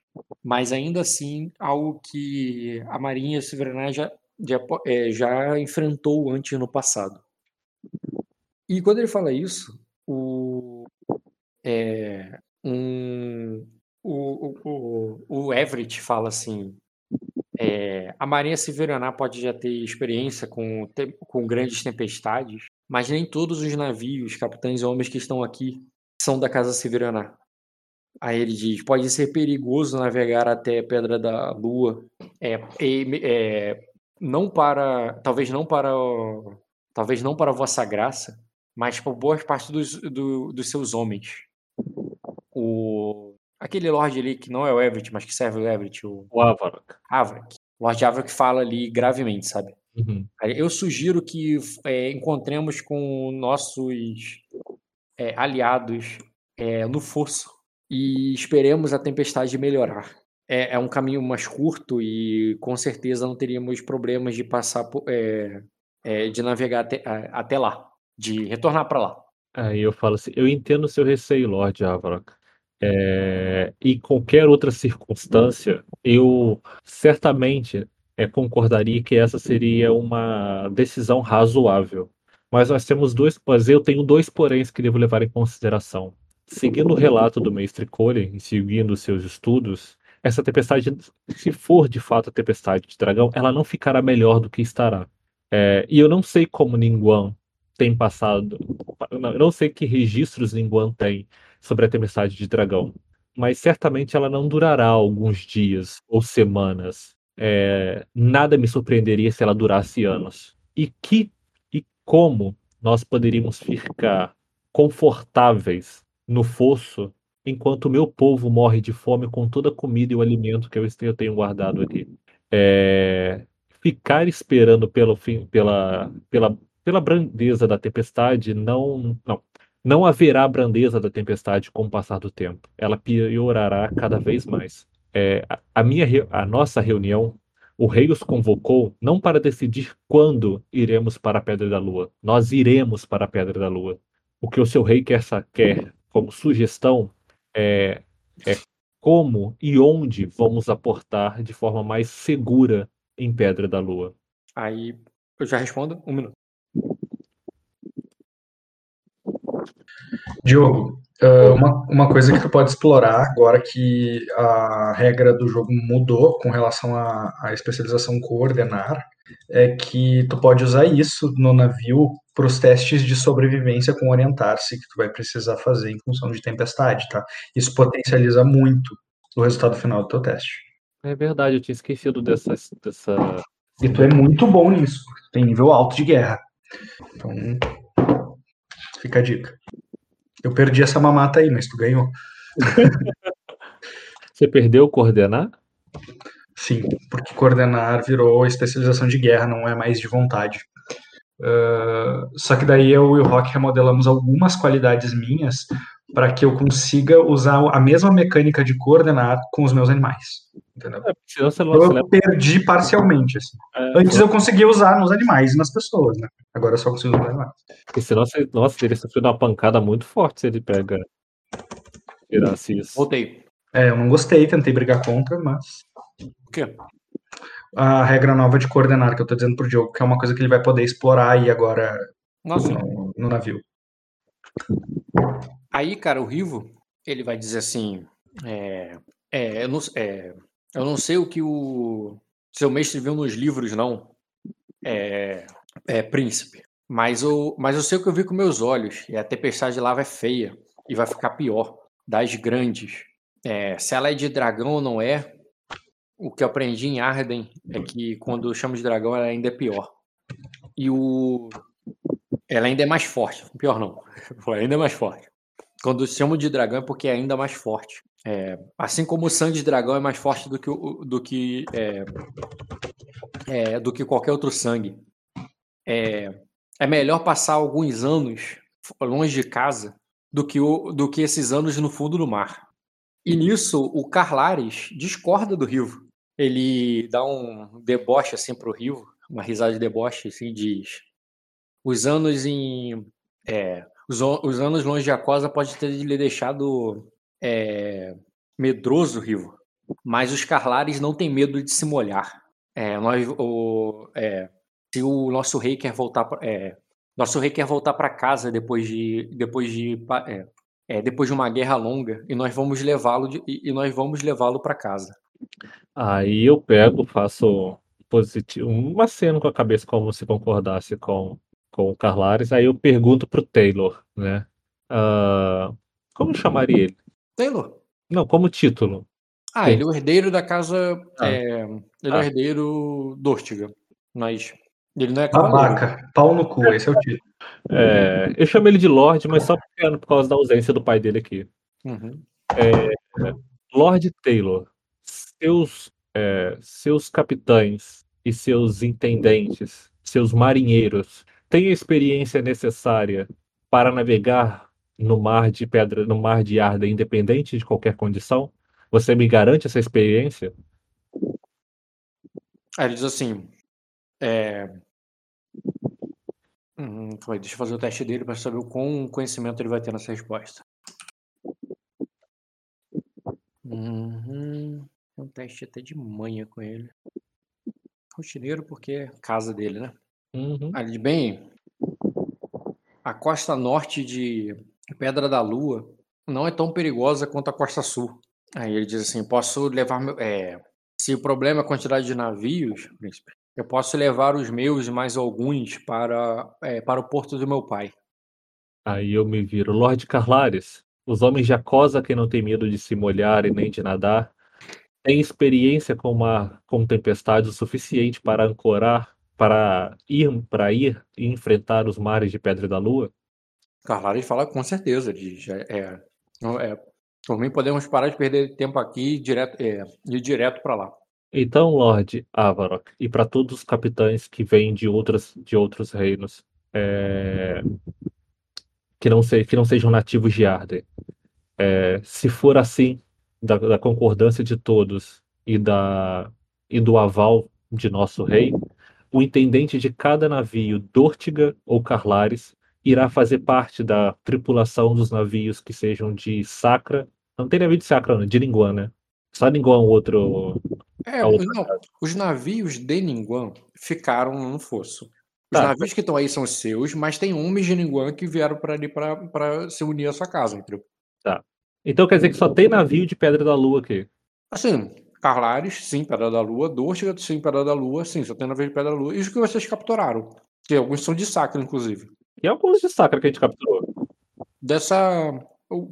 mas ainda assim algo que a Marinha Soberana já, já, é, já enfrentou antes no passado. E quando ele fala isso, o, é, um, o, o, o Everett fala assim: é, a Marinha Severaná pode já ter experiência com, com grandes tempestades, mas nem todos os navios, capitães e homens que estão aqui são da Casa Severaná. Aí ele diz: pode ser perigoso navegar até Pedra da Lua, é, é, não para, talvez não para, talvez não para vossa graça, mas por boa parte dos, do, dos seus homens. O aquele Lorde ali que não é o Everett, mas que serve o Everett, o, o Avarak. Avarak. Lord Avarak fala ali gravemente, sabe? Uhum. Eu sugiro que é, encontremos com nossos é, aliados é, no fosso e esperemos a tempestade melhorar. É, é, um caminho mais curto e com certeza não teríamos problemas de passar por, é, é, de navegar até, até lá, de retornar para lá. Aí eu falo assim, eu entendo o seu receio, Lord Avarok. É, em qualquer outra circunstância, eu certamente é, concordaria que essa seria uma decisão razoável. Mas nós temos dois, mas eu tenho dois poréns que devo levar em consideração. Seguindo o relato do mestre Colin e seguindo seus estudos, essa tempestade, se for de fato a tempestade de dragão, ela não ficará melhor do que estará. É, e eu não sei como Ningguang tem passado, eu não sei que registros Ningguang tem sobre a tempestade de dragão, mas certamente ela não durará alguns dias ou semanas. É, nada me surpreenderia se ela durasse anos. E que e como nós poderíamos ficar confortáveis no fosso, enquanto o meu povo morre de fome com toda a comida e o alimento que eu tenho guardado aqui. É, ficar esperando pelo fim, pela, pela, pela brandeza da tempestade não, não, não haverá brandeza da tempestade com o passar do tempo. Ela piorará cada vez mais. É, a, minha, a nossa reunião, o rei os convocou não para decidir quando iremos para a Pedra da Lua. Nós iremos para a Pedra da Lua. O que o seu rei quer, quer como sugestão é, é como e onde vamos aportar de forma mais segura em Pedra da Lua. Aí eu já respondo um minuto. Diogo, uh, uma, uma coisa que tu pode explorar agora que a regra do jogo mudou com relação à, à especialização coordenar é que tu pode usar isso no navio para os testes de sobrevivência com orientar-se que tu vai precisar fazer em função de tempestade, tá? Isso potencializa muito o resultado final do teu teste. É verdade, eu tinha esquecido dessa. dessa... E tu é muito bom nisso, tu tem nível alto de guerra. Então, fica a dica. Eu perdi essa mamata aí, mas tu ganhou. Você perdeu coordenar? Sim, porque coordenar virou especialização de guerra, não é mais de vontade. Uh, só que daí eu e o Rock remodelamos algumas qualidades minhas para que eu consiga usar a mesma mecânica de coordenar com os meus animais. Entendeu? É, eu perdi parcialmente. Assim. é, Antes eu conseguia usar nos animais e nas pessoas, né? Agora eu só consigo usar nos animais. porque senão você, nossa, ele sofreu uma pancada muito forte se ele pega. Tirasse isso. Voltei. É, eu não gostei, tentei brigar contra, mas O quê? a regra nova de coordenar que eu tô dizendo pro Diogo, que é uma coisa que ele vai poder explorar aí agora Nossa, no, no navio. Aí, cara, o Rivo, ele vai dizer assim, é, é, eu, não, é, eu não sei o que o seu mestre viu nos livros, não, é, é príncipe, mas eu, mas eu sei o que eu vi com meus olhos, e a tempestade de lava é feia, e vai ficar pior, das grandes. É, se ela é de dragão ou não é, o que eu aprendi em Arden é que quando eu chamo de dragão, ela ainda é pior. E o... Ela ainda é mais forte, pior não, ainda é mais forte. Quando chamo de dragão é porque é ainda mais forte. É, assim como o sangue de dragão é mais forte do que, do que, é, é, do que qualquer outro sangue. É, é melhor passar alguns anos longe de casa do que, o, do que esses anos no fundo do mar. E nisso, o Carlares discorda do Rivo. Ele dá um deboche assim pro Rivo, uma risada de deboche, assim, diz: Os anos em. é, os, os anos longe de Acosa pode ter lhe deixado é, medroso, Rivo. Mas os Carlares não têm medo de se molhar. É, nós, o, é, se o nosso rei quer voltar, é, nosso rei quer voltar para casa depois de, depois de, é, é, depois de uma guerra longa, e nós vamos levá-lo e, nós vamos levá-lo para casa. Aí eu pego, faço positivo, uma cena com a cabeça como se concordasse com, com o Carlares. Aí eu pergunto pro Taylor, né? ah, como chamaria ele? Taylor. Não, como título. Ah, Sim. ele é o herdeiro da casa. Ah. é, ele é o Ah. herdeiro Dortiga. Mas ele não é. Babaca, pau no cu, esse é o título. É, eu chamo ele de Lorde, mas só é por causa da ausência do pai dele aqui. Uhum. Lord Taylor, seus, é, seus capitães e seus intendentes, seus marinheiros, têm a experiência necessária para navegar no mar de pedra, no mar de Arda, independente de qualquer condição? Você me garante essa experiência? Aí ele diz assim. É... Hum, deixa eu fazer o teste dele para saber o quão conhecimento ele vai ter nessa resposta. Uhum. É um teste até de manha com ele. Rotineiro porque é casa dele, né? Uhum. Ali bem, a costa norte de Pedra da Lua não é tão perigosa quanto a costa sul. Aí ele diz assim: posso levar meu. É, se o problema é a quantidade de navios, príncipe, eu posso levar os meus e mais alguns para, é, para o porto do meu pai. Aí eu me viro. Lord Carlares, os homens de Acosa que não têm medo de se molhar e nem de nadar, têm experiência com mar, com tempestade o suficiente para ancorar, para ir, para ir e enfrentar os mares de Pedra da Lua? Carlares fala com certeza. Diz, é, é, é, por mim, podemos parar de perder tempo aqui e direto, é, ir direto para lá. Então, Lord Avarok, e para todos os capitães que vêm de outras, de outros reinos, é, que, não se, que não sejam nativos de Arden, é, se for assim, da, da concordância de todos e, da, e do aval de nosso rei, o intendente de cada navio, Dortiga ou Carlares, irá fazer parte da tripulação dos navios que sejam de Sacra. Não tem navio de Sacra, não, de Linguan, né? Só Linguan é um outro. É, outra não, os navios de Ninguan ficaram no fosso. Os Tá. navios que estão aí são seus, mas tem homens de Ninguan que vieram para ali para se unir à sua casa, entendeu? Então quer dizer que só tem navio de Pedra da Lua aqui. Assim, Carlares, sim, Pedra da Lua, Dortiga, sim, Pedra da Lua, sim, só tem navio de Pedra da Lua. Isso que vocês capturaram. Que alguns são de Sacra, inclusive. E alguns de Sacra que a gente capturou. Dessa.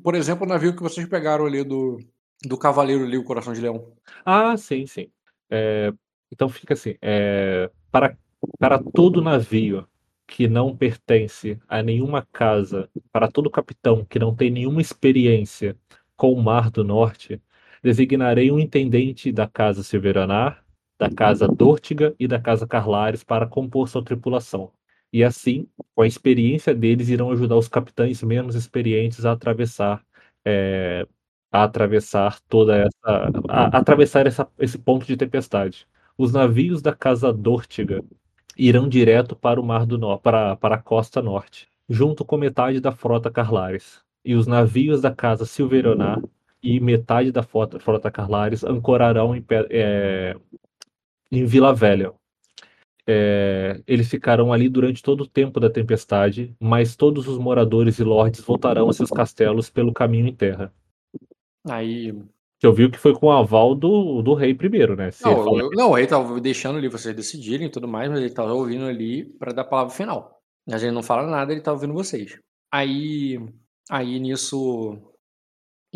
Por exemplo, o navio que vocês pegaram ali do, do Cavaleiro ali, o Coração de Leão. Ah, sim, sim. É, então fica assim: é, para, para todo navio que não pertence a nenhuma casa, para todo capitão que não tem nenhuma experiência com o Mar do Norte, designarei um intendente da casa Silveranar, da casa Dortiga e da casa Carlares para compor sua tripulação. E assim, com a experiência deles, irão ajudar os capitães menos experientes a atravessar é, a atravessar toda essa a, a atravessar essa, esse ponto de tempestade. Os navios da Casa Dórtiga irão direto para o Mar do Norte, para, para a costa norte, junto com metade da frota Carlares. E os navios da Casa Silverionar e metade da frota, frota Carlares ancorarão em, é, em Vila Velha. É, eles ficarão ali durante todo o tempo da tempestade, mas todos os moradores e lords voltarão a seus castelos pelo caminho em terra. Aí. Você ouviu que foi com o aval do, do rei primeiro, né? Se Não, fala- eu- não, o rei tava deixando ali vocês decidirem e tudo mais, mas ele tava ouvindo ali pra dar a palavra final. A gente não fala nada, ele tá ouvindo vocês. Aí. Aí nisso.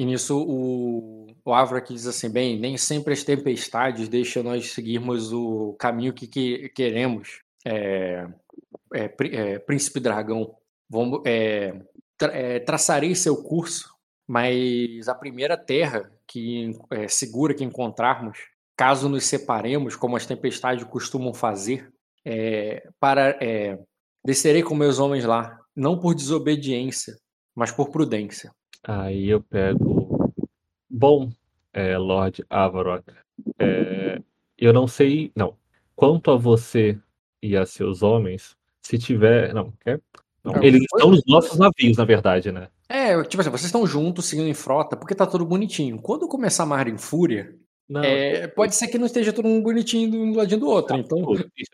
E nisso o, o Avra que diz assim: bem, nem sempre as tempestades deixam nós seguirmos o caminho que, que- queremos. É, é, é, Príncipe Dragão, vamos, é, tra- é, traçarei seu curso, mas a primeira terra que é, segura que encontrarmos, caso nos separemos, como as tempestades costumam fazer, para descerei com meus homens lá, não por desobediência, mas por prudência. Aí eu pego. Bom, é, Lord Avarok, é, eu não sei. Não. Quanto a você e a seus homens, se tiver. Não, quer? Não, eles estão nos nossos navios, na verdade, né? É, tipo assim, vocês estão juntos, seguindo em frota, porque tá tudo bonitinho. Quando começar a Mar em Fúria, Não, é, pode ser que não esteja todo mundo bonitinho um do ladinho do outro. Então,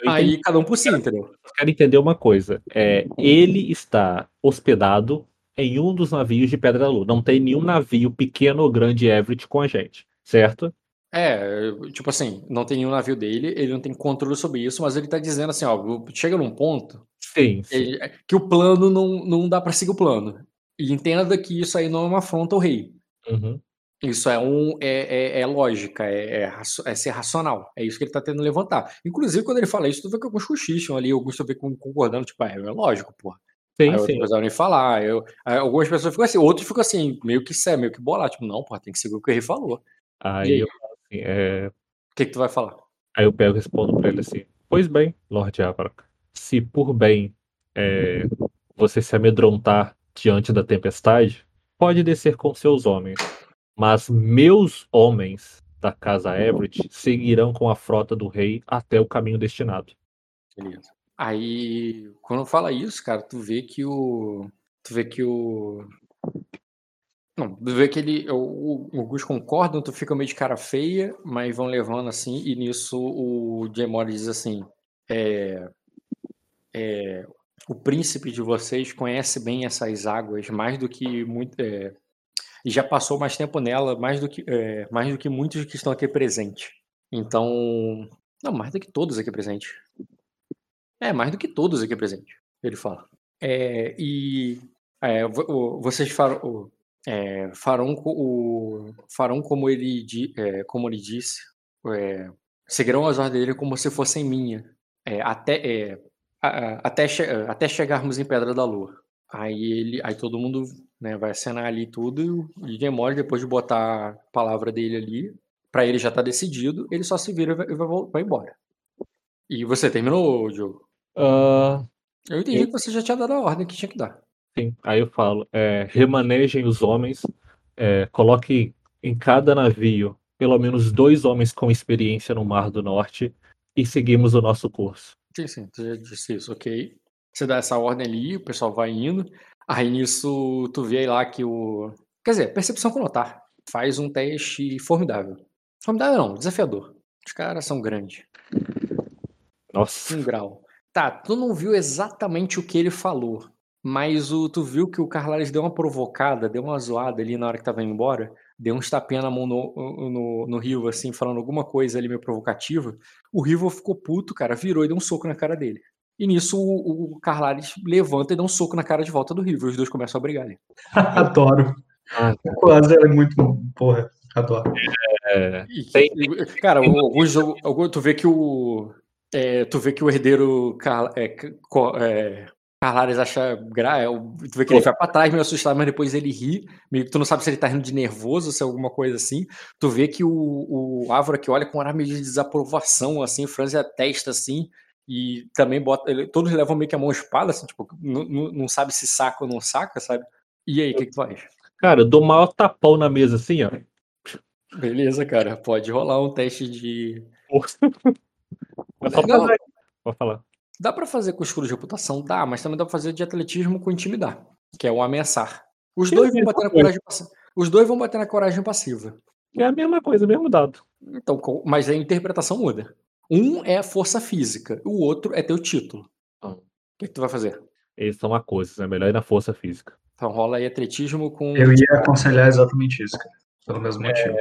aí cada um por si, entendeu? Eu quero entender uma coisa. É, ele está hospedado em um dos navios de Pedra da Lua. Não tem nenhum navio pequeno ou grande Everett com a gente, certo? É, tipo assim, não tem nenhum navio dele, ele não tem controle sobre isso, mas ele tá dizendo assim, ó, chega num ponto Sim, sim. ele- que o plano não, não dá pra seguir o plano. E entenda que isso aí não é uma afronta ao rei. Uhum. Isso é um é, é, é lógica, é, é, é ser racional. É isso que ele tá tentando levantar. Inclusive, quando ele fala isso, tu vê que alguns cochicham ali, alguns tu vê concordando, tipo, é, é lógico, pô. Sim, Aí outras sim. pessoas nem falar. Eu, algumas pessoas ficam assim, outros ficam assim, meio que sé, meio que bolar, tipo, não, pô, tem que seguir o que o rei falou. Aí aí? eu falo assim, é, O que que tu vai falar? Aí eu pego e respondo pra ele assim: Pois bem, Lord Avarok, se por bem é, você se amedrontar diante da tempestade, pode descer com seus homens. Mas meus homens da casa Everett seguirão com a frota do rei até o caminho destinado. Beleza. Aí, quando fala isso, cara, tu vê que o. Tu vê que o. Não, tu vê que ele. O, o, Gus concorda, tu fica meio de cara feia, mas vão levando assim, e nisso o Jamori diz assim: é, é, o príncipe de vocês conhece bem essas águas, mais do que muito. É, e já passou mais tempo nela, mais do que, é, mais do que muitos que estão aqui presentes. Então. Não, mais do que todos aqui presentes. É, mais do que todos aqui presentes, ele fala. É, e é, vo- o- vocês farão, o- é, farão, o, farão como, ele, é, como ele disse, é, seguirão as ordens dele como se fossem minha, é, até, até, até chegarmos em Pedra da Lua. Aí, ele, aí todo mundo né, vai assinar ali tudo, e demora depois de botar a palavra dele ali, pra ele já tá decidido, ele só se vira e vai, vai vai embora. E você terminou, Diogo? Ah, Eu entendi que você já tinha dado a ordem que tinha que dar. sim. Aí eu falo: é, remanejem os homens, é, coloque em cada navio pelo menos dois homens com experiência no Mar do Norte e seguimos o nosso curso. Sim, sim, você já disse isso, ok. Você dá essa ordem ali, o pessoal vai indo. Aí nisso, tu vê lá que o. Quer dizer, percepção com notar. Faz um teste formidável. Formidável não, desafiador. Os caras são grandes. Nossa. Um grau. Tá, tu não viu exatamente o que ele falou. Mas o, tu viu que o Carlares deu uma provocada, deu uma zoada ali na hora que tava indo embora. Deu uns tapinha na mão no, no, no Rivo, assim, falando alguma coisa ali meio provocativa. O Rivo ficou puto, cara, virou e deu um soco na cara dele. E nisso o, o Carlares levanta e dá um soco na cara de volta do Rivo. E os dois começam a brigar ali. Adoro. Ah, O Quasar é muito. Porra, adoro. é, E- Tem- cara, o- alguns jogos. algum- Tu vê que o. é, tu vê que o herdeiro Car, é, é, Carlares acha. Gra, é, tu vê que ele vai pra trás meio assustado, mas depois ele ri. Meio tu não sabe se ele tá rindo de nervoso, se é alguma coisa assim. Tu vê que o, o Ávora que olha com um ar meio de desaprovação, assim, franze a testa assim. E também bota. ele- todos levam meio que a mão espada, assim, tipo, não, sabe se saca ou não saca, sabe? E aí, o que, que tu faz? Cara, eu dou o maior tapão na mesa assim, ó. Beleza, cara. Pode rolar um teste de. É só pra... Pode falar. Dá pra fazer com escudo de reputação? Dá, mas também dá pra fazer de atletismo com intimidar, que é o ameaçar. Os dois vão bater na coragem passiva. Os dois vão bater na coragem passiva. É a mesma coisa, mesmo dado. Então, mas a interpretação muda. Um é a força física, o outro é teu título. Ah. O que, que tu vai fazer? Eles são uma coisa, é melhor ir na força física. Então rola aí atletismo com. Eu ia aconselhar exatamente isso, cara. Pelo mesmo motivo.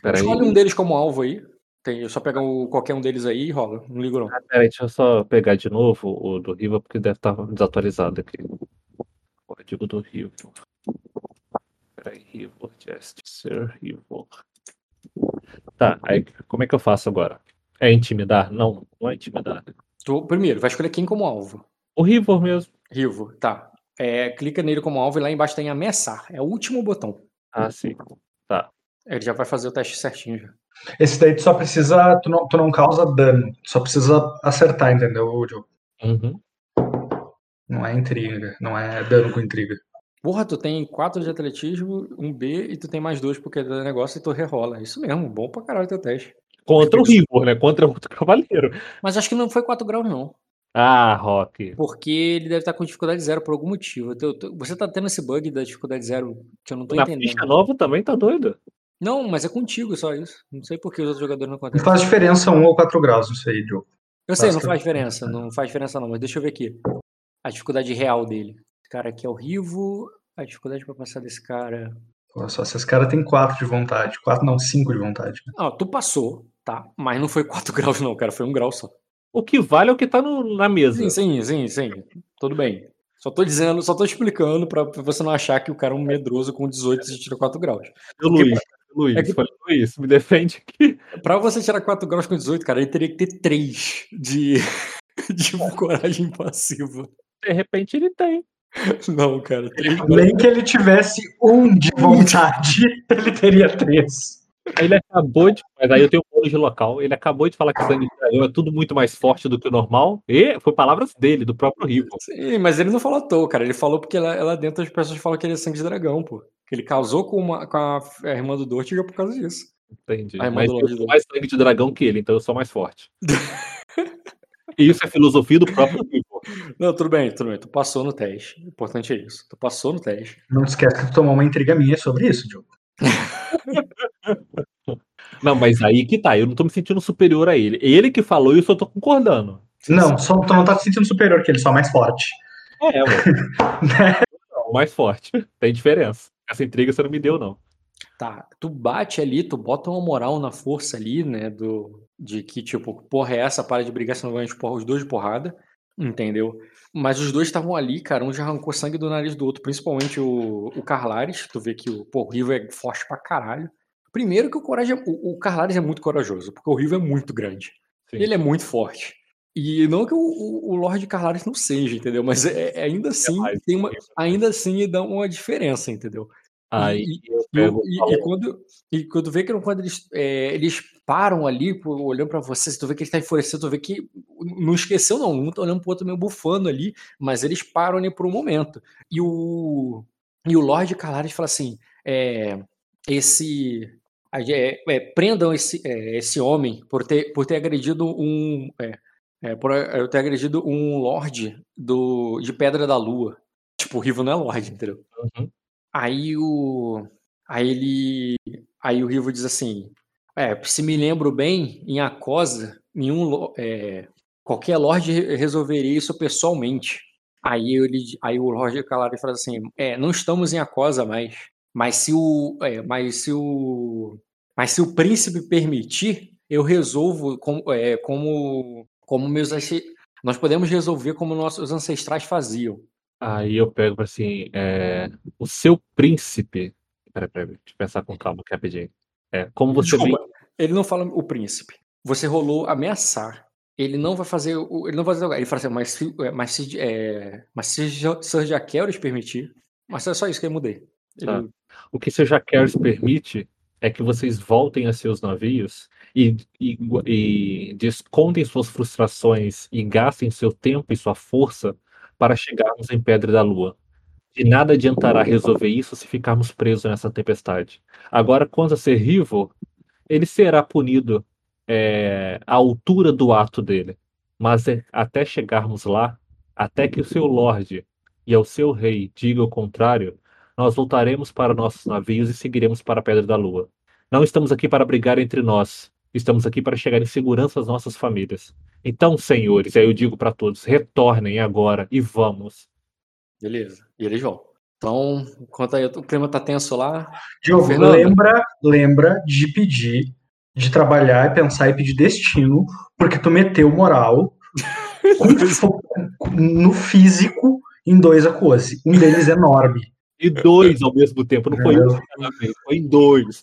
Peraí, Escolhe um deles como alvo aí. Tem, eu só pega o- qualquer um deles aí e rola. Não ligo não. peraí, deixa eu só pegar de novo o do Riva, porque deve estar desatualizado aqui. Código do Riva. Peraí, Riva, Just, Sir Riva. Tá, aí como é que eu faço agora? É intimidar? Não, não é intimidar. Tu, primeiro, vai escolher quem como alvo. O Riva mesmo. Rivo, tá. É, clica nele como alvo e lá embaixo tem ameaçar. É o último botão. Ah, sim. Ele já vai fazer o teste certinho já. Esse daí tu só precisa. Tu não, tu não causa dano. Tu só precisa acertar, entendeu, Diogo? Uhum. Não é intriga. Não é dano com intriga. Porra, tu tem 4 de atletismo, um B e tu tem mais dois porque é do negócio e tu rerola. Isso mesmo, bom pra caralho teu teste. Contra o Riva, né? Contra outro cavaleiro. Mas acho que não foi 4 graus, não. Ah, Rock. Porque ele deve estar com dificuldade zero por algum motivo. Eu tô- tô- Você tá tendo esse bug da dificuldade zero que eu não tô Na entendendo. ficha nova também tá doido. Não, mas é contigo só isso. Não sei por que os outros jogadores não Não acontecem. faz diferença um ou quatro graus isso aí, Diogo. Eu sei, não faz diferença. Não faz diferença não, mas deixa eu ver aqui. A dificuldade real dele. Esse cara aqui é o Rivo. A dificuldade pra passar desse cara. Olha só, se esse cara tem quatro de vontade. Quatro não, cinco de vontade. Ó, tu passou, tá? Mas não foi 4 graus, não, cara. Foi um grau só. O que vale é o que tá no- na mesa. Sim, sim, sim, sim. Tudo bem. Só tô dizendo, só tô explicando pra pra você não achar que o cara é um medroso com 18 e tira 4 graus. Porque- Luiz, Luiz, é que- falei, Luiz, me defende aqui. Pra você tirar 4 graus com 18, cara, ele teria que ter 3 de, de coragem passiva. De repente ele tem. Não, cara, 3 Nem que ele tivesse um de vontade, ele teria três. Ele acabou de. Mas aí eu tenho um de local. Ele acabou de falar que o sangue de dragão é tudo muito mais forte do que o normal. E foi palavras dele, do próprio Rivo. Sim, mas ele não falou à toa, cara. Ele falou porque lá, lá dentro as pessoas falam que ele é sangue de dragão, pô. Que ele casou com, uma, com a, irmã do Dortiga por causa disso. Entendi. Mas eu sou mais sangue de dragão que ele, então eu sou mais forte. e isso é filosofia do próprio Rivo. Não, tudo bem, tudo bem. Tu passou no teste. O importante é isso. Tu passou no teste. Não esquece que tu tomou uma intriga minha sobre isso, Diogo. Não, mas aí que tá. Eu não tô me sentindo superior a ele. Ele que falou e eu só tô concordando. Não, só, tu não tá se sentindo superior que ele, só mais forte. É, mano. Não, mais forte. Tem diferença. Essa intriga você não me deu, não. Tá, tu bate ali, tu bota uma moral na força ali, né? Do, de que, tipo, porra é essa? Para de brigar, senão vai porra os dois de porrada. Entendeu? Mas os dois estavam ali, cara. Um já arrancou sangue do nariz do outro, principalmente o, o Carlares. Tu vê que o, pô, o Rivo é forte pra caralho. Primeiro que o Coragem, é- o, o Carlares é muito corajoso, porque o Rivo é muito grande. Sim. Ele é muito forte. E não que o, o, o Lorde Carlares não seja, entendeu? Mas é, é- ainda assim mais tem uma, Rivo. ainda assim dá uma diferença, entendeu? Aí E- eu E, pego. e- e quando, e quando vê que quando eles, é, eles param ali, olhando pra você, tu vê que ele tá enfurecido, tu vê que não esqueceu, não. Um tá olhando pro outro meio bufando ali, mas eles param ali por um momento. E o, e o Lorde Calares fala assim: é, esse. é, é, prendam esse, é, esse homem por ter, por ter agredido um. É, é, por eu ter agredido um Lorde do, de Pedra da Lua. Tipo, o Rivo não é Lorde, entendeu? Uhum. Aí o. Aí ele. Aí o Rivo diz assim: É, se me lembro bem, em Acosa, nenhum. É, qualquer Lorde re- resolveria isso pessoalmente. Aí, ele, aí o Lorde Calari fala assim: É, não estamos em Acosa mais. Mas se o. É, mas se o. Mas se o príncipe permitir, eu resolvo como, é, como, como meus. Nós podemos resolver como nossos ancestrais faziam. Aí eu pego assim, é, o seu príncipe. Peraí, peraí, deixa eu pensar com calma aqui rapidinho. É, como você bem. Desculpa, ele não fala o príncipe. Você rolou ameaçar. Ele não vai fazer o. Ele não vai fazer. Ele fala assim, mas se, é, mas se, é, mas se Sir Jaqueros permitir. Mas é só isso que eu mudei. Ele- Tá. O que seu Jaqueros permite é que vocês voltem a seus navios e, e, e descontem suas frustrações e gastem seu tempo e sua força para chegarmos em Pedra da Lua. De nada adiantará resolver isso se ficarmos presos nessa tempestade. Agora, quanto a ser Rivo, ele será punido é, à altura do ato dele. Mas é, até chegarmos lá, até que o seu Lorde e ao seu rei diga o contrário, nós voltaremos para nossos navios e seguiremos para a Pedra da Lua. Não estamos aqui para brigar entre nós, estamos aqui para chegar em segurança às nossas famílias. Então, senhores, aí eu digo para todos: retornem agora e vamos. Beleza. E eles vão. Então, enquanto aí o clima tá tenso lá. Diogo, lembra, lembra de pedir, de trabalhar e pensar e pedir destino, porque tu meteu moral no físico em dois Akuose. Um deles enorme. E dois ao mesmo tempo, não foi É. um foi em dois.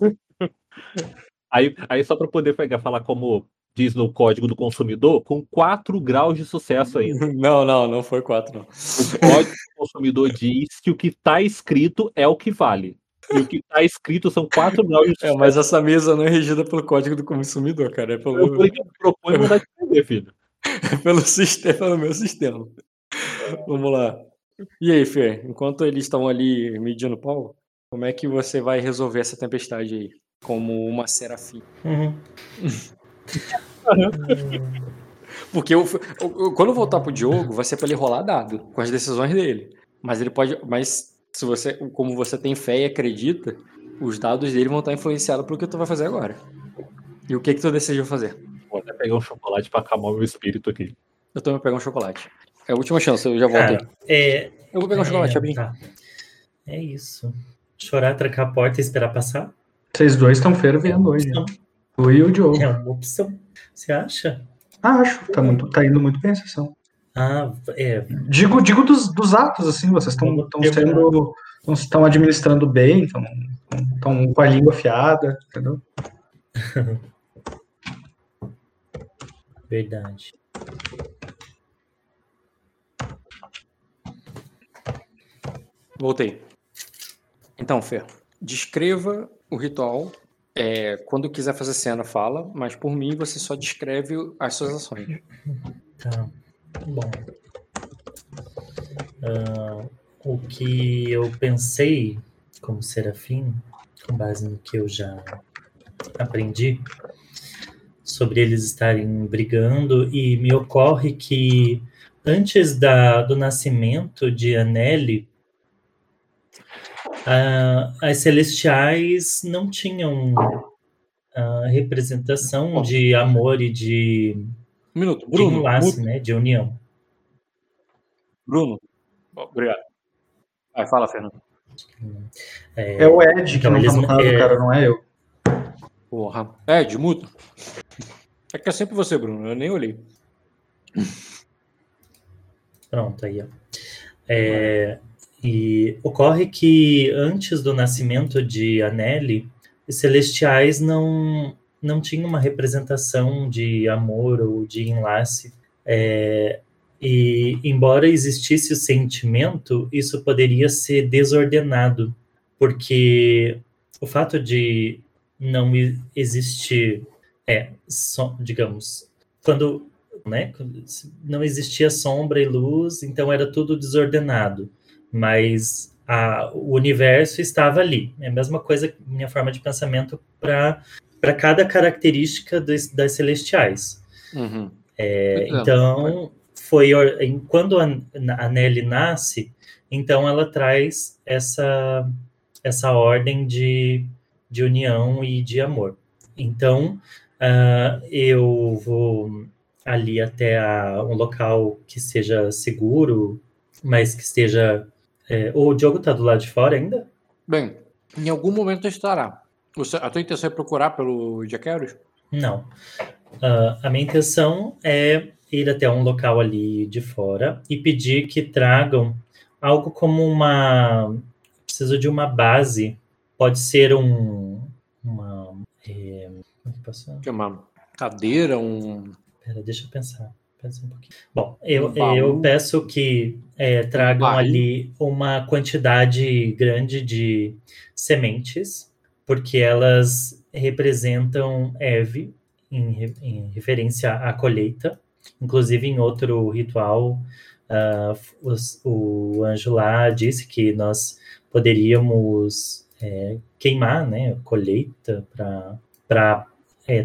Aí, aí só para poder pegar, falar como diz no código do consumidor, com quatro graus de sucesso ainda. Não, não, não foi quatro, não. O código do consumidor diz que o que está escrito é o que vale. E o que está escrito são quatro graus de É, sucesso. mas essa mesa não é regida pelo código do consumidor, cara. É Eu pelo, falei que eu proponho mandar de entender, filho. é pelo sistema, pelo meu sistema. Vamos lá. E aí, Fê, enquanto eles estão ali medindo pau, como é que você vai resolver essa tempestade aí? Como uma serafim. Uhum. Porque eu, eu- quando eu voltar pro Diogo, vai ser pra ele rolar dado com as decisões dele. Mas ele pode. Mas se você, como você tem fé e acredita, os dados dele vão estar influenciados pelo que tu vai fazer agora. E o que que tu decidiu fazer? Vou até pegar um chocolate para acalmar meu espírito aqui. Eu tô indo pegar um chocolate. É a última chance, eu já volto. Cara, é, Eu vou pegar um chocolate, é, abrir. tá. É isso. Chorar, trancar a porta e esperar passar? Vocês dois estão fervendo hoje. Não. Tu e o Diogo. É uma opção. Você acha? Acho, tá, muito, tá indo muito bem a sessão. Ah, é. Digo, digo dos, dos atos, assim, vocês estão sendo. estão administrando bem, estão estão com a língua afiada, entendeu? Verdade. Voltei. Então, Fer, descreva o ritual. É, quando quiser fazer cena, fala, mas por mim você só descreve as suas ações. Tá. Bom. Ah, o que eu pensei como serafim, com base no que eu já aprendi, sobre eles estarem brigando, e me ocorre que antes da, do nascimento de Anneli, ah, as celestiais não tinham a representação de amor e de Um minuto. de Bruno, enlace, muta. né, de união. Bruno. Obrigado. Vai, fala, Fernando. É o Ed que Então, não tá mutado, é- cara, não é eu. Porra. É, de mudo. É que é sempre você, Bruno. Eu nem olhei. Pronto, aí, ó. É, e ocorre que antes do nascimento de Anneli, os celestiais não, não tinham uma representação de amor ou de enlace. É, e embora existisse o sentimento, isso poderia ser desordenado, porque o fato de não existir, é, só, digamos, quando né? Não existia sombra e luz, então era tudo desordenado. Mas a, o universo estava ali. É a mesma coisa, minha forma de pensamento para cada característica das, das celestiais. Uhum. É, então, foi quando a, a Nelly nasce, então ela traz essa, essa ordem de, de união e de amor. Então, ah, eu vou ali até a- um local que seja seguro, mas que esteja. É, o Diogo tá do lado de fora ainda? Bem, em algum momento estará. Você- a tua intenção é procurar pelo Jaqueros? Não. Ah, a minha intenção é ir até um local ali de fora e pedir que tragam algo como uma. Preciso de uma base. Pode ser um. Uma. É, que posso- Que é uma cadeira, um. Pera, deixa eu pensar. Um pouquinho. Bom, eu, baú. eu peço que é, tragam ali uma quantidade grande de sementes, porque elas representam Eve, em, em referência à colheita. Inclusive, em outro ritual, ah, os- o anjo lá disse que nós poderíamos é, queimar né, a colheita para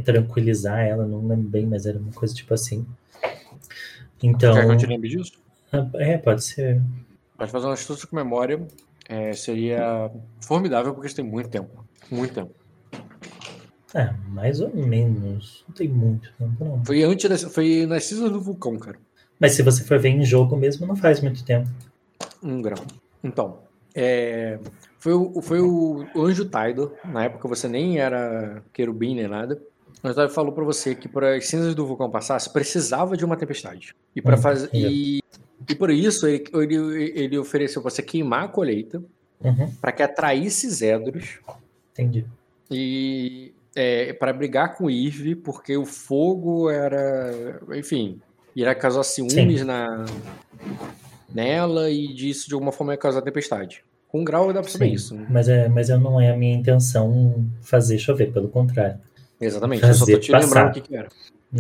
tranquilizar ela, não lembro bem, mas era uma coisa tipo assim. Então, Quer que eu te lembre disso? ah, é, pode ser. Pode fazer uma astúcia com memória. é, seria formidável porque isso tem muito tempo. Muito tempo. É, mais ou menos. Não tem muito tempo, não. Foi antes das, foi nas cinzas do vulcão, cara. Mas se você for ver em jogo mesmo, não faz muito tempo. Um grau. Então, é, foi, o, foi o anjo Taido. Na época você nem era querubim nem nada. O Taido falou pra você que para as cinzas do vulcão passar, você precisava de uma tempestade. E para Hum, fazer entendi. e, e por isso ele, ele, ele ofereceu pra você queimar a colheita Uhum, para que atraísse Zedros entendi. e é, para brigar com Eve, porque o fogo era, enfim, irá causar ciúmes na nela e disso de alguma forma ia causar tempestade. Com grau dá pra saber Sim, isso. né? Mas, é, mas eu não é a minha intenção fazer chover, pelo contrário. Exatamente. Eu só tô Fazer te passar. lembrando o que, que era.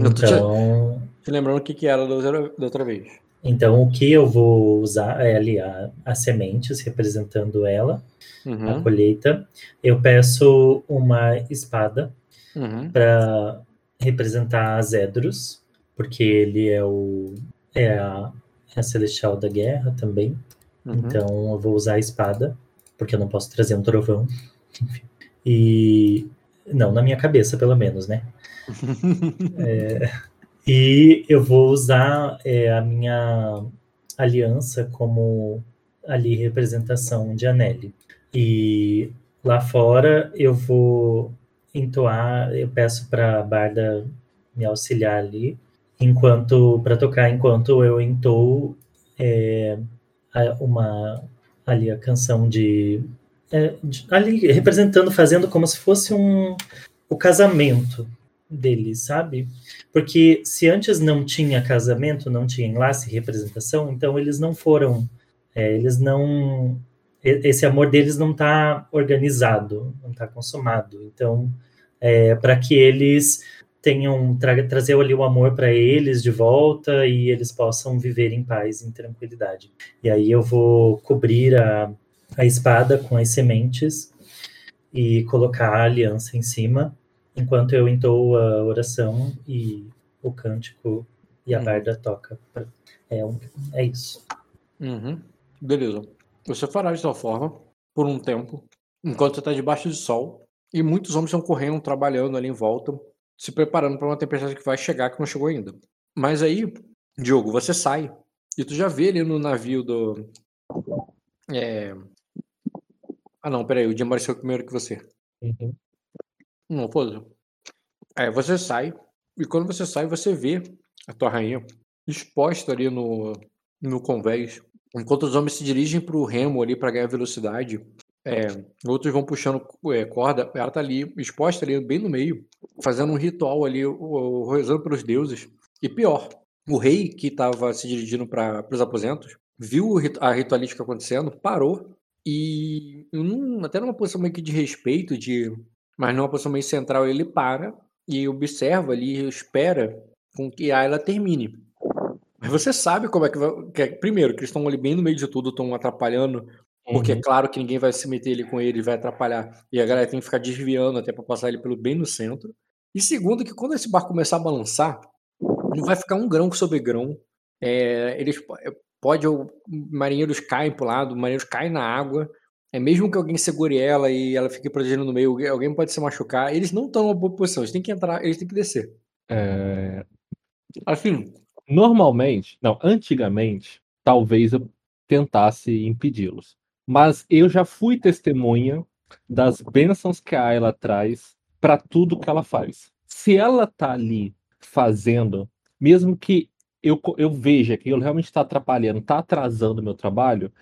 Tô te- Então, Te lembrando o que, que era da outra, vez. então, o que eu vou usar é ali a- as sementes representando ela, a Uhum, colheita. Eu peço uma espada uhum, para representar Zedros, porque ele é o é a, é a celestial da guerra também. uhum. Então eu vou usar a espada, porque eu não posso trazer um trovão. Enfim. E não na minha cabeça, pelo menos, né? E eu vou usar é, a minha aliança como ali representação de Anelli. E lá fora eu vou entoar, eu peço para a Barda me auxiliar ali, enquanto para tocar enquanto eu entoo é, uma ali a canção de, é, ali representando, fazendo como se fosse um o casamento deles, sabe? Porque se antes não tinha casamento, não tinha enlace, representação, então eles não foram, é, eles não, esse amor deles não está organizado, não está consumado. Então, é, para que eles tenham tra trazer ali o amor para eles de volta e eles possam viver em paz, em tranquilidade. E aí eu vou cobrir a, a espada com as sementes e colocar a aliança em cima enquanto eu entoo a oração e o cântico e a Uhum. barda toca. pra- É, um- é isso. Uhum. Beleza. Você fará de tal forma por um tempo, enquanto você está debaixo do sol, e muitos homens estão correndo, trabalhando ali em volta, se preparando para uma tempestade que vai chegar, que não chegou ainda. Mas aí, Diogo, você sai, e tu já vê ali no navio do. É... Ah, não, peraí, o Jim apareceu primeiro que você. Uhum. Não, foda-se. É, você sai, e quando você sai, você vê a tua rainha exposta ali no, no convés. Enquanto os homens se dirigem para o remo ali para ganhar velocidade, é, outros vão puxando é, corda, ela tá ali exposta ali bem no meio, fazendo um ritual ali, rezando pelos deuses. E pior, o rei que estava se dirigindo para os aposentos viu a ritualística acontecendo, parou e num- até numa posição meio que de respeito, de mas numa posição meio central ele para e observa ali, e espera com que a ela termine. Mas você sabe como é que vai. que é- primeiro, que eles estão ali bem no meio de tudo, estão atrapalhando, porque é Uhum. claro que ninguém vai se meter ali com eles, vai atrapalhar. E a galera tem que ficar desviando até para passar ele pelo bem no centro. E segundo, que quando esse barco começar a balançar, não vai ficar um grão sobre grão. É, eles é, pode marinheiros caem pro lado, marinheiros caem na água. É mesmo que alguém segure ela e ela fique protegendo no meio, alguém- alguém pode se machucar. Eles não estão numa boa posição, eles têm que entrar, eles têm que descer. É, Assim, Normalmente, não, antigamente, talvez eu tentasse impedi-los. Mas eu já fui testemunha das bênçãos que a Ayla traz para tudo que ela faz. Se ela tá ali fazendo, mesmo que eu, eu veja que ele realmente está atrapalhando, está atrasando o meu trabalho,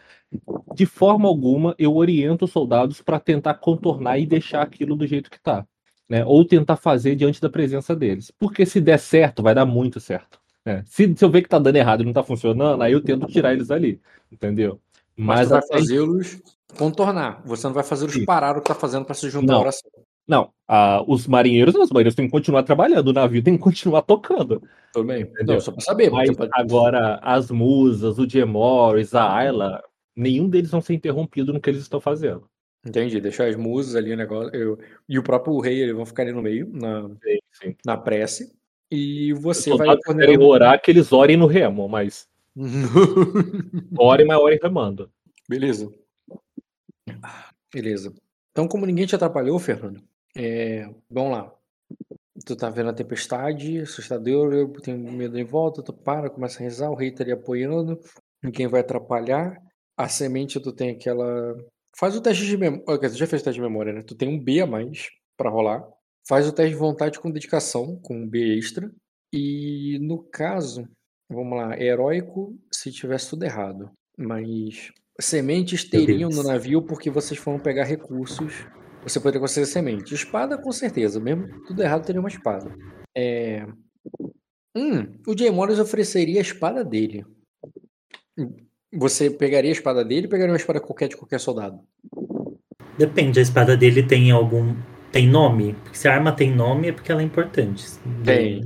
de forma alguma eu oriento os soldados para tentar contornar e deixar aquilo do jeito que está. Né? Ou tentar fazer diante da presença deles. Porque se der certo, vai dar muito certo. né? Se, se eu ver que tá dando errado e não tá funcionando, aí eu tento tirar eles ali. Entendeu? Mas, Mas vai fazê-los contornar. Você não vai fazê-los Sim. parar o que tá fazendo pra se juntar Não. à oração. Não, ah, os marinheiros, os marinheiros têm que continuar trabalhando, o navio tem que continuar tocando. Tudo bem? Entendeu? Não, só pra saber. Mas pode- agora, as musas, o Jim Morris, a Ayla, nenhum deles vão ser interrompido no que eles estão fazendo. Entendi. Deixar as musas ali, o negócio. eu- E o próprio rei, eles vão ficar ali no meio, na, Sim, sim. na prece. E você vai querem orar que eles orem no remo, mas orem, mas orem remando. Beleza. Beleza. Então, como ninguém te atrapalhou, Fernando, é, vamos lá. Tu tá vendo a tempestade, assustador, eu tenho medo em volta, tu para, começa a rezar, o rei tá ali apoiando, ninguém vai atrapalhar. A semente, tu tem aquela. Faz o teste de memória. Tu já fez o teste de memória, né? Tu tem um B a mais pra rolar. Faz o teste de vontade com dedicação, com um B extra. E no caso, vamos lá, heróico se tivesse tudo errado. Mas sementes teriam no navio porque vocês foram pegar recursos. Você poderia conseguir semente. Espada, com certeza. Mesmo tudo errado, teria uma espada. É... Hum, o Jay Morris ofereceria a espada dele. Você pegaria a espada dele ou pegaria uma espada qualquer de qualquer soldado? Depende, a espada dele tem algum. Tem nome? Porque se a arma tem nome é porque ela é importante. Tem.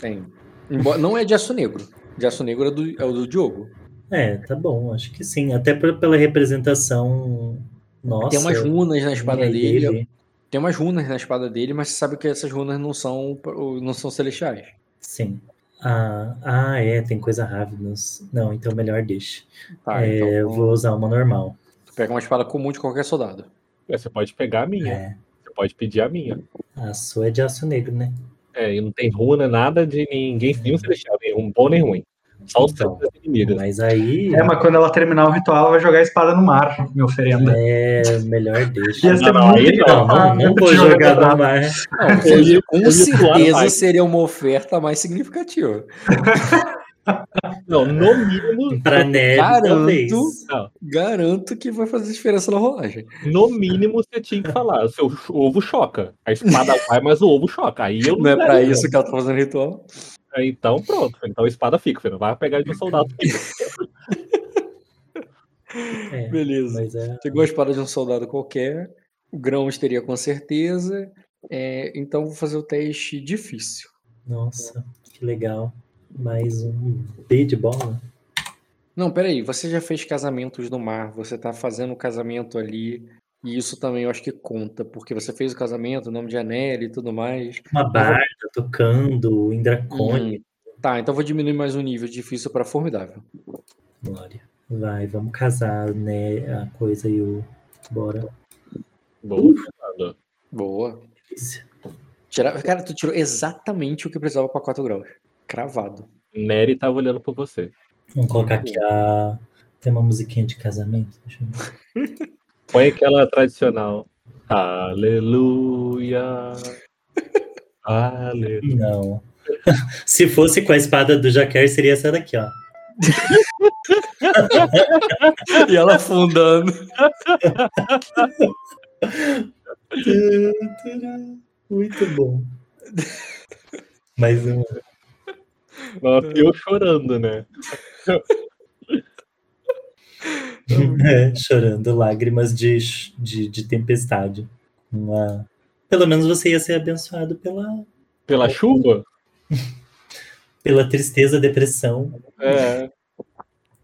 Tem. Embora- Não é de aço negro. De aço negro é, do, é o do Diogo. É, tá bom, acho que sim. Até por- pela representação nossa. Tem umas runas na espada dele. Tem umas runas na espada dele, mas você sabe que essas runas não são, não são celestiais. Sim. Ah, ah, é, tem coisa Ravenous. Não, então melhor deixa. Tá, é, então eu vou usar uma normal. tu pega uma espada comum de qualquer soldado. É, Você pode pegar a minha, É, você pode pedir a minha. a sua é de aço negro, né? É, e não tem runa, nada de ninguém, nenhum celestial, nenhum bom nem ruim. Só os Então. inimigos. Mas aí É, mas quando ela terminar o ritual, ela vai jogar a espada no mar, me oferenda. é melhor deixa. Ia ser Não, não, muito aí não, Não, engraçado não, não vou jogar no no mar. Não, ia- com certeza mais. seria uma oferta mais significativa. Não, no mínimo, Pra neve, Garanto. não, Garanto que vai fazer diferença na rolagem. no mínimo você tinha que falar. O seu ovo choca. A espada vai, mas o ovo choca. Aí eu Não é pra daria. isso que ela tá fazendo ritual. Então pronto. Então a espada fica, filho. Não vai pegar de um soldado. É, Beleza. mas é. Pegou a espada de um soldado qualquer. O Grãos teria com certeza. É, então vou fazer o teste difícil. Nossa, que legal. Mais um B de bola? Não, peraí. Você já fez casamentos no mar. Você tá fazendo o casamento ali. E isso também eu acho que conta. Porque você fez o casamento, o nome de Anel e tudo mais. Uma barda tocando, Indracone. Hum, Tá, então vou diminuir mais um nível difícil pra formidável. Glória. Vai, vamos casar, né? A coisa e o. Bora. Boa. Boa. Delícia. Cara, tu tirou exatamente o que precisava pra 4 graus. Cravado. Nery tava olhando por você. Vamos colocar aqui a. Tem uma musiquinha de casamento? Deixa eu ver. Põe aquela tradicional. Aleluia. Aleluia. Não. Se fosse com a espada do Jaquer, seria essa daqui, ó. E ela afundando. Muito bom. Mais um. Nossa, e eu chorando, né? É, chorando lágrimas de, de, de tempestade. Uma... Pelo menos você ia ser abençoado pela, Pela chuva? pela tristeza, depressão É.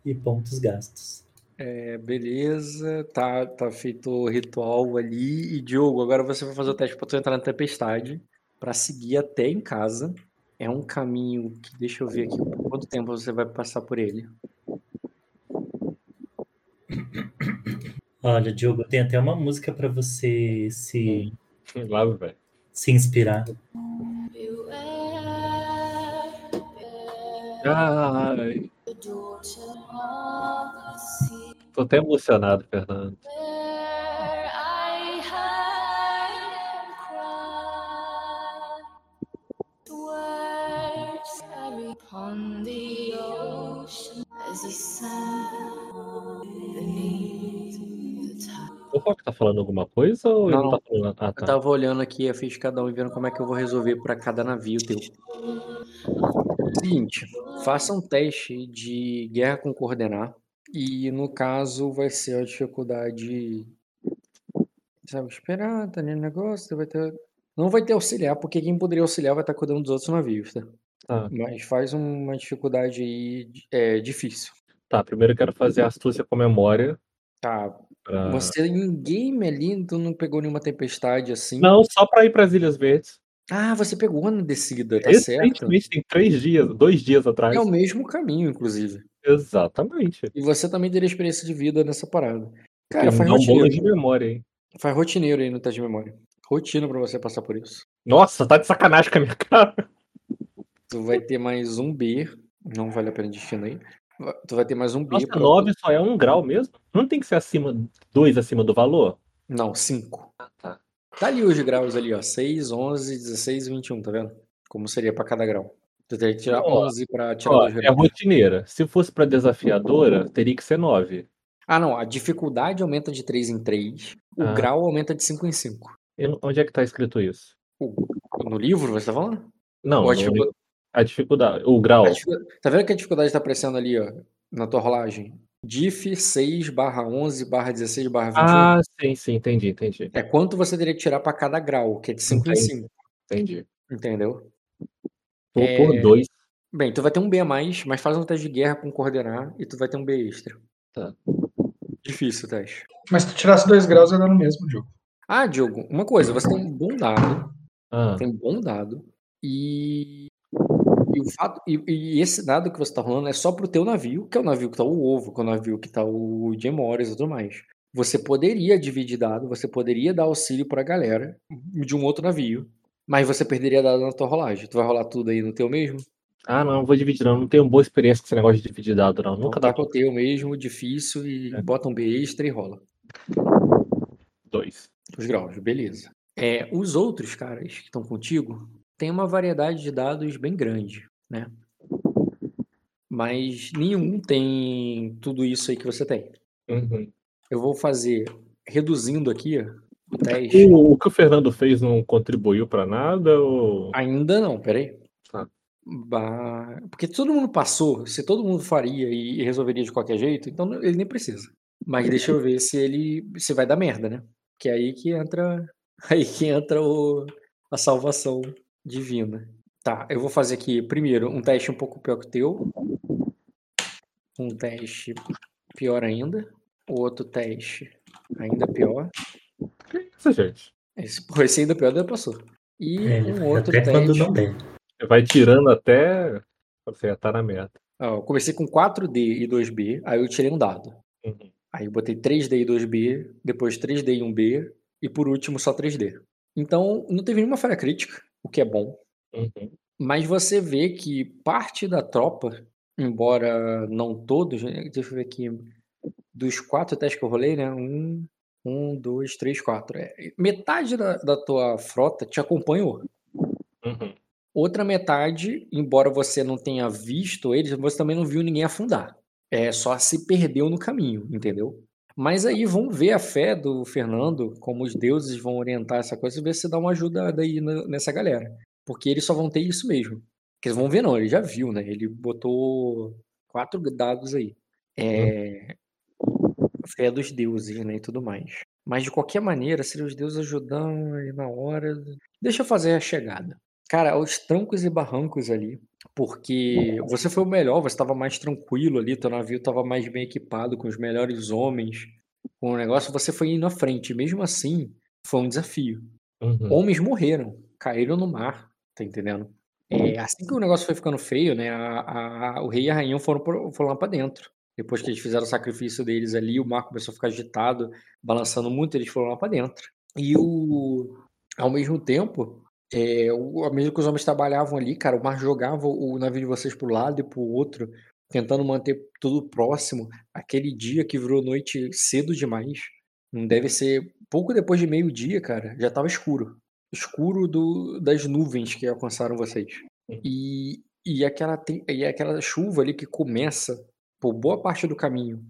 e pontos gastos. É, beleza, tá, tá feito o ritual ali. E Diogo, agora você vai fazer o teste pra tu entrar na tempestade. Pra seguir até em casa. É um caminho que, deixa eu ver aqui, por quanto tempo você vai passar por ele? Olha, Diogo, tem até uma música para você se, Lá, velho. se inspirar. Ai, tô até emocionado, Fernando. Upon the ocean as he sank O Rock tá falando alguma coisa ou ele Não. não tá falando? Ah, Eu tá. tava olhando aqui a ficha de cada um e vendo como é que eu vou resolver pra cada navio teu. Seguinte, faça um teste de guerra com coordenar. E no caso vai ser a dificuldade. Sabe, esperar, tá no negócio, vai ter. Não vai ter auxiliar, porque quem poderia auxiliar vai estar cuidando dos outros navios, tá? Tá. Mas faz uma dificuldade aí é, difícil. Tá, primeiro eu quero fazer astúcia com memória. Tá. Pra- Você em game ali, tu não pegou nenhuma tempestade assim? Não, só pra ir pras Ilhas Verdes. Ah, você pegou na descida, tá certo. Tem três dias, dois dias atrás. É o mesmo caminho, inclusive. Exatamente. E você também teria experiência de vida nessa parada. Cara, faz um bônus de rotineiro. memória, hein? Faz rotineiro aí no teste de memória. Rotina pra você passar por isso. Nossa, tá de sacanagem com a minha cara. Tu vai ter mais um B. Não vale a pena destino aí. Tu vai ter mais um B. Nossa, pra- 9 só é um grau mesmo? Não tem que ser acima, dois acima do valor? Não, 5. tá. Tá ali os graus ali, ó. 6, 11, 16 e 21, tá vendo? Como seria pra cada grau. Tu teria que tirar Ó, 11 pra tirar Ó, dois é rotineira. Se fosse pra desafiadora, teria que ser 9. Ah, não. A dificuldade aumenta de 3 em 3. O Ah. grau aumenta de 5 em 5. Onde é que tá escrito isso? No livro, você tá falando? Não, a no- dificu- a dificuldade, o grau. a dificu- Tá vendo que a dificuldade tá aparecendo ali, ó? Na tua rolagem? Diff 6 barra 11 barra 16 barra 21. Ah, sim, sim, entendi, entendi. É quanto você teria que tirar pra cada grau, que é de 5 em Entendi. 5. Entendi. Entendeu? Vou É. por 2. Bem, tu vai ter um B a mais, mas faz um teste de guerra com coordenar e tu vai ter um B extra. Tá. Difícil o teste. Mas se tu tirasse dois graus, ia dar no mesmo, Diogo. Ah, Diogo, uma coisa, você tem um bom dado. Ah, Tem um bom dado. E. E, o fato, e, e esse dado que você tá rolando é só pro teu navio, que é o navio que tá o ovo, que é o navio que tá o Jim Morris e tudo mais. Você poderia dividir dado, você poderia dar auxílio pra galera de um outro navio, mas você perderia dado na tua rolagem. Tu vai rolar tudo aí no teu mesmo? ah, não, vou dividir, não. Não tenho boa experiência com esse negócio de dividir dado, não. Nunca Então, dá tá com o teu mesmo, difícil, e É. bota um B extra e rola. dois. Os graus, beleza. É, os outros caras que estão contigo têm uma variedade de dados bem grande, né? Mas nenhum tem tudo isso aí que você tem. Uhum. Eu vou fazer, reduzindo aqui o teste. O, o que o Fernando fez não contribuiu pra nada? Ou... Ainda não, peraí. Tá. Porque todo mundo passou, se todo mundo faria e resolveria de qualquer jeito, então ele nem precisa. Mas deixa eu ver se ele se vai dar merda, né? Que é aí que entra aí que entra o, a salvação divina. Tá, eu vou fazer aqui primeiro um teste um pouco pior que o teu. Um teste pior ainda. O outro teste ainda pior. Isso, gente. Esse, pô, esse ainda pior, daí passou. E É, um outro até teste. não der. Vai tirando até você já tá na meta. Ó, eu comecei com 4D e 2B, aí eu tirei um dado. Uhum. Aí eu botei 3D e 2B, depois 3D e 1B, e por último só 3D. Então, não teve nenhuma falha crítica, o que é bom. Uhum. Mas você vê que parte da tropa, embora não todos, né, deixa eu ver aqui, dos quatro testes que eu rolei, né? Um, um dois, três, quatro. É, metade da, da tua frota te acompanhou. Uhum. Outra metade, embora você não tenha visto eles, você também não viu ninguém afundar. É só se perdeu no caminho, entendeu? Mas aí vamos ver a fé do Fernando, como os deuses vão orientar essa coisa, e ver se dá uma ajuda na- nessa galera. Porque eles só vão ter isso mesmo. Que eles vão ver, não, ele já viu, né? Ele botou quatro dados aí. É. Fé dos deuses, né? E tudo mais. Mas de qualquer maneira, se os deuses ajudam aí na hora. Deixa eu fazer a chegada. Cara, aos trancos e barrancos ali, porque você foi o melhor, você estava mais tranquilo ali, teu navio estava mais bem equipado, com os melhores homens, com o negócio, você foi indo à frente. Mesmo assim, foi um desafio. Uhum. Homens morreram, caíram no mar, tá entendendo? É, assim que o negócio foi ficando feio, né, a- a- o rei e a rainha foram, pro- foram lá pra dentro. Depois que eles fizeram o sacrifício deles ali, o mar começou a ficar agitado, balançando muito, eles foram lá pra dentro. E o, ao mesmo tempo, é, o, mesmo que os homens trabalhavam ali, cara, o mar jogava o navio de vocês pro lado e pro outro, tentando manter tudo próximo. Aquele dia que virou noite cedo demais, não deve ser pouco depois de meio-dia, cara, já tava escuro. Escuro do, das nuvens que alcançaram vocês. E, e, aquela, e aquela chuva ali que começa por boa parte do caminho.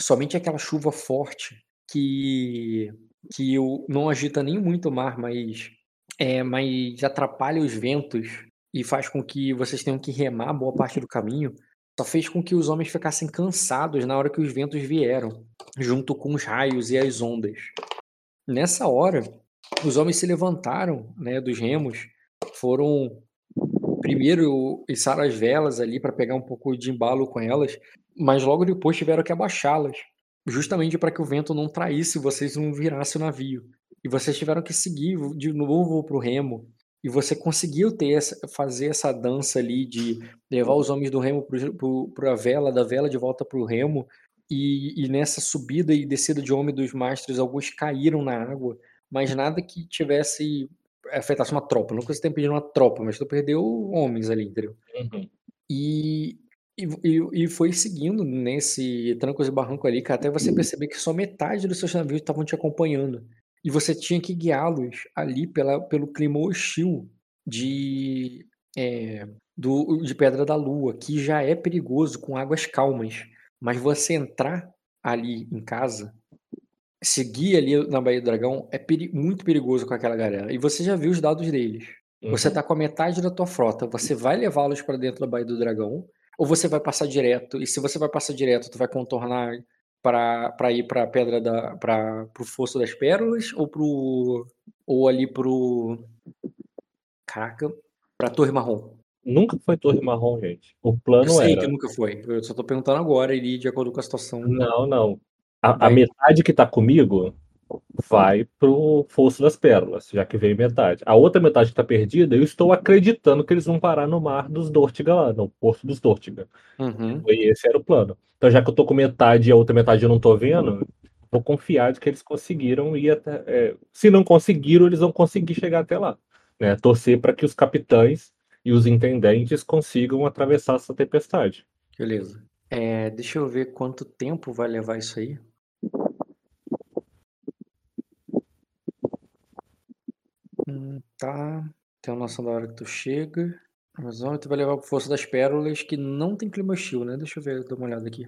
Somente aquela chuva forte que, que o, não agita nem muito o mar, mas, é, mas atrapalha os ventos e faz com que vocês tenham que remar boa parte do caminho. só fez com que os homens ficassem cansados na hora que os ventos vieram, junto com os raios e as ondas. Nessa hora, os homens se levantaram né, dos remos, foram primeiro içaram as velas ali para pegar um pouco de embalo com elas, mas logo depois tiveram que abaixá-las, justamente para que o vento não traísse vocês e não virasse o navio. E vocês tiveram que seguir de novo para o remo. E você conseguiu ter essa, fazer essa dança ali de levar os homens do remo para a vela, da vela de volta para o remo. E, e, nessa subida e descida de homem dos mastros, alguns caíram na água, mas nada que tivesse afetasse uma tropa. Não que você tenha perdido uma tropa, mas tu perdeu homens ali, entendeu? Uhum. E, e, e foi seguindo nesse trancos e barranco ali, até você perceber que só metade dos seus navios estavam te acompanhando. E você tinha que guiá-los ali pela, pelo clima hostil de, é, do, de Pedra da Lua, que já é perigoso com águas calmas. Mas você entrar ali em casa, seguir ali na Baía do Dragão, é peri muito perigoso com aquela galera. E você já viu os dados deles. Uhum. Você tá com a metade da tua frota, você vai levá-los para dentro da Baía do Dragão, ou você vai passar direto, e se você vai passar direto, tu vai contornar para ir para pedra da para pro fosso das pérolas ou pro ou ali pro caraca, para Torre Marrom. Nunca foi Torre Marrom, gente. O plano eu sei era. que nunca foi. Eu só tô perguntando agora, ele de acordo com a situação. Não, não. A, a metade que tá comigo vai pro Fosso das Pérolas, já que veio metade. A outra metade que tá perdida, eu estou acreditando que eles vão parar no mar dos Dortiga lá, no Porto dos Dortiga. Uhum. E esse era o plano. Então, já que eu tô com metade e a outra metade eu não tô vendo, vou confiar de que eles conseguiram ir até. É, se não conseguiram, eles vão conseguir chegar até lá. Né? Torcer para que os capitães e os intendentes consigam atravessar essa tempestade. Beleza. É, deixa eu ver quanto tempo vai levar isso aí. Hum, tá. Tenho noção da hora que tu chega. Mas ó, tu vai levar pro Força das Pérolas, que não tem clima hostil, né? Deixa eu ver, dar uma olhada aqui.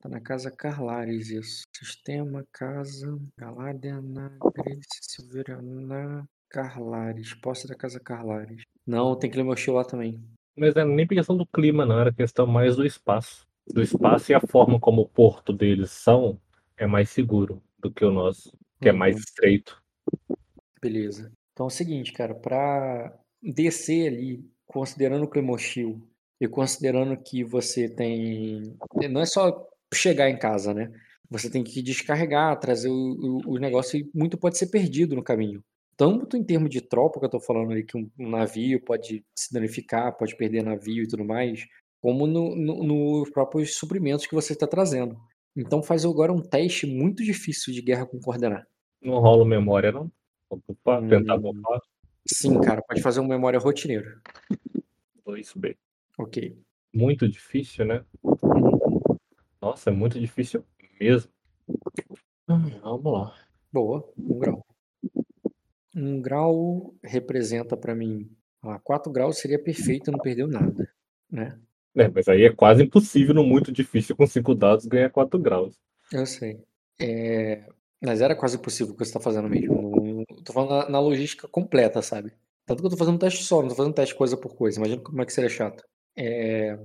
Tá na casa Carlares, isso. Sistema, casa, Galádia, Nagres, Silverana, Carlares. Posse da casa Carlares. Não, tem clima hostil lá também. Mas é nem questão do clima, não. Era questão mais do espaço. Do espaço e a forma como o porto deles são é mais seguro do que o nosso, que é mais Uhum. estreito. Beleza. Então é o seguinte, cara, pra descer ali, considerando o clima hostil e considerando que você tem. Não é só chegar em casa, né? Você tem que descarregar, trazer o, o, o negócio e muito pode ser perdido no caminho. Tanto em termos de tropa, que eu tô falando ali, que um, um navio pode se danificar, pode perder navio e tudo mais, como no, no- nos próprios suprimentos que você está trazendo. Então faz agora um teste muito difícil de guerra com coordenar. Não rola memória, não? Vou tentar Hum. ocupar. Sim, cara, pode fazer uma memória rotineira. 2B. Ok. Muito difícil, né? Uhum. Nossa, é muito difícil mesmo. Hum, Vamos lá. Boa, um grau. Um grau representa pra mim. Ah, 4 graus seria perfeito, não perdeu nada, né? É, mas aí é quase impossível no muito difícil com 5 dados ganhar 4 graus. Eu sei. É, Mas era quase impossível o que você tá fazendo mesmo. Tô falando na, na logística completa, sabe? Tanto que eu tô fazendo um teste só, não tô fazendo teste coisa por coisa. Imagina como é que seria chato. É,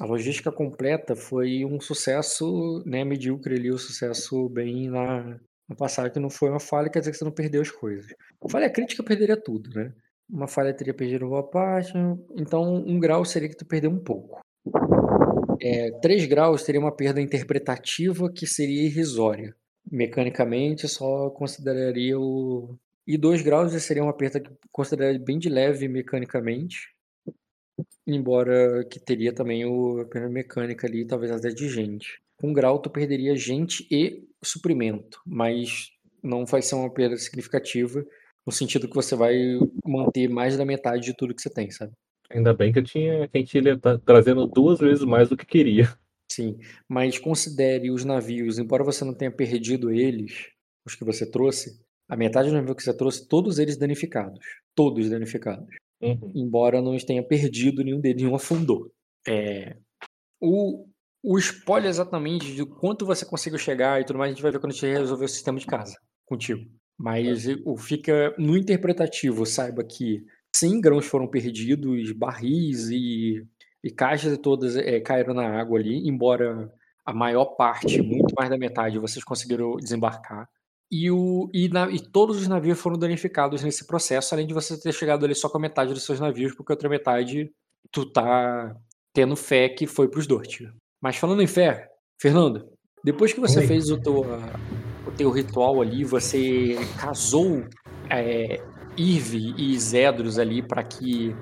A logística completa foi um sucesso, né, medíocre ali, um sucesso bem na, na passagem, que não foi uma falha, quer dizer que você não perdeu as coisas. Falha crítica perderia tudo, né? Uma falha teria perdido boa parte, então um grau seria que tu perdeu um pouco. É, 3 graus teria uma perda interpretativa que seria irrisória. Mecanicamente, só consideraria o. E 2 graus já seria uma perda que consideraria bem de leve mecanicamente. Embora que teria também o, a perda mecânica ali, talvez até de gente. Com grau, tu perderia gente e suprimento, mas não vai ser uma perda significativa, no sentido que você vai manter mais da metade de tudo que você tem, sabe? Ainda bem que eu tinha que a gente ia tá trazendo duas vezes mais do que queria. Sim, mas considere os navios, embora você não tenha perdido eles, os que você trouxe, a metade do navio que você trouxe, todos eles danificados. Todos danificados. Uhum. Embora não tenha perdido nenhum deles, nenhum afundou. É, o, o spoiler exatamente de quanto você conseguiu chegar e tudo mais, a gente vai ver quando a gente resolver o sistema de casa contigo. Mas o fica no interpretativo, saiba que 100 grãos foram perdidos, barris e e caixas todas é, caíram na água ali, embora a maior parte, muito mais da metade, vocês conseguiram desembarcar. E, o, e, na, e todos os navios foram danificados nesse processo, além de você ter chegado ali só com a metade dos seus navios, porque a outra metade tu tá tendo fé que foi pros Dort. Mas falando em fé, Fernando, depois que você Oi. fez o teu, o teu ritual ali, você casou é, Irve e Zedros ali para que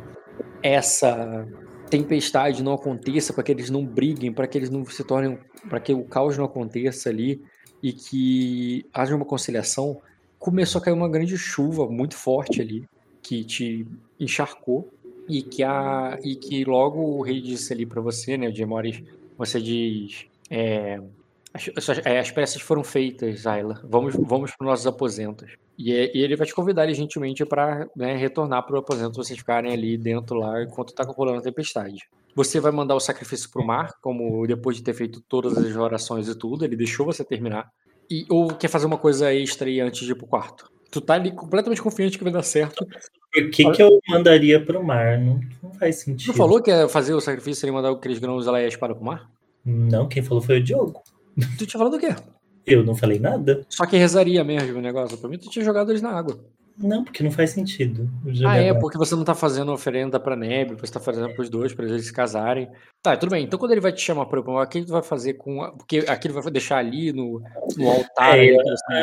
essa tempestade não aconteça, para que eles não briguem, para que eles não se tornem, para que o caos não aconteça ali e que haja uma conciliação. Começou a cair uma grande chuva muito forte ali que te encharcou e que a e que logo o rei disse ali para você, né, o Gemores, você diz é, as, é, as peças foram feitas, Ayla. Vamos, vamos para os nossos aposentos. E, é- e ele vai te convidar gentilmente para retornar para o aposento, vocês ficarem ali dentro lá enquanto está rolando a tempestade. Você vai mandar o sacrifício para o mar, como depois de ter feito todas as orações e tudo, ele deixou você terminar. E, ou quer fazer uma coisa extra aí antes de ir pro quarto? Tu tá ali completamente confiante que vai dar certo. Por que, que eu mandaria pro mar? Não, não faz sentido. Tu falou que ia fazer o sacrifício e mandar aqueles grãos lá e a espada pro mar? Não, quem falou foi o Diogo. Tu tinha falado o quê? Eu não falei nada? Só que rezaria mesmo o negócio. Pra mim, tu tinha jogado eles na água. Não, porque não faz sentido. Ah, é, porque você não tá fazendo oferenda pra Neb, você tá fazendo pros dois, pra eles se casarem. Tá, tudo bem. Então quando ele vai te chamar pra o que tu vai fazer com. a- Porque aqui ele vai deixar ali no, no altar É, ali que você.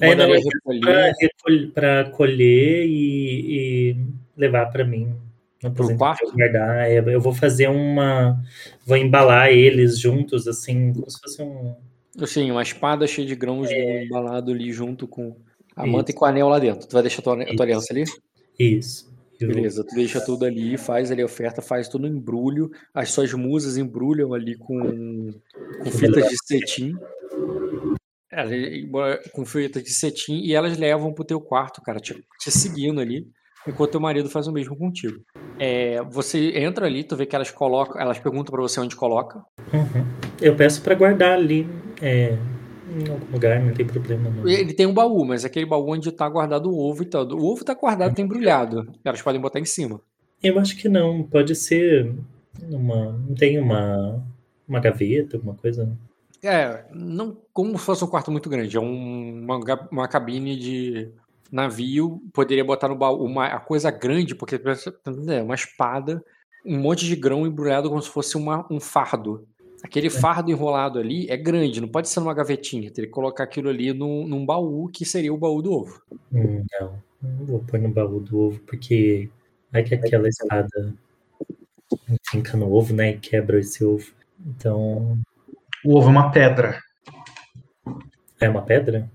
É, não, é recolher. pra, pra colher e, e levar pra mim. Aposento quarto? guardar. É, eu vou fazer uma. Vou embalar eles juntos, assim, como se fosse um. Assim, uma espada cheia de grãos embalado ali junto com a Isso. manta e com o anel lá dentro. Tu vai deixar a tua, a tua aliança ali? Isso. Eu- Beleza, tu deixa tudo ali, faz ali a oferta, faz tudo no embrulho. As suas musas embrulham ali com, com fitas de cetim. Com fitas de cetim e elas levam pro teu quarto, cara, te, te seguindo ali, enquanto teu marido faz o mesmo contigo. É, você entra ali, tu vê que elas colocam, elas perguntam pra você onde coloca. Uhum. Eu peço pra guardar ali. É, em algum lugar, não tem problema. Não. Ele tem um baú, mas aquele baú onde tá guardado o ovo e tal. O ovo tá guardado, tá embrulhado. Elas podem botar em cima. Eu acho que não. Pode ser uma. Não tem uma. Uma gaveta, alguma coisa? É, não como se fosse um quarto muito grande. É um- uma, uma cabine de navio. Poderia botar no baú uma a coisa grande, porque é uma espada, um monte de grão embrulhado como se fosse uma, um fardo. Aquele fardo enrolado ali é grande, não pode ser numa gavetinha. Teria que colocar aquilo ali num, num baú, que seria o baú do ovo. Hum, não. Não vou pôr no baú do ovo, porque vai que aquela espada finca no ovo, né? E quebra esse ovo. Então. O ovo é uma pedra. É uma pedra?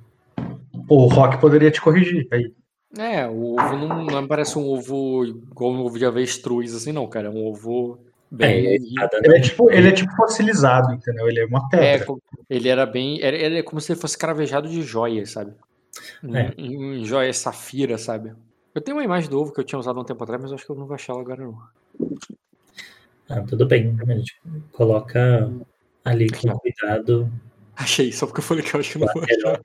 O Rock poderia te corrigir. Aí. É, o ovo não, não parece um ovo igual um ovo de avestruz, assim, não, cara. É um ovo É, bem. espada Ele é tipo, ele é tipo fossilizado, entendeu? Ele é uma É, pedra. co- ele era bem. Era, ele é como se ele fosse cravejado de joias, sabe? É. em joias safira, sabe? Eu tenho uma imagem do ovo que eu tinha usado um tempo atrás, mas eu acho que eu não vou achar ela agora, não. Ah, tudo bem. A gente coloca ali com cuidado, Achei, só porque eu falei que eu acho que não vou achar.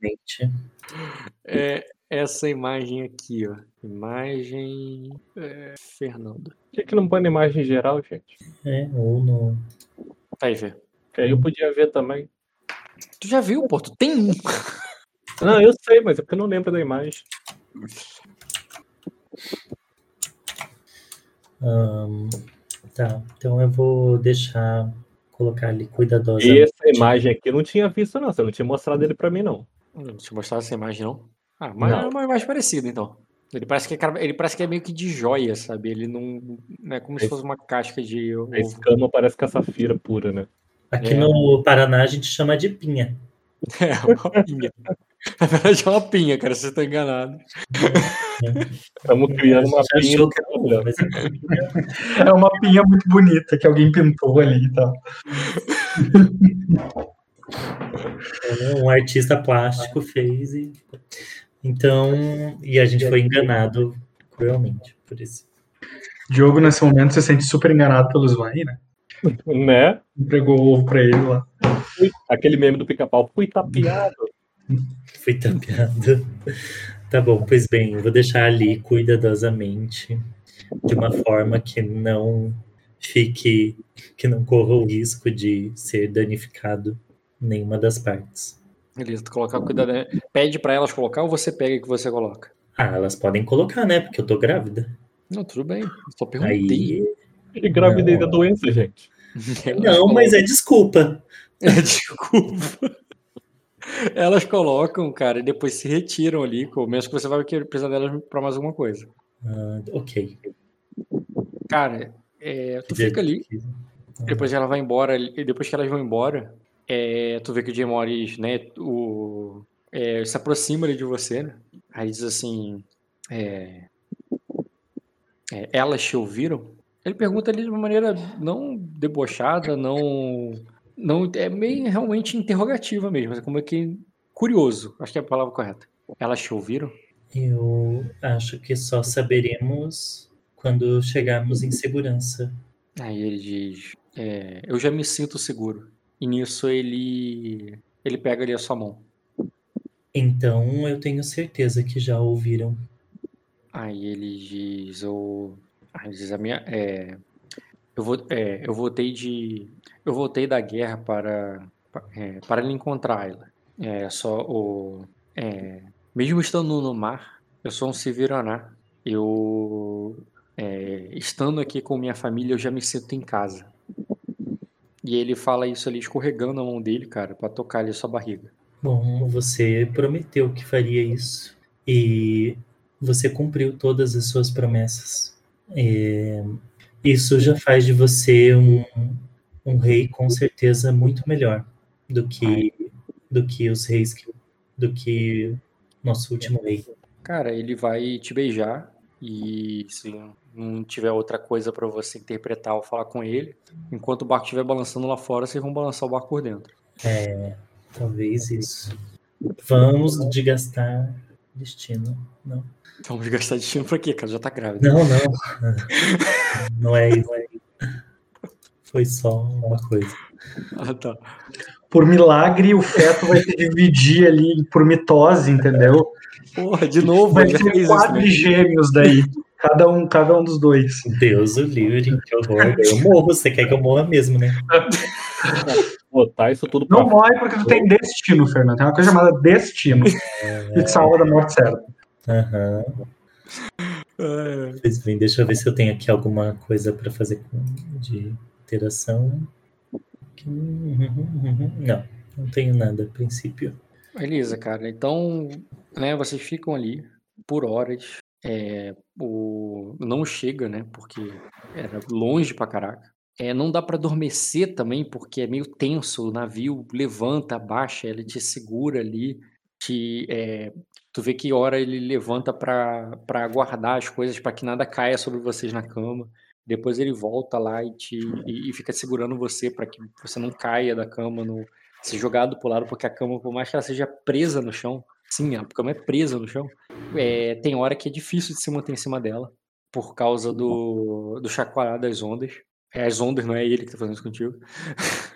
É essa imagem aqui, ó. Imagem. é, Fernando. Por que, que não põe na imagem geral, gente? É, ou no. Aí, Fê. Que aí eu podia ver também. Tu já viu, pô? Tu tem um. Não, eu sei, mas é porque eu não lembro da imagem. Ahn, tá, então eu vou deixar colocar ali E cuidadosamente. essa imagem aqui eu não tinha visto, não. Você não tinha mostrado ele pra mim, não. Deixa eu mostrar essa imagem, não. Ah, mas Não. é uma imagem parecida, então. Ele parece, que é, ele parece que é meio que de joia, sabe? Ele não. não é como se Esse- fosse uma casca de A escama parece que é safira pura, né? Aqui É. no Paraná a gente chama de pinha. É uma pinha. Na verdade é uma pinha, cara, você tá enganado. Estamos criando uma pinha. é. É uma pinha muito bonita que alguém pintou ali e tal. Um artista plástico fez e. Então. E a gente foi enganado cruelmente por isso. Diogo, nesse momento, se sente super enganado pelo Svain, né? Né? Entregou o ovo pra ele lá. Aquele meme do pica-pau. Fui tapeado. Fui tapeado. Tá bom, pois bem, eu vou deixar ali cuidadosamente, de uma forma que não fique, que não corra o risco de ser danificado nenhuma das partes. Beleza, tu colocar cuidado. né? Pede pra elas colocar ou você pega que você coloca? Ah, elas podem colocar, né? Porque eu tô grávida. Não, tudo bem. Só perguntei. Aí. E gravidez é doença, gente. Não, mas é desculpa. Desculpa. Elas colocam, cara, e depois se retiram ali, com- mesmo que você vai precisar delas pra mais alguma coisa. Ah, ok. Cara, é, tu fica ali, depois ela vai embora, e depois que elas vão embora, é, tu vê que o Jay Morris, né, o, é, se aproxima ali de você, né? Aí diz assim, é, é, elas te ouviram? Ele pergunta ali de uma maneira não debochada, não, não é meio realmente interrogativa mesmo, é como é que curioso, acho que é a palavra correta. Elas te ouviram? Eu acho que só saberemos quando chegarmos em segurança. Aí ele diz, é, eu já me sinto seguro. E nisso ele ele pega ali a sua mão. Então eu tenho certeza que já ouviram. Aí ele diz, eu, a minha, é, eu vou, é, eu voltei de, eu voltei da guerra para, pa- é, para lhe encontrar, Ayla. É só o, é, mesmo estando no mar, eu sou um Siviraná. Eu, é, estando aqui com minha família, eu já me sinto em casa. E ele fala isso ali escorregando a mão dele, cara, pra tocar ali a sua barriga. Bom, você prometeu que faria isso e você cumpriu todas as suas promessas. É, isso já faz de você um, um rei com certeza muito melhor do que do que os reis que, do que nosso último rei. Cara, ele vai te beijar e se não tiver outra coisa pra você interpretar ou falar com ele, enquanto o barco estiver balançando lá fora, vocês vão balançar o barco por dentro. É, talvez isso. Vamos de gastar destino. Não, Vamos gastar destino pra quê, cara? Já tá grávida. não, não. Não é isso. Foi só uma coisa. Ah, tá. Por milagre, o feto vai se dividir ali por mitose, entendeu? Porra, de novo, Vai ser isso, né? quadrigêmeos daí. Cada um, cada um dos dois. Deus o livre, que horror. Eu morro, você quer que eu morra mesmo, né? Botar isso tudo pra Não morre porque tu tem destino, Fernando. Tem uma coisa chamada destino. E te salva da morte certa. Aham. É, Pois bem, deixa eu ver se eu tenho aqui alguma coisa para fazer de interação. Não, não tenho nada a princípio. Beleza, cara. Então, né, vocês ficam ali por horas. É, o... Não chega, né? Porque era longe pra caraca. É, não dá pra adormecer também, porque é meio tenso. O navio levanta, abaixa, ele te segura ali. Te, é, Tu vê que hora ele levanta pra guardar as coisas pra que nada caia sobre vocês na cama. Depois ele volta lá e te e, e fica segurando você pra que você não caia da cama, no, ser jogado pro lado, porque a cama, por mais que ela seja presa no chão, sim, a cama é presa no chão. é, tem hora que é difícil de se manter em cima dela por causa do, do chacoalhar das ondas. É as ondas, não é ele que tá fazendo isso contigo.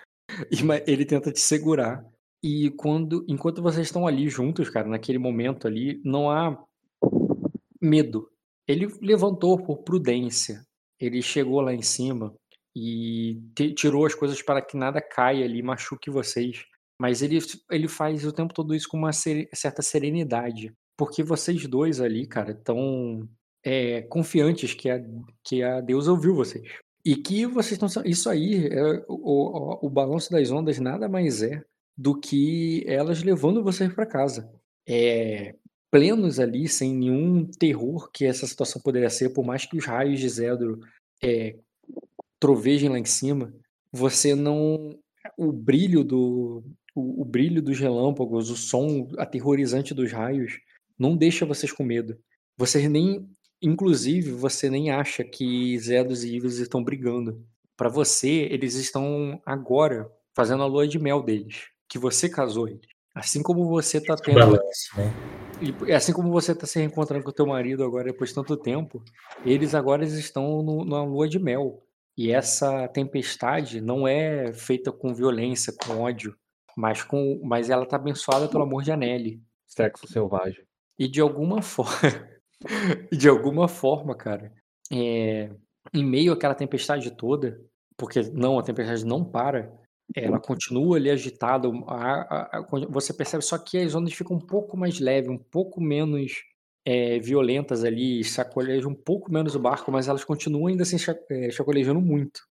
E, ele tenta te segurar. E quando, enquanto vocês estão ali juntos, cara, naquele momento ali, não há medo. Ele levantou por prudência. Ele chegou lá em cima e tirou as coisas para que nada caia ali machuque vocês. Mas ele, ele faz o tempo todo isso com uma sere- certa serenidade. Porque vocês dois ali, cara, estão confiantes que a, que a Deus ouviu vocês. E que vocês estão. Isso aí, é, o, o, o balanço das ondas nada mais é do que elas levando vocês para casa. É, plenos ali, sem nenhum terror que essa situação poderia ser, por mais que os raios de Zedro é, trovejem lá em cima, você não. O brilho do. O, o brilho dos relâmpagos, o som aterrorizante dos raios, não deixa vocês com medo. Vocês nem. Inclusive, você nem acha que Zedos e Ivos estão brigando. Para você, eles estão agora fazendo a lua de mel deles, que você casou eles. Assim como você tá tendo. Balanço, né? E assim como você tá se reencontrando com o teu marido agora depois de tanto tempo, eles agora eles estão no, na lua de mel. E essa tempestade não é feita com violência, com ódio, mas com, mas ela tá abençoada pelo amor de Anelli. Sexo selvagem. E de alguma forma, de alguma forma, cara, é, em meio àquela tempestade toda, porque não, a tempestade não para, ela continua ali agitada. a- a- a- você percebe só que as ondas ficam um pouco mais leves, um pouco menos é, violentas ali, sacolejam um pouco menos o barco, mas elas continuam ainda assim é, chacolejando muito.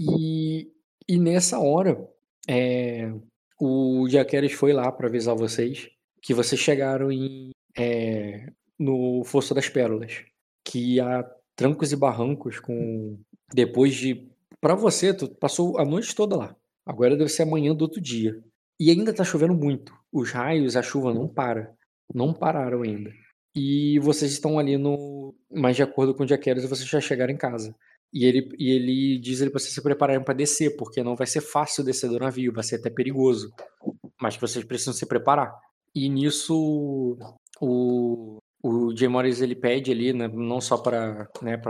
E, e nessa hora, é, o Jaqueres foi lá para avisar vocês que vocês chegaram em, é, no Fosso das Pérolas, que há trancos e barrancos com depois de para você, tu passou a noite toda lá. Agora deve ser amanhã do outro dia. E ainda tá chovendo muito. Os raios, a chuva não para. Não pararam ainda. E vocês estão ali no. Mas de acordo com o Jaqueros, vocês já chegaram em casa. E ele, e ele diz pra vocês se prepararem para descer, porque não vai ser fácil descer do navio, vai ser até perigoso. Mas vocês precisam se preparar. E nisso o, o Jay Morris ele pede ali, né, não só para né,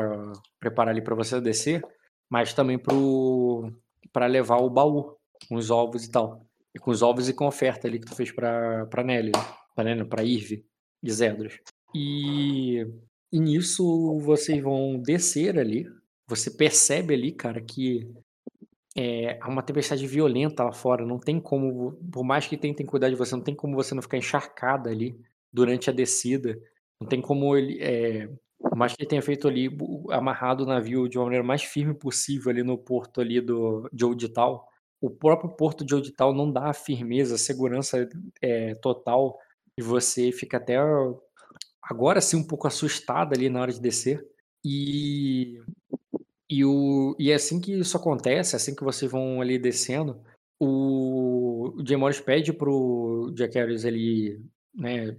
preparar ali para você descer, mas também para levar o baú com os ovos e tal. E com os ovos e com a oferta ali que tu fez pra, pra Nelly, né? pra Nelly, pra Irve e Zedros. E, e nisso vocês vão descer ali. Você percebe ali, cara, que é, há uma tempestade violenta lá fora. Não tem como, por mais que tentem cuidar de você, não tem como você não ficar encharcada ali durante a descida. Não tem como ele. É, por mais que ele tenha feito ali, amarrado o navio de uma maneira mais firme possível ali no porto ali do, de Odital, o próprio porto de Odital não dá a firmeza, a segurança é, total, e você fica até agora sim um pouco assustado ali na hora de descer. E, e, o, e é assim que isso acontece, assim que vocês vão ali descendo, o, o Jay Morris pede pro Jack Harris ele, né,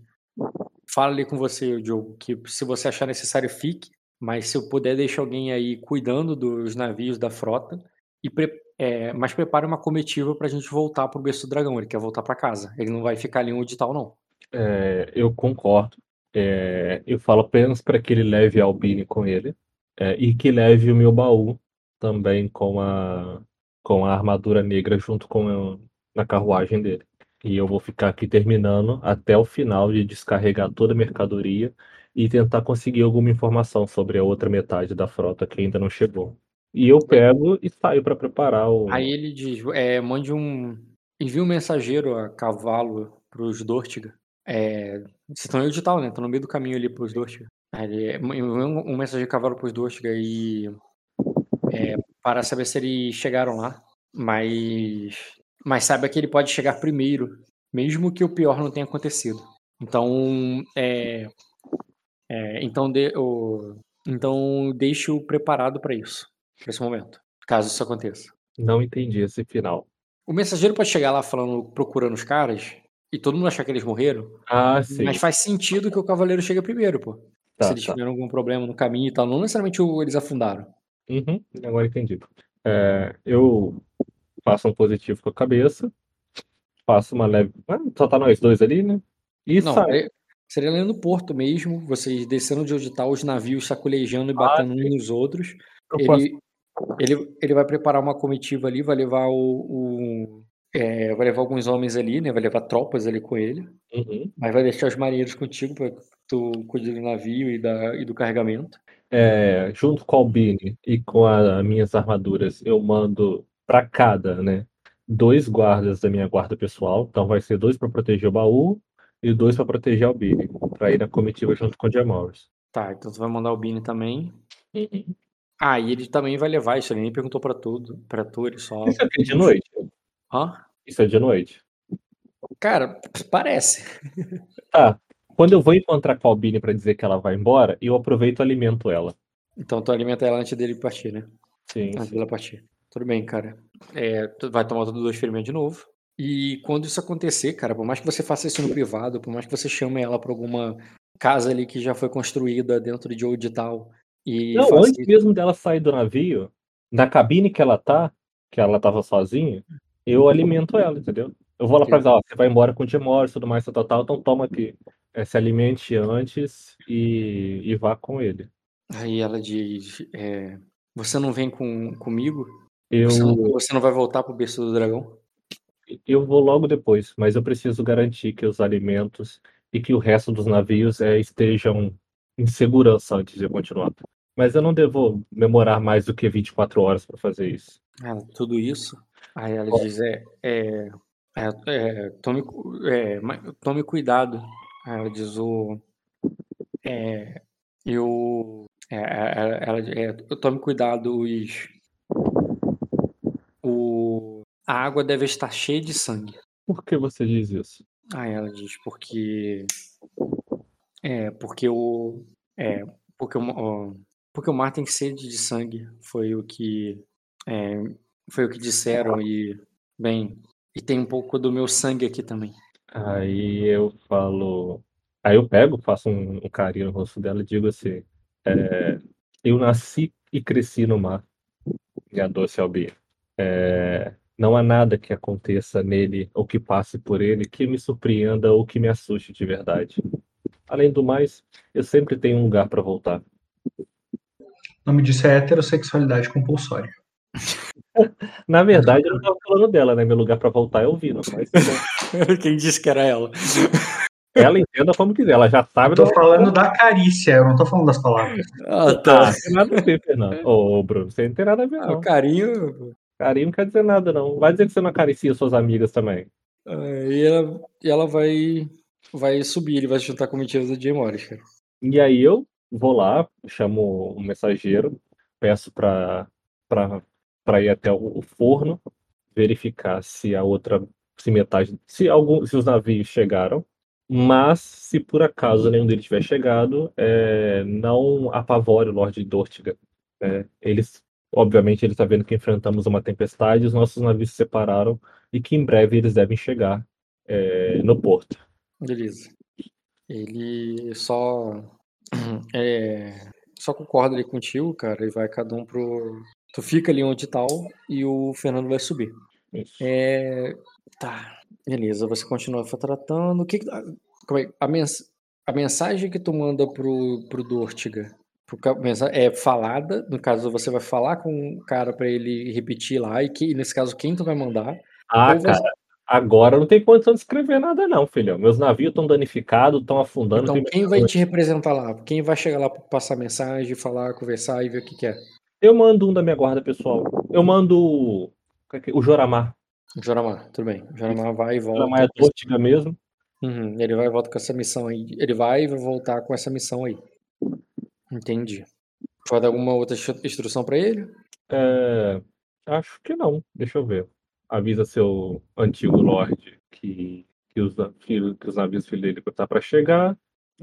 fala ali com você, Diogo, que se você achar necessário, fique. Mas se eu puder, deixe alguém aí cuidando dos navios da frota. E pre- é, mas prepare uma comitiva pra gente voltar pro berço do dragão. Ele quer voltar pra casa. Ele não vai ficar ali onde tal, não. É, eu concordo. É, eu falo apenas para que ele leve a Albine com ele é, e que leve o meu baú também com a, com a armadura negra junto com a, na carruagem dele. E eu vou ficar aqui terminando até o final de descarregar toda a mercadoria e tentar conseguir alguma informação sobre a outra metade da frota que ainda não chegou. E eu pego e saio para preparar o. Aí ele diz: é, mande um. Envie um mensageiro a cavalo pros Dortiga. É, vocês estão em Edital, né? Estão no meio do caminho ali pros Dortiga. Ele um, um mensageiro a cavalo pros Dortiga e. é, para saber se eles chegaram lá. Mas. Mas saiba que ele pode chegar primeiro, mesmo que o pior não tenha acontecido. Então. É, é, então, de, o, então deixe-o preparado para isso. Pra esse momento. Caso isso aconteça. Não entendi esse final. O mensageiro pode chegar lá falando, procurando os caras, e todo mundo achar que eles morreram, Ah, sim. mas faz sentido que o cavaleiro chegue primeiro, pô. Tá, Se eles tá. tiveram algum problema no caminho e tal, não necessariamente eles afundaram. Uhum, agora entendi. É, eu faço um positivo com a cabeça, faço uma leve. Ah, só tá nós dois ali, né? E Não, saio. é- seria ali no porto mesmo, vocês descendo de onde tá os navios sacolejando e batendo uns nos outros. Eu posso- Ele, ele, ele vai preparar uma comitiva ali, vai levar o. o- é, vai levar alguns homens ali, né? Vai levar tropas ali com ele. Uhum. Mas vai deixar os marinheiros contigo que tu cuide do navio e, da, e do carregamento. É, junto com a Albine e com as minhas armaduras, eu mando para cada, né? Dois guardas da minha guarda pessoal. Então vai ser dois para proteger o baú e dois para proteger a Albine, para ir na comitiva junto com o Jamorris. Tá, então tu vai mandar o Bini também. Ah, e ele também vai levar isso, ele nem perguntou pra tudo, pra tu, ele só. Isso aqui é de noite? Hã? Isso é de noite. Cara, parece. Tá. Quando eu vou encontrar com a Albine para dizer que ela vai embora, eu aproveito e alimento ela. Então tu alimenta ela antes dele partir, né? Sim, Antes sim. dela partir. Tudo bem, cara. É, vai tomar todos os dois ferimentos de novo. E quando isso acontecer, cara, por mais que você faça isso no privado, por mais que você chame ela pra alguma casa ali que já foi construída dentro de Old tal e Não, faça antes mesmo dela sair do navio, na cabine que ela tá, que ela tava sozinha, eu alimento ela, entendeu? Eu vou lá pra avisar, ó, você vai embora com o e tudo mais, tal, tal, tal, então toma aqui. É, se alimente antes e, e vá com ele. Aí ela diz: é, Você não vem com, comigo? Eu, Você, não, você não vai voltar pro berço do dragão? eu vou logo depois, mas eu preciso garantir que os alimentos e que o resto dos navios é, estejam em segurança antes de eu continuar. Mas eu não devo demorar mais do que 24 horas pra fazer isso. Ah, tudo isso. Aí ela Ó. diz, é, é, é, é, tome, é, tome cuidado. Aí ela diz, o, é, eu, ela, é, tome cuidado, os, a água deve estar cheia de sangue. Por que você diz isso? Aí ela diz, porque, é, porque o, é, porque o, o- porque o mar tem sede de sangue, foi o que, é, foi o que disseram e, bem, e tem um pouco do meu sangue aqui também. Aí eu falo. Aí eu pego, faço um, um carinho no rosto dela e digo assim: é, Eu nasci e cresci no mar, minha doce Albia. É, não há nada que aconteça nele ou que passe por ele que me surpreenda ou que me assuste de verdade. Além do mais, eu sempre tenho um lugar para voltar. O nome disso é heterossexualidade compulsória. Na verdade, eu não estava falando dela, né? Meu lugar para voltar é ouvindo. Mas Quem disse que era ela? ela entenda como quiser, ela já sabe. Eu tô do- falando da carícia, eu não tô falando das palavras. Ah, Ah, tá. não tem nada a ver, Fernando. Ô, ô, Bruno, você não tem nada a ver, Ah, não. o carinho. Carinho não quer dizer nada, não. Vai dizer que você não acaricia suas amigas também. ah, E ela, e ela vai, vai subir, ele vai se juntar com o mentira do Jay Morris, cara. E aí eu vou lá, chamo um mensageiro, peço pra, pra, pra ir até o, forno, verificar se a outra, se metade, se algum, se os navios chegaram. Mas, se por acaso nenhum deles tiver chegado, é, não apavore o Lorde Dortiga. né? Eles, obviamente, ele está vendo que enfrentamos uma tempestade, os nossos navios se separaram e que em breve eles devem chegar é, no porto. Beleza. Ele só. É, só concorda ali contigo, cara, e vai cada um pro. Tu fica ali onde tal e o Fernando vai subir. Isso. É. Tá. Beleza, você continua tratando. O que. que- como é- a, mens... a mensagem que tu manda pro, pro Dortiga é falada. No caso, você vai falar com o cara pra ele repetir lá. E que, nesse caso, quem tu vai mandar. Ah, você- cara, agora não tem condição de escrever nada, não, filhão. Meus navios estão danificados, estão afundando. Então, quem vai te representar lá? Quem vai chegar lá pra passar mensagem, falar, conversar e ver o que, que é? Eu mando um da minha guarda pessoal. Eu mando o- o Joramar. O Joramar, tudo bem. O Joramar vai e O volta. Joramar é Dortiga mesmo. Uhum, ele vai e volta com essa missão aí. Ele vai e vai voltar com essa missão aí. Entendi. Dar alguma outra instru- instrução pra ele? É, acho que não. Deixa eu ver. Avisa seu antigo Lorde que, que, os, que os navios filhos dele tá para chegar.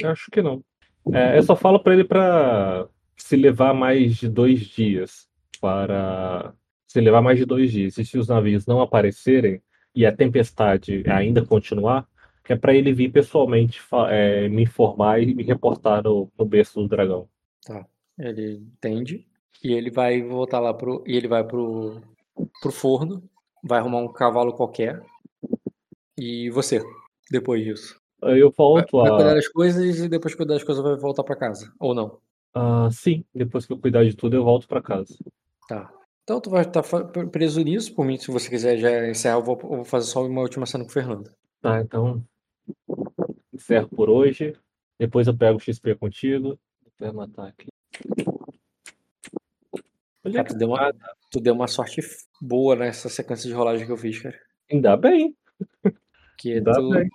Acho que não. É, eu só falo para ele para se levar mais de dois dias para se levar mais de dois dias. E se os navios não aparecerem e a tempestade ainda continuar, que é para ele vir pessoalmente é, me informar e me reportar no, no berço do dragão. Tá. Ele entende. E ele vai voltar lá pro. E ele vai pro, pro forno. Vai arrumar um cavalo qualquer. E você, depois disso. Aí Eu Vai, volto vai cuidar a. das coisas e depois que cuidar das coisas vai voltar pra casa. Ou não? Ah, sim, depois que eu cuidar de tudo, eu volto para casa. Tá. Então tu vai estar preso nisso. Por mim, se você quiser já encerrar, eu vou, eu vou fazer só uma última cena com o Fernando. Tá, então encerro por hoje. Depois eu pego o XP contigo. Vou matar aqui. É Cara, que tu deu, uma, tu deu uma sorte boa nessa sequência de rolagem que eu fiz, cara. Ainda bem, Que ainda tu, bem.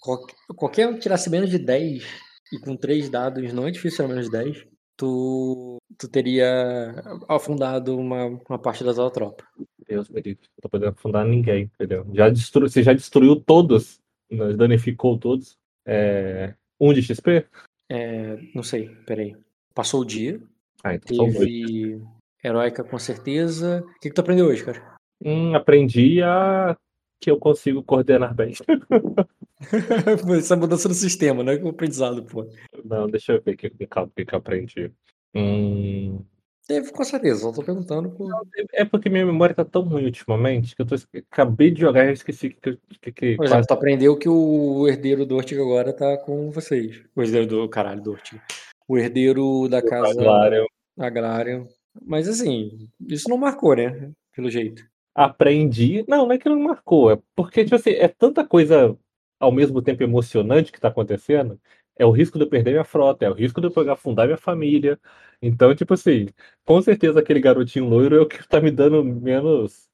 qual- qualquer um tirasse menos de 10 e com três dados, não é difícil tirar menos de 10, tu, tu teria afundado uma, uma parte da tua tropa. Deus me livre. Não tô podendo afundar ninguém, entendeu? Já destru... Você já destruiu todos. né? Danificou todos. É... Um de XP? É, não sei, peraí. Passou o dia, Ah, então teve heróica com certeza. O que, que tu aprendeu hoje, cara? Hum, aprendi a que eu consigo coordenar bem. Essa mudança no sistema, né? Com o aprendizado, pô. Não, deixa eu ver o que, que, que que eu aprendi. Hum, Teve com certeza, só tô perguntando. Por... É porque minha memória tá tão ruim ultimamente que eu tô, acabei de jogar e esqueci que, que, que Por exemplo, tu aprendeu que o herdeiro do Ortiga agora tá com vocês. O herdeiro do caralho do Ortiga. O herdeiro da casa Aglário. agrária. Mas assim, isso não marcou, né? Pelo jeito. aprendi. Não, não é que não marcou, é porque, tipo assim, é tanta coisa ao mesmo tempo emocionante que tá acontecendo. É o risco de eu perder minha frota, é o risco de eu afundar minha família. Então, tipo assim, com certeza aquele garotinho loiro é o que tá me dando menos,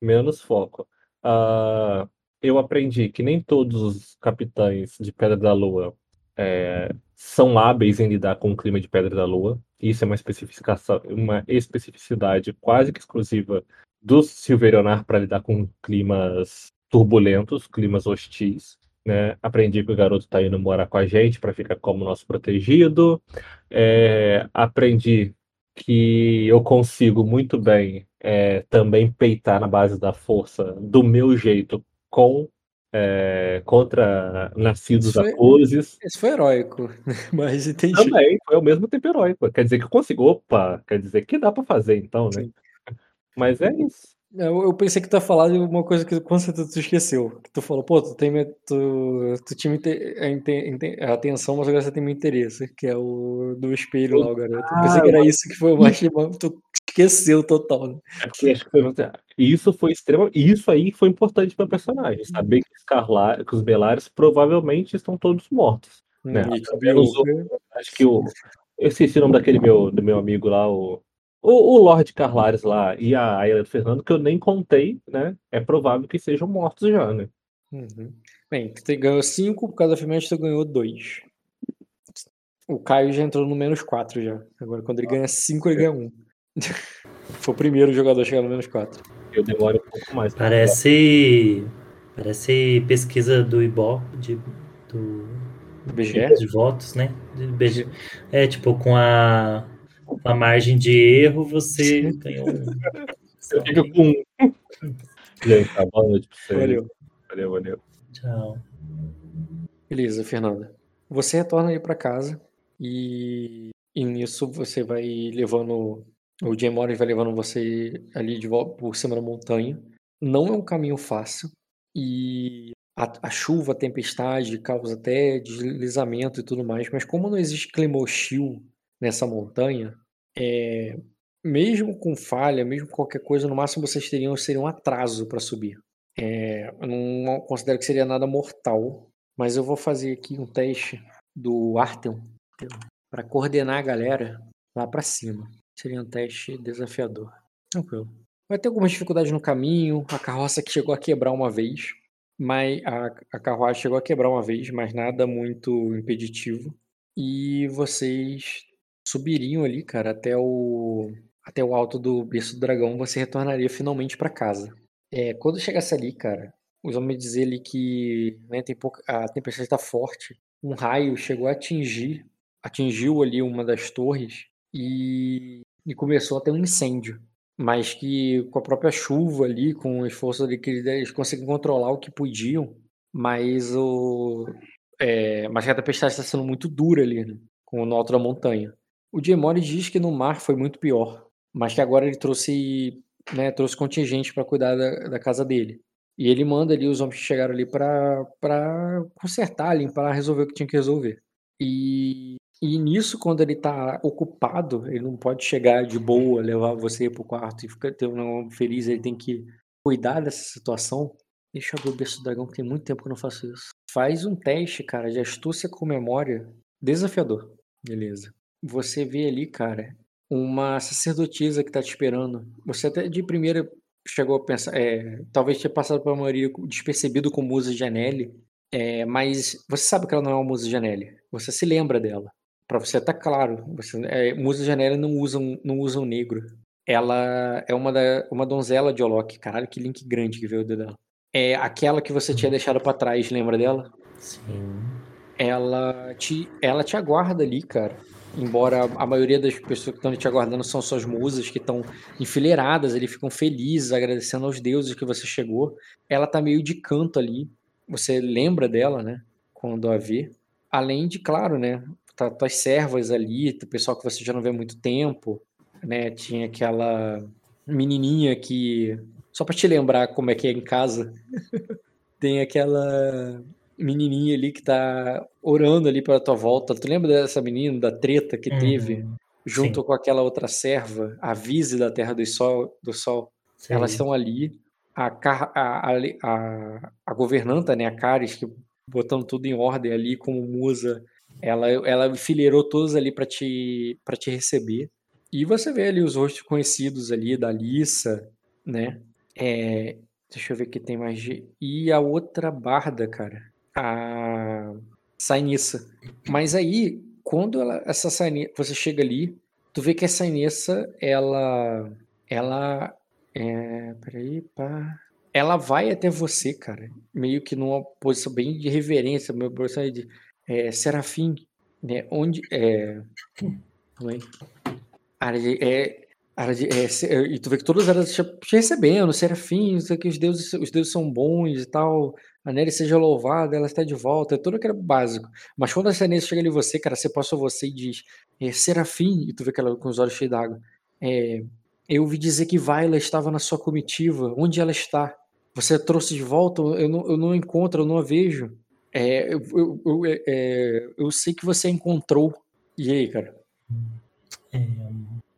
menos foco. Ah, eu aprendi que nem todos os capitães de Pedra da Lua é, são hábeis em lidar com o clima de Pedra da Lua. Isso é uma especificação, uma especificidade quase que exclusiva do Silverionar para lidar com climas turbulentos, climas hostis. Né? Aprendi que o garoto está indo morar com a gente para ficar como nosso protegido. É, aprendi que eu consigo muito bem é, também peitar na base da força do meu jeito com é, contra nascidos Isso foi-. Esse foi heróico, mas entendi. Também foi ao mesmo tempo heróico. Quer dizer que eu consigo. Opa, quer dizer que dá pra fazer então, né? Sim. Mas é isso. Eu, eu pensei que tu ia falar de uma coisa que com certeza tu esqueceu. Que tu falou, pô, tu, tem, tu, tu tinha a, atenção, mas agora você tem meu interesse, que é o do espelho lá, o garoto. Eu pensei que era isso que foi o mais. Tu esqueceu total, né? É porque acho que foi muito- Isso foi extremo. Isso aí foi importante para personagem. Saber que os, Carla... que os Belares provavelmente estão todos mortos. Né? E o- Bioka- Acho que o. Eu esqueci o nome daquele meu, do meu amigo lá, o. O, o Lorde Carlares lá e a Ayla do Fernando, que eu nem contei, né? É provável que sejam mortos já, né? Uhum. Bem, tu te- ganhou 5, por causa da Firmante tu ganhou 2. O Caio já entrou no menos 4 já. Agora quando ele ganha 5, ele ganha 1. Foi o primeiro jogador a chegar no menos 4. Eu demoro um pouco mais. Parece. Parece pesquisa do Ibope, de, do BGE? de votos, né? De BG. É, tipo, com a, com a margem de erro, você ganhou um. Você fica com. Gente, tá boa noite pra vocês. Valeu. valeu. valeu. Tchau. Beleza, Fernanda. Você retorna aí pra casa e, e nisso você vai levando. O Jay Morris vai levando você ali de volta por cima da montanha. Não é um caminho fácil e a, a chuva, a tempestade causa até deslizamento e tudo mais, mas como não existe clima hostil nessa montanha, é, mesmo com falha, mesmo com qualquer coisa, no máximo vocês teriam seria um atraso para subir. É, eu não considero que seria nada mortal, mas eu vou fazer aqui um teste do Artem para coordenar a galera lá para cima. Seria um teste desafiador. Tranquilo. Vai ter algumas dificuldades no caminho. A carroça que chegou a quebrar uma vez, mas a, a carruagem chegou a quebrar uma vez, mas nada muito impeditivo. E vocês subiriam ali, cara, até o até o alto do berço do dragão. Você retornaria finalmente para casa. É, quando chegasse ali, cara, os homens dizer ali que né, tem pouca, a tempestade está forte. Um raio chegou a atingir, atingiu ali uma das torres e, e começou a ter um incêndio. Mas que com a própria chuva ali, com o esforço ali que eles conseguiram controlar o que podiam, mas o é, mas a tempestade está sendo muito dura ali, né, com alto da montanha. O Jemori diz que no mar foi muito pior, mas que agora ele trouxe né, trouxe contingente para cuidar da, da casa dele. E ele manda ali os homens que chegaram ali para consertar, limpar, resolver o que tinha que resolver. E, e nisso, quando ele tá ocupado, ele não pode chegar de boa, levar você pro quarto e ficar ter um feliz, ele tem que cuidar dessa situação. Deixa eu ver o berço do dragão, que tem muito tempo que eu não faço isso. Faz um teste, cara, de astúcia com memória desafiador. Beleza. Você vê ali, cara, uma sacerdotisa que tá te esperando. Você até de primeira chegou a pensar, é, talvez tenha passado pela maioria despercebido com Musa Janelli, é, mas você sabe que ela não é uma Musa Janelli. Você se lembra dela. Pra você tá claro. Você, é, Musa Janelli não usam, não usam negro. Ela é uma, da, uma donzela de Olok. Caralho, que link grande que veio dela. É aquela que você tinha deixado pra trás, lembra dela? Sim. ela te, ela te aguarda ali, cara. Embora a maioria das pessoas que estão te aguardando são suas musas, que estão enfileiradas, eles ficam felizes, agradecendo aos deuses que você chegou. Ela tá meio de canto ali. Você lembra dela, né? Quando a vê. Além de, claro, né? Tá, tuas servas ali, o pessoal que você já não vê há muito tempo, né? Tinha aquela menininha que. Só pra te lembrar como é que é em casa, tem aquela menininha ali que tá orando ali pela tua volta. Tu lembra dessa menina, da treta que teve, Uhum. junto Sim. com aquela outra serva, a Vise da Terra do Sol? Do Sol. Elas estão ali. A, Car- a, a, a, governanta, né, a Caris, que botando tudo em ordem ali como musa, Ela, ela enfileirou todos ali pra te, pra te receber. E você vê ali os rostos conhecidos ali da Alissa, né? É, deixa eu ver que tem mais. de- E a outra barda, cara. A Sainissa. Mas aí, quando ela, essa Sainissa, você chega ali, tu vê que a Sainissa, ela. Ela. É, peraí, pá. Ela vai até você, cara. Meio que numa posição bem de reverência, uma posição de. É, Serafim, né? Onde. É, de- é, área de- é, é, e tu vê que todas elas te, recebendo, Serafim, isso aqui, os deuses, os deuses são bons e tal. A Nery seja louvada, ela está de volta, é tudo aquele básico. Mas quando a Senência chega ali você, cara, você passa você e diz, é, Serafim, e tu vê que ela com os olhos cheios d'água. É, eu ouvi dizer que Vaila estava na sua comitiva. Onde ela está? Você trouxe de volta? Eu não, eu não encontro, eu não a vejo. É, eu, eu, eu, é, é, eu sei que você a encontrou. E aí, cara? É,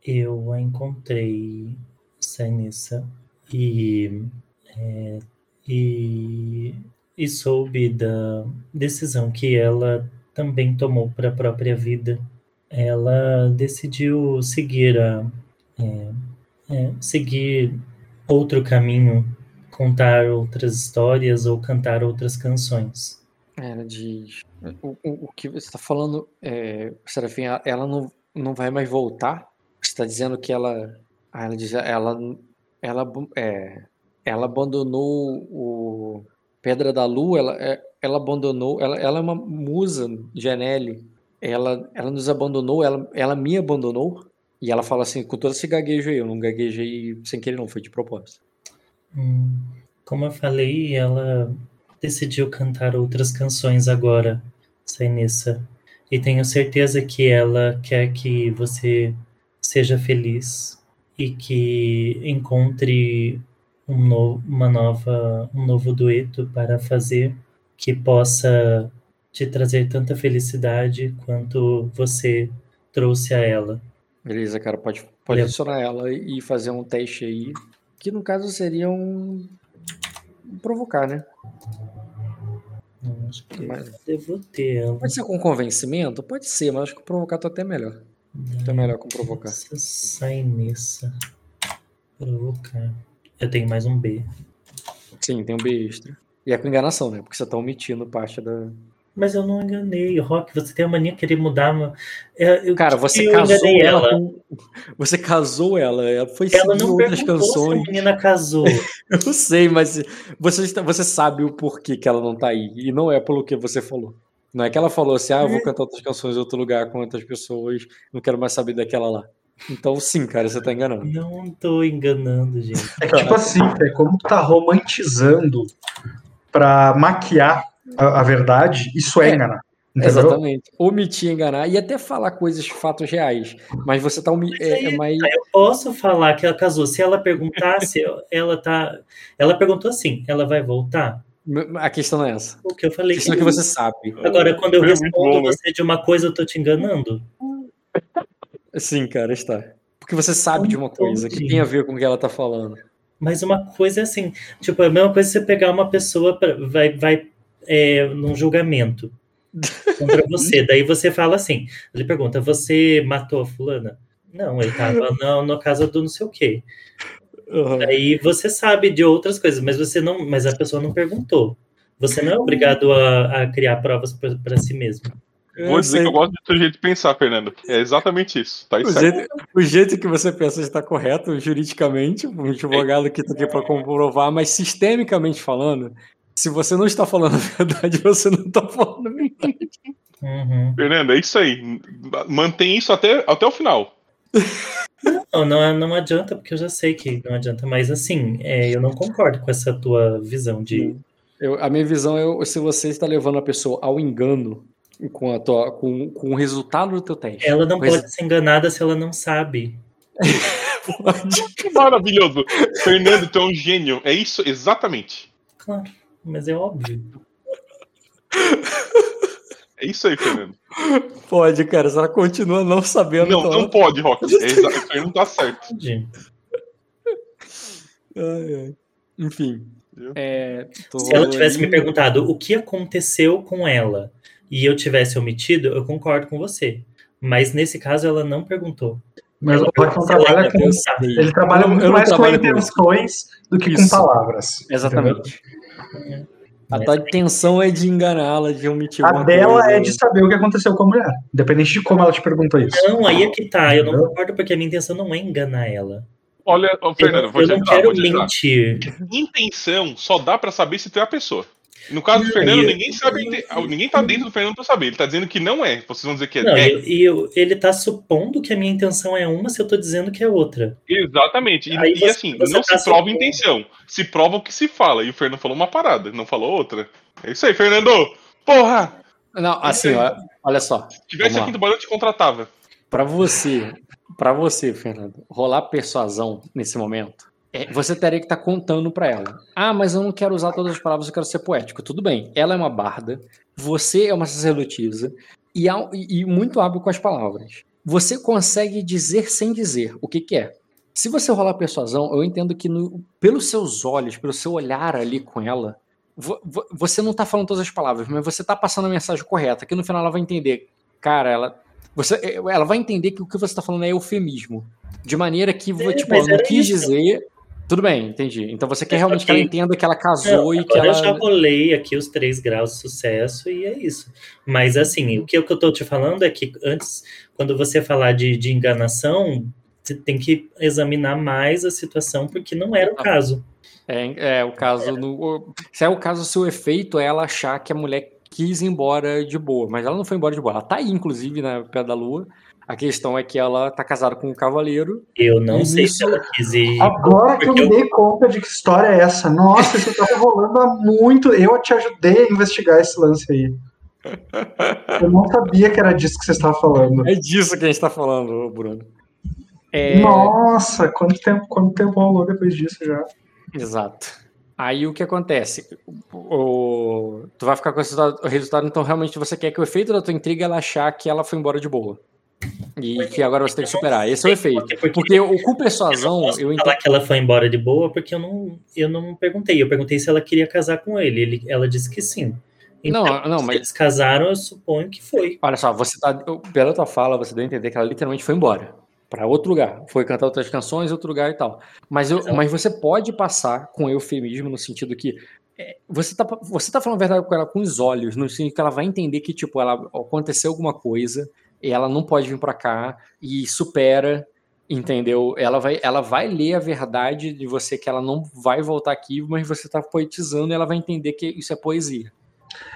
eu a encontrei, Sainissa, e, é, e, e soube da decisão que ela também tomou para a própria vida. Ela decidiu seguir a é, é, seguir outro caminho, contar outras histórias ou cantar outras canções. Ela diz. O, o, que você está falando, é, Serafim, ela- não, não vai mais voltar? Você está dizendo que ela. Ah, ela diz. Ela, ela, é, ela abandonou o Pedra da Lua, ela, é, ela abandonou. Ela, ela é uma musa, Janelle. Ela, ela nos abandonou, ela, ela me abandonou. E ela fala assim, com todo esse gaguejo aí, eu não gaguejei sem querer, não, foi de propósito. Hum, como eu falei, ela decidiu cantar outras canções agora, Sainissa. E tenho certeza que ela quer que você seja feliz e que encontre um no- uma nova, um novo dueto para fazer que possa te trazer tanta felicidade quanto você trouxe a ela. Beleza, cara, pode, pode adicionar ela e fazer um teste aí. Que no caso seria um. um provocar, né? Hum, Acho que Mas- devo ter ela. Pode ser com convencimento? Pode ser, mas acho que provocar tá até melhor. Tá melhor com provocar. Essa Sainissa. Provocar. Eu tenho mais um B. Sim, tem um B extra. E é com enganação, né? Porque você tá omitindo parte da. Mas eu não enganei. Rock, você tem a mania de querer mudar. uma- É, eu- Cara, você eu casou ela. ela. Você casou ela. Ela foi Ela não outras perguntou se a canções. menina casou. Eu não sei, mas você, você sabe o porquê que ela não tá aí. E não é pelo que você falou. Não é que ela falou assim, ah, eu vou cantar outras canções em outro lugar com outras pessoas, não quero mais saber daquela lá. Então, sim, cara, você tá enganando. Não tô enganando, gente. É que, tipo assim, é como tu tá romantizando pra maquiar a, a verdade, isso é É, enganar. Entendeu? Exatamente. Omitir, enganar e até falar coisas, fatos reais. Mas você tá omi- é, é mais. Eu posso falar que ela casou. Se ela perguntasse, ela tá. Ela perguntou assim: ela vai voltar? A questão não é essa. O que eu A falei. questão é que você sabe. Agora, quando eu É respondo bom, né? você de uma coisa, eu tô te enganando? Sim, cara, está. Porque você sabe de uma coisa que tem a ver com o que ela tá falando. Mas uma coisa é assim, tipo, é a mesma coisa você pegar uma pessoa, pra, vai, vai é, num julgamento contra você, daí você fala assim, ele pergunta, você matou a fulana? Não, ele tava na, na casa do não sei o quê. Uhum. Aí você sabe de outras coisas, mas você não, mas a pessoa não perguntou. Você não é obrigado a, a criar provas para si mesmo. Vou dizer que eu gosto do seu jeito de pensar, Fernando. É exatamente isso. Tá O jeito, o jeito que você pensa está correto juridicamente, um advogado que está aqui para comprovar, mas sistemicamente falando, se você não está falando a verdade, você não está falando a verdade. Uhum. Fernando, é isso aí. Mantém isso até, até o final. Não, não, não adianta, porque eu já sei que não adianta, mas assim, é, eu não concordo com essa tua visão de. Eu- a minha visão é se você está levando a pessoa ao engano com, a tua, com, com o resultado do teu teste. Ela não pode ser enganada se ela não sabe. Que maravilhoso. Fernando, tu é um gênio. É isso exatamente. Claro, mas é óbvio. É isso aí, Fernando. Pode, cara, se ela continua não sabendo. Não, então não ela- pode, Rock. É exa- o Fernando tá certo. Ai, ai. Enfim. É, tô Se ela tivesse me perguntado o que aconteceu com ela, e eu tivesse omitido, eu concordo com você. Mas nesse caso ela não perguntou. Mas o ela trabalha com. pensar. Ele trabalha Eu muito eu mais com trabalho com intenções do que com Isso. palavras. Exatamente. A tua intenção é de enganá-la, de omitir A dela coisa. é de saber o que aconteceu com a mulher. Independente de como ela te perguntou isso. Não, aí é que tá. Eu não concordo porque a minha intenção não é enganar ela. Olha, ô, Eu, Fernando, não- vou eu te não ajudar, quero vou te ajudar. mentir. Intenção só dá pra saber se tu é a pessoa. No caso do Fernando, e- ninguém sabe. inte- Ninguém tá dentro do Fernando pra saber. Ele tá dizendo que não é. Vocês vão dizer que é. Não, é. eu- ele tá supondo que a minha intenção é uma se eu tô dizendo que é outra. Exatamente. E, Aí e você- assim, você não tá se prova supondo. intenção. Se prova o que se fala. E o Fernando falou uma parada, não falou outra. É isso aí, Fernando. Porra! Não, assim, ó, olha só. Se tivesse aqui do Barão, eu te contratava. Pra você, para você, Fernando, rolar persuasão nesse momento, você teria que estar contando pra ela. Ah, mas eu não quero usar todas as palavras, eu quero ser poético. Tudo bem. Ela é uma barda, você é uma sacerdotisa e, há- e- muito hábil com as palavras. Você consegue dizer sem dizer o que, que é. Se você rolar persuasão, eu entendo que no- pelos seus olhos, pelo seu olhar ali com ela, vo- vo- você não tá falando todas as palavras, mas você tá passando a mensagem correta, que no final ela vai entender. Cara, ela, você, ela vai entender que o que você tá falando é eufemismo. De maneira que, vo- É, tipo, ela não quis isso. dizer. Tudo bem, entendi. Então você quer É, realmente que ela entenda que ela casou Não, e que ela. eu já rolei aqui os três graus de sucesso e é isso. Mas assim, o que eu, tô te falando é que antes, quando você falar de, de enganação, você tem que examinar mais a situação, porque não era o caso. É, é o caso. No, se é o caso, se o efeito é ela achar que a mulher quis ir embora de boa, mas ela não foi embora de boa. Ela tá aí, inclusive, na Pé da Lua. A questão é que ela tá casada com um cavaleiro. Eu não sei isso- se ela quis ir. Agora que eu me dei conta de que história é essa. Nossa, isso tava rolando há muito. Eu te ajudei a investigar esse lance aí. Eu não sabia que era disso que você estava falando. É disso que a gente tá falando, Bruno. É, Nossa, quanto tempo, quanto tempo rolou depois disso já? Exato. Aí o que acontece? O, tu vai ficar com esse resultado, o resultado, então realmente você quer que o efeito da tua intriga é ela achar que ela foi embora de boa. E que agora você tem que superar. Esse é o efeito. Porque- Porque o com persuasão, posso eu entendo. falar que ela foi embora de boa porque eu não, eu não perguntei. Eu perguntei se ela queria casar com ele. ele ela disse que sim. Então, Não, não, se mas- eles casaram, eu suponho que foi. Olha só, você tá. Pela tua fala, você deu a entender que ela literalmente foi embora. Pra outro lugar. Foi cantar outras canções, outro lugar e tal. Mas, eu, mas você pode passar com eufemismo no sentido que. é, Você tá, você tá falando a verdade com ela com os olhos, no sentido que ela vai entender que, tipo, ela aconteceu alguma coisa ela não pode vir pra cá e supera, entendeu? Ela vai, ela vai ler a verdade de você que ela não vai voltar aqui, mas você tá poetizando e ela vai entender que isso é poesia.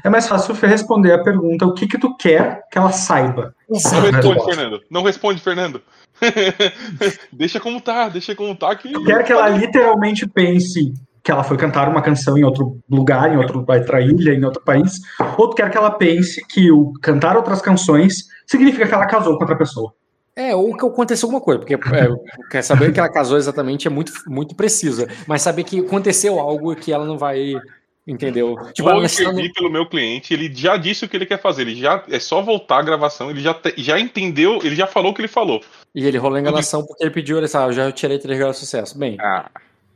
É mais fácil você responder a pergunta: o que que tu quer que ela saiba? Não responde. Fernando. Não responde, Fernando. deixa como tá, deixa como tá que. Tu quer que ela literalmente pense que ela foi cantar uma canção em outro lugar, em outra outra ilha, em outro país? Ou tu quer que ela pense que o cantar outras canções significa que ela casou com outra pessoa? É, ou que aconteceu alguma coisa, porque é, quer saber que ela casou exatamente é muito, muito preciso. Mas saber que aconteceu algo que ela não vai. Entendeu? Tipo, ela está no- intervir pelo meu cliente, ele já disse o que ele quer fazer, ele já é só voltar a gravação, ele já, te- já entendeu, ele já falou o que ele falou. E ele rolou a enganação porque ele pediu, olha só, eu já tirei 3 graus de sucesso. Bem, Ah,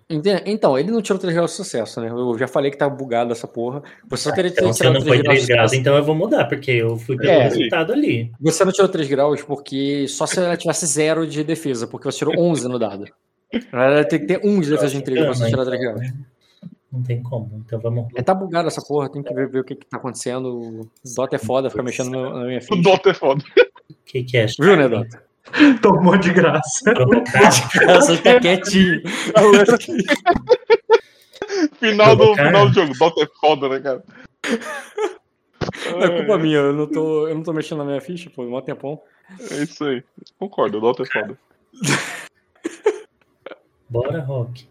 então, ele não tirou 3 graus de sucesso, né? Eu já falei que tá bugado essa porra. Você só teria Então, se tirado não foi 3 3 graus, de então eu vou mudar, porque eu fui pelo É. resultado ali. Você não tirou 3 graus porque só se ela tivesse zero de defesa, porque você tirou 11 no dado. Ela tem que ter 1 de defesa de intriga pra você tirar 3 graus. Não tem como. Então vamos. É, tá bugado essa porra, tem que ver, ver o que, que tá acontecendo. O Dota é foda, fica mexendo na minha o ficha. Dota é foda. O que, que é? Viu, né, Dota? Tomou de graça. Provocar? Você tá quietinho. Final do, final do jogo, Dota é foda, né, cara? É culpa minha, eu não tô, eu não tô mexendo na minha ficha, pô, mó tempão. É isso aí. Concordo, o Dota é foda. Bora, Rock.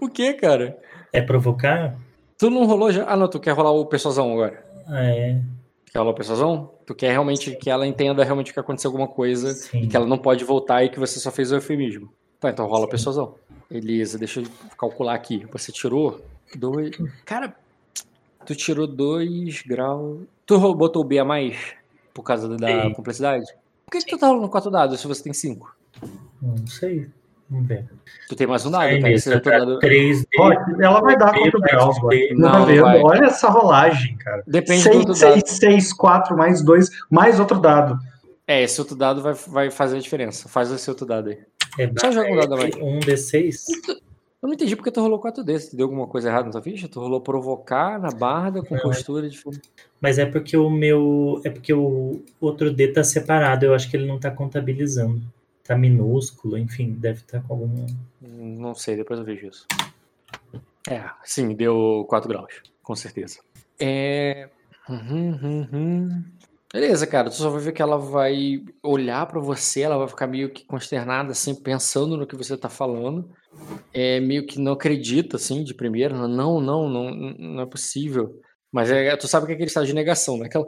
O que, cara? É provocar? Tu não rolou já? Ah, não, tu quer rolar o persuasão agora. Ah, é. Quer rolar o persuasão? Tu quer realmente que ela entenda realmente que aconteceu alguma coisa Sim. e que ela não pode voltar e que você só fez o eufemismo. Tá, então rola a persuasão. Beleza, deixa eu calcular aqui. Você tirou dois. Cara, tu tirou dois graus. Tu botou o B a mais por causa da Sim. complexidade? Por que, que tu tá rolando quatro dados se você tem cinco? Não sei. Tu tem mais um dado, Aí, cara. É o teu dado- 3D. Ó, ela vai dar B, quanto graus, B, agora. Não, não tá vendo? vai. Olha essa rolagem, cara. Depende do 6, outro dado. 6, 6, 4, mais 2, mais outro dado. É, esse outro dado vai, vai fazer a diferença. Faz esse outro dado aí. É, Só joga um dado mais. um D6. Eu não entendi porque tu rolou 4 desses. Deu alguma coisa errada na tua ficha? Tu rolou provocar na barda com Não. costura de fogo. Mas é porque o meu. É porque o outro D tá separado. Eu acho que ele não tá contabilizando. Tá minúsculo, enfim, deve estar com algum. Hum, Não sei, depois eu vejo isso. É, sim, deu 4 graus, com certeza. É. Uhum, uhum, uhum. Beleza, cara, tu só vai ver que ela vai olhar pra você, ela vai ficar meio que consternada, assim, pensando no que você tá falando. É meio que não acredita, assim, de primeira. Não, não, não, não é possível. Mas é, tu sabe que é aquele estado de negação, não é que ela,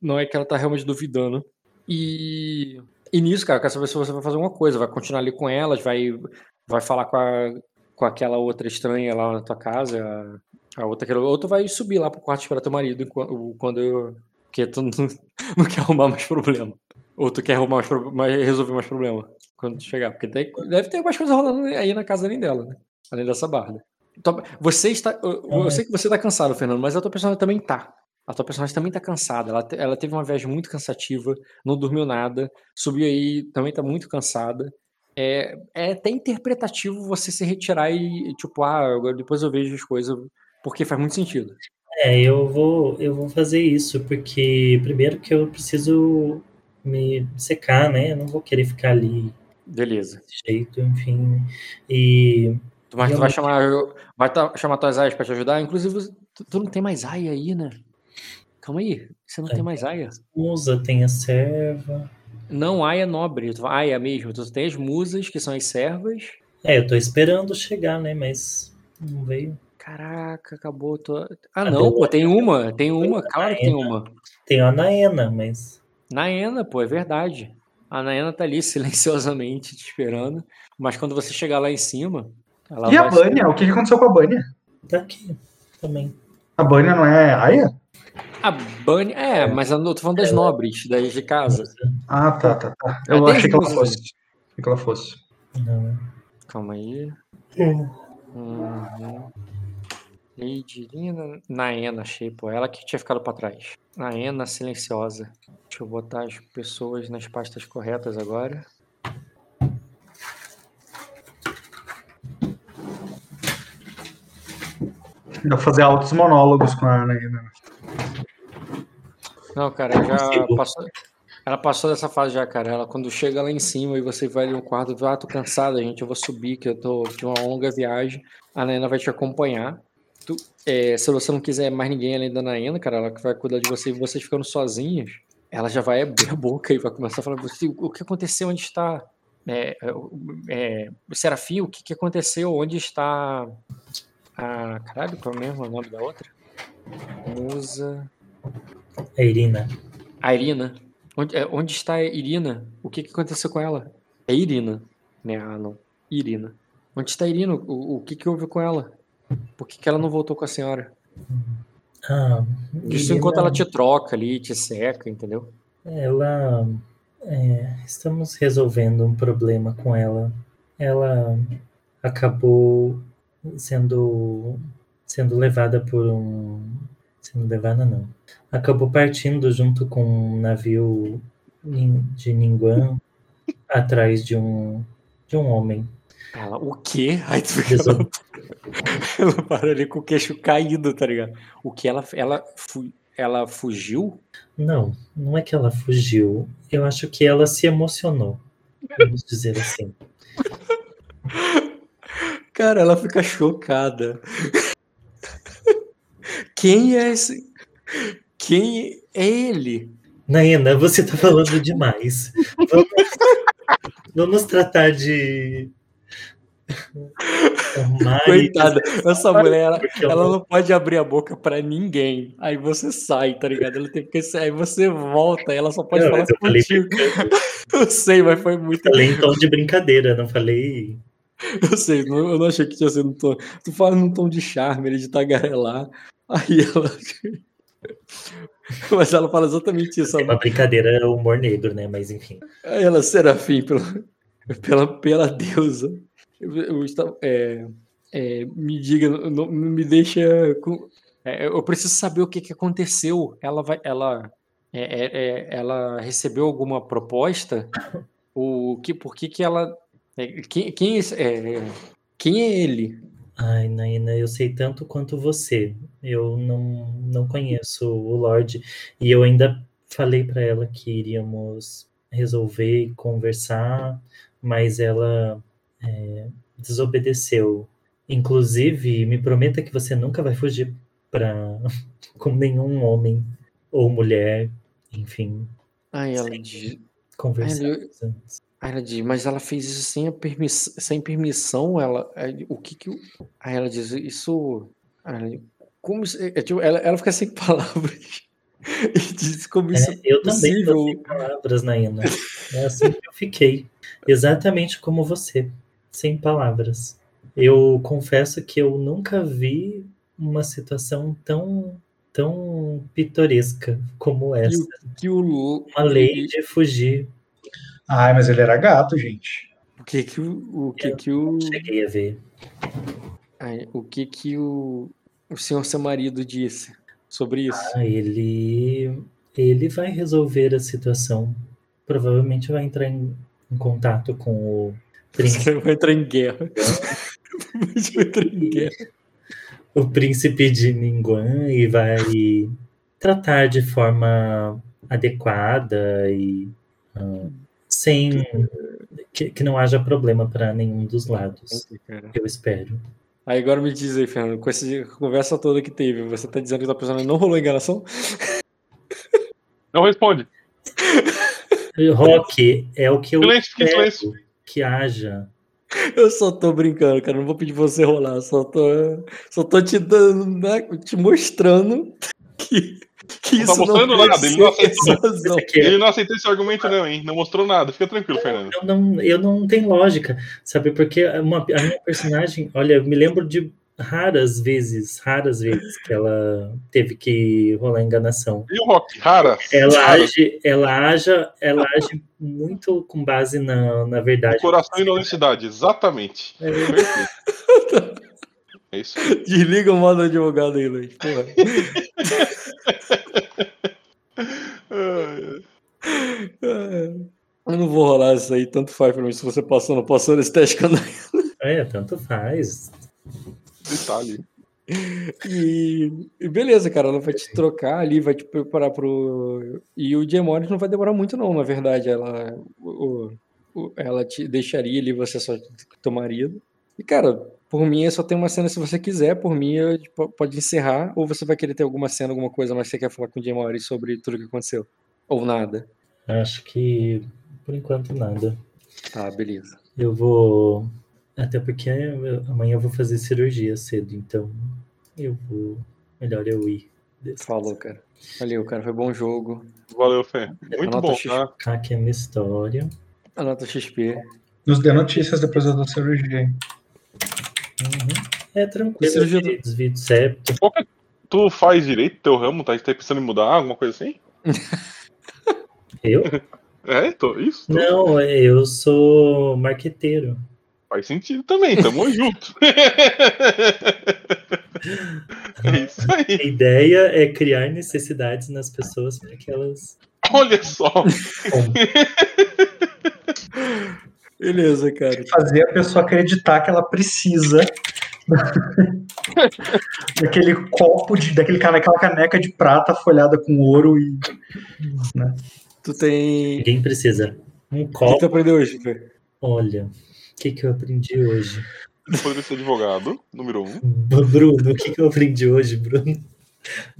não é que ela tá realmente duvidando. E, e nisso, cara, eu quero saber se você vai fazer alguma coisa, vai continuar ali com elas, vai, vai falar com, a, com aquela outra estranha lá na tua casa, a, a outra, que- ou tu vai subir lá pro quarto esperar teu marido enquanto, quando eu, porque tu não, não quer arrumar mais problema. Ou tu quer arrumar mais, mais resolver mais problema quando tu chegar, porque daí deve ter mais coisa rolando aí na casa além dela, né? Além dessa barda. Então, você está. Eu, eu sei que você tá cansado, Fernando, mas a tua personagem também tá. A tua personagem também tá cansada. Ela, te- ela teve uma viagem muito cansativa, não dormiu nada, subiu aí, também tá muito cansada. É, é até interpretativo você se retirar e, tipo, ah, agora depois eu vejo as coisas, porque faz muito sentido. É, eu vou, eu vou fazer isso, porque primeiro que eu preciso me secar, né? Eu não vou querer ficar ali Beleza. desse jeito, enfim. E Mas tu vai chamar, vai tá- chamar tuas aias pra te ajudar? Inclusive, tu, tu não tem mais aia aí, né? Calma aí, você não tem mais aia? musa tem a serva. Não aia nobre, aia mesmo. Tu tem as musas, que são as servas. É, eu tô esperando chegar, né? Mas não veio. Caraca, acabou. tua- Ah, Cadê não, o- pô, tem uma, tem uma, claro que tem uma. Tem a Naena, mas. Naena, pô, é verdade. A Naena tá ali silenciosamente te esperando. Mas quando você chegar lá em cima, ela E a. Bânia? O que que aconteceu com a Bânia? Tá aqui também. A Bânia não é Aya? A Bunny. É, mas eu tô falando das nobres, das de casa. Ah, tá, tá, tá. É, Eu achei que ela fosse. Achei que ela fosse. Não. Calma aí. Hum. Uhum. Lady Lina. Naena, achei, pô. Ela que tinha ficado pra trás. Naena silenciosa. Deixa eu botar as pessoas nas pastas corretas agora. Dá pra fazer altos monólogos com a Anaína. Não, cara, já passou. Ela passou dessa fase já, cara. Ela quando chega lá em cima e você vai ali no quarto, ah, tô cansada, gente, eu vou subir, que eu tô de uma longa viagem. A Naena vai te acompanhar. Tu- é, se você não quiser mais ninguém além da Naena, cara, ela que vai cuidar de você e vocês ficando sozinhos, ela já vai abrir a boca e vai começar a falar você, o que aconteceu, onde está é, é, Serafim, o que, que aconteceu, onde está a... Caralho, qual é mesmo o nome da outra? Musa... A Irina. A Irina. Onde, é, onde está a Irina? O que, que aconteceu com ela? É Irina. Né? Ah, não. Irina. Onde está a Irina? O, o que, que houve com ela? Por que, que ela não voltou com a senhora? Ah, Isso Irina- enquanto ela te troca ali, te seca, entendeu? Ela. é, estamos resolvendo um problema com ela. Ela acabou sendo sendo levada por um sendo levada não acabou partindo junto com um navio de Ningguang atrás de um de um homem Ela, o quê? Aí tu fica. Ela para ali com o queixo caído, tá ligado? O que ela. Ela, fu, ela fugiu? não não é que ela fugiu eu acho que ela se emocionou vamos dizer assim Cara, ela fica chocada. Quem é esse? Quem é ele? Naena, você tá falando demais. Vamos, vamos tratar de. Coitada, essa mulher, ela, ela não pode abrir a boca pra ninguém. Aí você sai, tá ligado? Ela tem que aí você volta, ela só pode Não, falar eu falei contigo. Eu sei, mas foi muito. Falei em tom de brincadeira, não falei. Eu sei, não- eu não achei que tinha sido um tom. Tu fala num tom de charme, ele de tagarelar. Aí ela. Mas ela fala exatamente isso. É uma brincadeira humor negro, né? Mas enfim. Aí ela, Serafim, pelo... pela, pela deusa, eu, eu estava- é, é, me diga, não, me deixa. com- é, eu preciso saber o que, que aconteceu. Ela vai, ela, é, é, é, ela recebeu alguma proposta? O que, por que que ela? É, quem, quem, é, é, quem é ele? Ai, Naina, eu sei tanto quanto você. Eu não, não conheço o Lorde. E eu ainda falei para ela que iríamos resolver e conversar, mas ela é, desobedeceu. Inclusive, me prometa que você nunca vai fugir para com nenhum homem ou mulher, enfim, Aí ela conversar Ai, antes. Aí ela diz, mas ela fez isso sem, a permiss, sem permissão. Ela, aí, o que que o- aí ela diz isso? ela- como isso- é, tipo, ela, ela fica sem palavras e diz como isso É, eu também tô sem palavras, Naina. É assim que eu fiquei. Exatamente como você, sem palavras. Eu confesso que eu nunca vi uma situação tão, tão pitoresca como essa. o que o, Uma lei de fugir. Ai, mas ele era gato, gente. o que que o, o que que o, Cheguei a ver. ai, o que que o, o senhor seu marido disse sobre isso? Ah, ele, ele vai resolver a situação. Provavelmente vai entrar em, em contato com o príncipe. Você vai entrar em guerra. Vai entrar em guerra. o príncipe de Ningguang e vai tratar de forma adequada e sem que, que não haja problema para nenhum dos lados. Eu espero. Aí agora me diz aí, Fernando, com essa conversa toda que teve, você tá dizendo que a pessoa não rolou enganação? Não responde. Rock é o que eu Silêncio, espero silêncio. que haja. Eu só tô brincando, cara. Não vou pedir você rolar. Só tô, só tô te dando, né, te mostrando que, que Não tá mostrando não nada, ele não aceitou. Ele não aceitou esse argumento, não, hein? Não mostrou nada. Fica tranquilo, Fernando. eu não, eu não tem lógica, sabe? Porque uma, a minha personagem, olha, eu me lembro de raras vezes, raras vezes que ela teve que rolar enganação. E o Rock? Rara? Ela Rara. age, ela age, ela age muito com base na, na verdade. Coração e na honestidade, exatamente. É. É isso. Desliga o modo advogado aí, Luiz. Porra. Eu não vou rolar isso aí, tanto faz pra mim se você passou ou não passou nesse teste não- é, tanto faz. Detalhe. E, e beleza, cara, ela vai te trocar ali, vai te preparar pro. E o Gemores não vai demorar muito, não, na verdade. Ela, o- o- ela te deixaria ali, você só marido. E, cara, por mim, só tem uma cena se você quiser. Por mim, eu- tipo, pode encerrar. Ou você vai querer ter alguma cena, alguma coisa mais que você quer falar com o Gemores sobre tudo que aconteceu. Ou nada. Acho que por enquanto nada. Tá, beleza. Eu vou. Até porque eu- amanhã eu vou fazer cirurgia cedo, então eu vou. Melhor eu ir. Falou, cara. Valeu, cara. Foi bom jogo. Valeu, Fê. Muito Anota bom, X. tá? Ficar aqui a minha história. Anota XP. Nos dê notícias depois da cirurgia. hein? Uhum. É tranquilo, Cirurgia eu desvio septo. É- Tu faz direito teu ramo? Tá, tá pensando em mudar alguma coisa assim? Eu? É, tô, isso. tô- Não, eu sou marqueteiro. Faz sentido também, tamo junto. é isso A aí. ideia é criar necessidades nas pessoas para que elas Olha só. Beleza, cara. Fazer a pessoa acreditar que ela precisa daquele copo, de, daquele cane- aquela caneca de prata folhada com ouro e. Tu tem. Ninguém precisa. Um O que copo. tu aprendeu hoje, Fê? Olha, o que, que eu aprendi hoje? Poderia ser advogado, número um. Bruno, o que, que eu aprendi hoje, Bruno?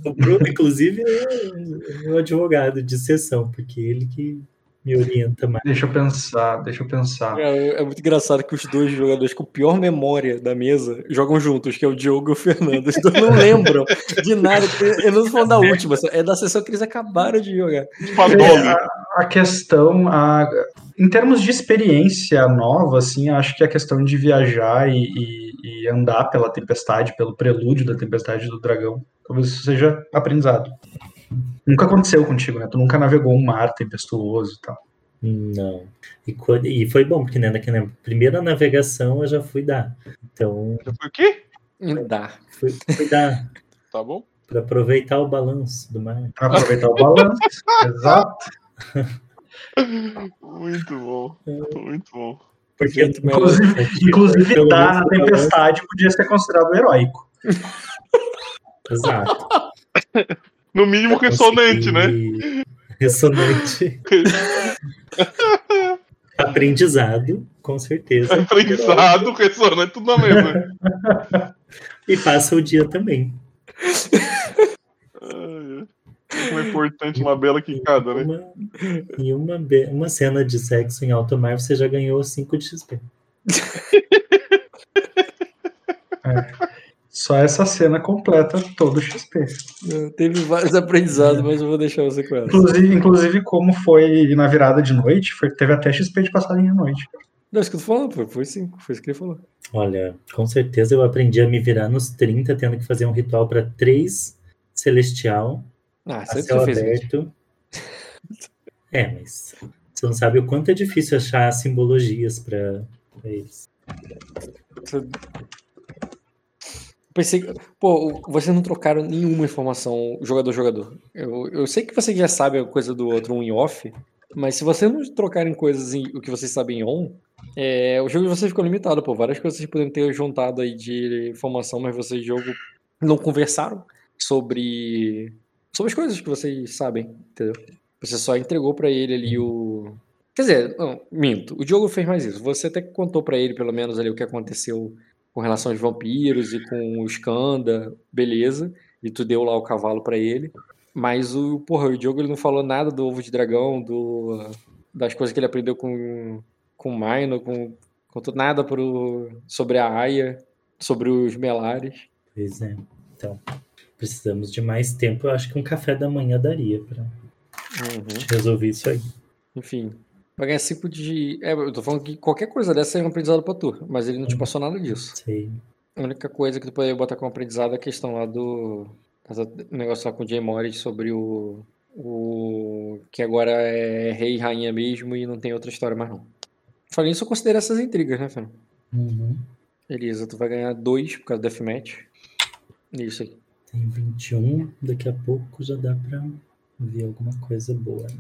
O Bruno, inclusive, é meu advogado de sessão, porque ele que me orienta mais. Deixa eu pensar, deixa eu pensar. É, é muito engraçado que os dois jogadores com pior memória da mesa jogam juntos, que é o Diogo e o Fernando. Os dois não lembram de nada. Eu não falando da última, é da sessão que eles acabaram de jogar. Padome. A, a questão, a, em termos de experiência nova, assim, acho que a questão de viajar e, e- e andar pela tempestade, pelo prelúdio da tempestade do dragão, talvez isso seja aprendizado. Nunca aconteceu contigo, né? Tu nunca navegou um mar tempestuoso e tal. Não. E, e foi bom, porque né, na primeira navegação eu já fui dar. Então, Já foi o quê? Dá. fui, fui dar Tá bom? para aproveitar o balanço do mar. Pra aproveitar o balanço. Exato. Muito bom. Muito bom. Porque Inclusive, inclusive Pelo dar na tempestade podia ser considerado heróico. Exato. No mínimo ressonante, né? Ressonante. Aprendizado, com certeza. Aprendizado, ressonante, tudo na mesma. E passa o dia também. Como é importante uma bela quicada, né? Uma, em uma, uma cena de sexo em alto mar, você já ganhou 5 de XP. Só essa cena completa todo o XP. Teve vários aprendizados, mas eu vou deixar você com ela. Inclusive, inclusive como foi na virada de noite, foi, teve até XP de passarinho à noite. Não, isso que eu tô falando, pô. Foi sim, foi isso que ele falou. Olha, com certeza eu aprendi a me virar nos 30, tendo que fazer um ritual para 3 celestial, Ah, a céu você fez isso. aberto. É, mas você não sabe o quanto é difícil achar simbologias para eles. Você- Pensei que. Pô, vocês não trocaram nenhuma informação jogador-jogador. Eu, eu sei que vocês já sabem a coisa do outro um em off, mas se vocês não trocarem coisas em o que vocês sabem em on, é, o jogo de vocês ficou limitado, pô. Várias coisas vocês poderiam ter juntado aí de informação, mas vocês, jogo, não conversaram sobre. sobre as coisas que vocês sabem, entendeu? Você só entregou pra ele ali o. Quer dizer, não, minto. O jogo fez mais isso. Você até contou pra ele, pelo menos, ali o que aconteceu com relação aos vampiros e com o Skanda, beleza. E tu deu lá o cavalo pra ele. Mas o, porra, o Diogo ele não falou nada do ovo de dragão, do, das coisas que ele aprendeu com, com o Maino, com, contou nada pro, sobre a Aya, sobre os Melares. Pois é. Então, precisamos de mais tempo. Eu acho que um café da manhã daria para Uhum. resolver isso aí. Enfim, vai ganhar 5 de. É, eu tô falando que qualquer coisa dessa é um aprendizado pra tu, mas ele não te passou nada disso. Sei. A única coisa que tu poderia botar como aprendizado é a questão lá do. O negócio lá com o Jay Morris sobre o. O. Que agora é rei e rainha mesmo e não tem outra história mais não. Falei isso, eu considero essas intrigas, né, Fernando? Uhum. Beleza, tu vai ganhar 2 por causa do Deathmatch. Isso aí. Tem 21, daqui a pouco já dá pra ver alguma coisa boa. né?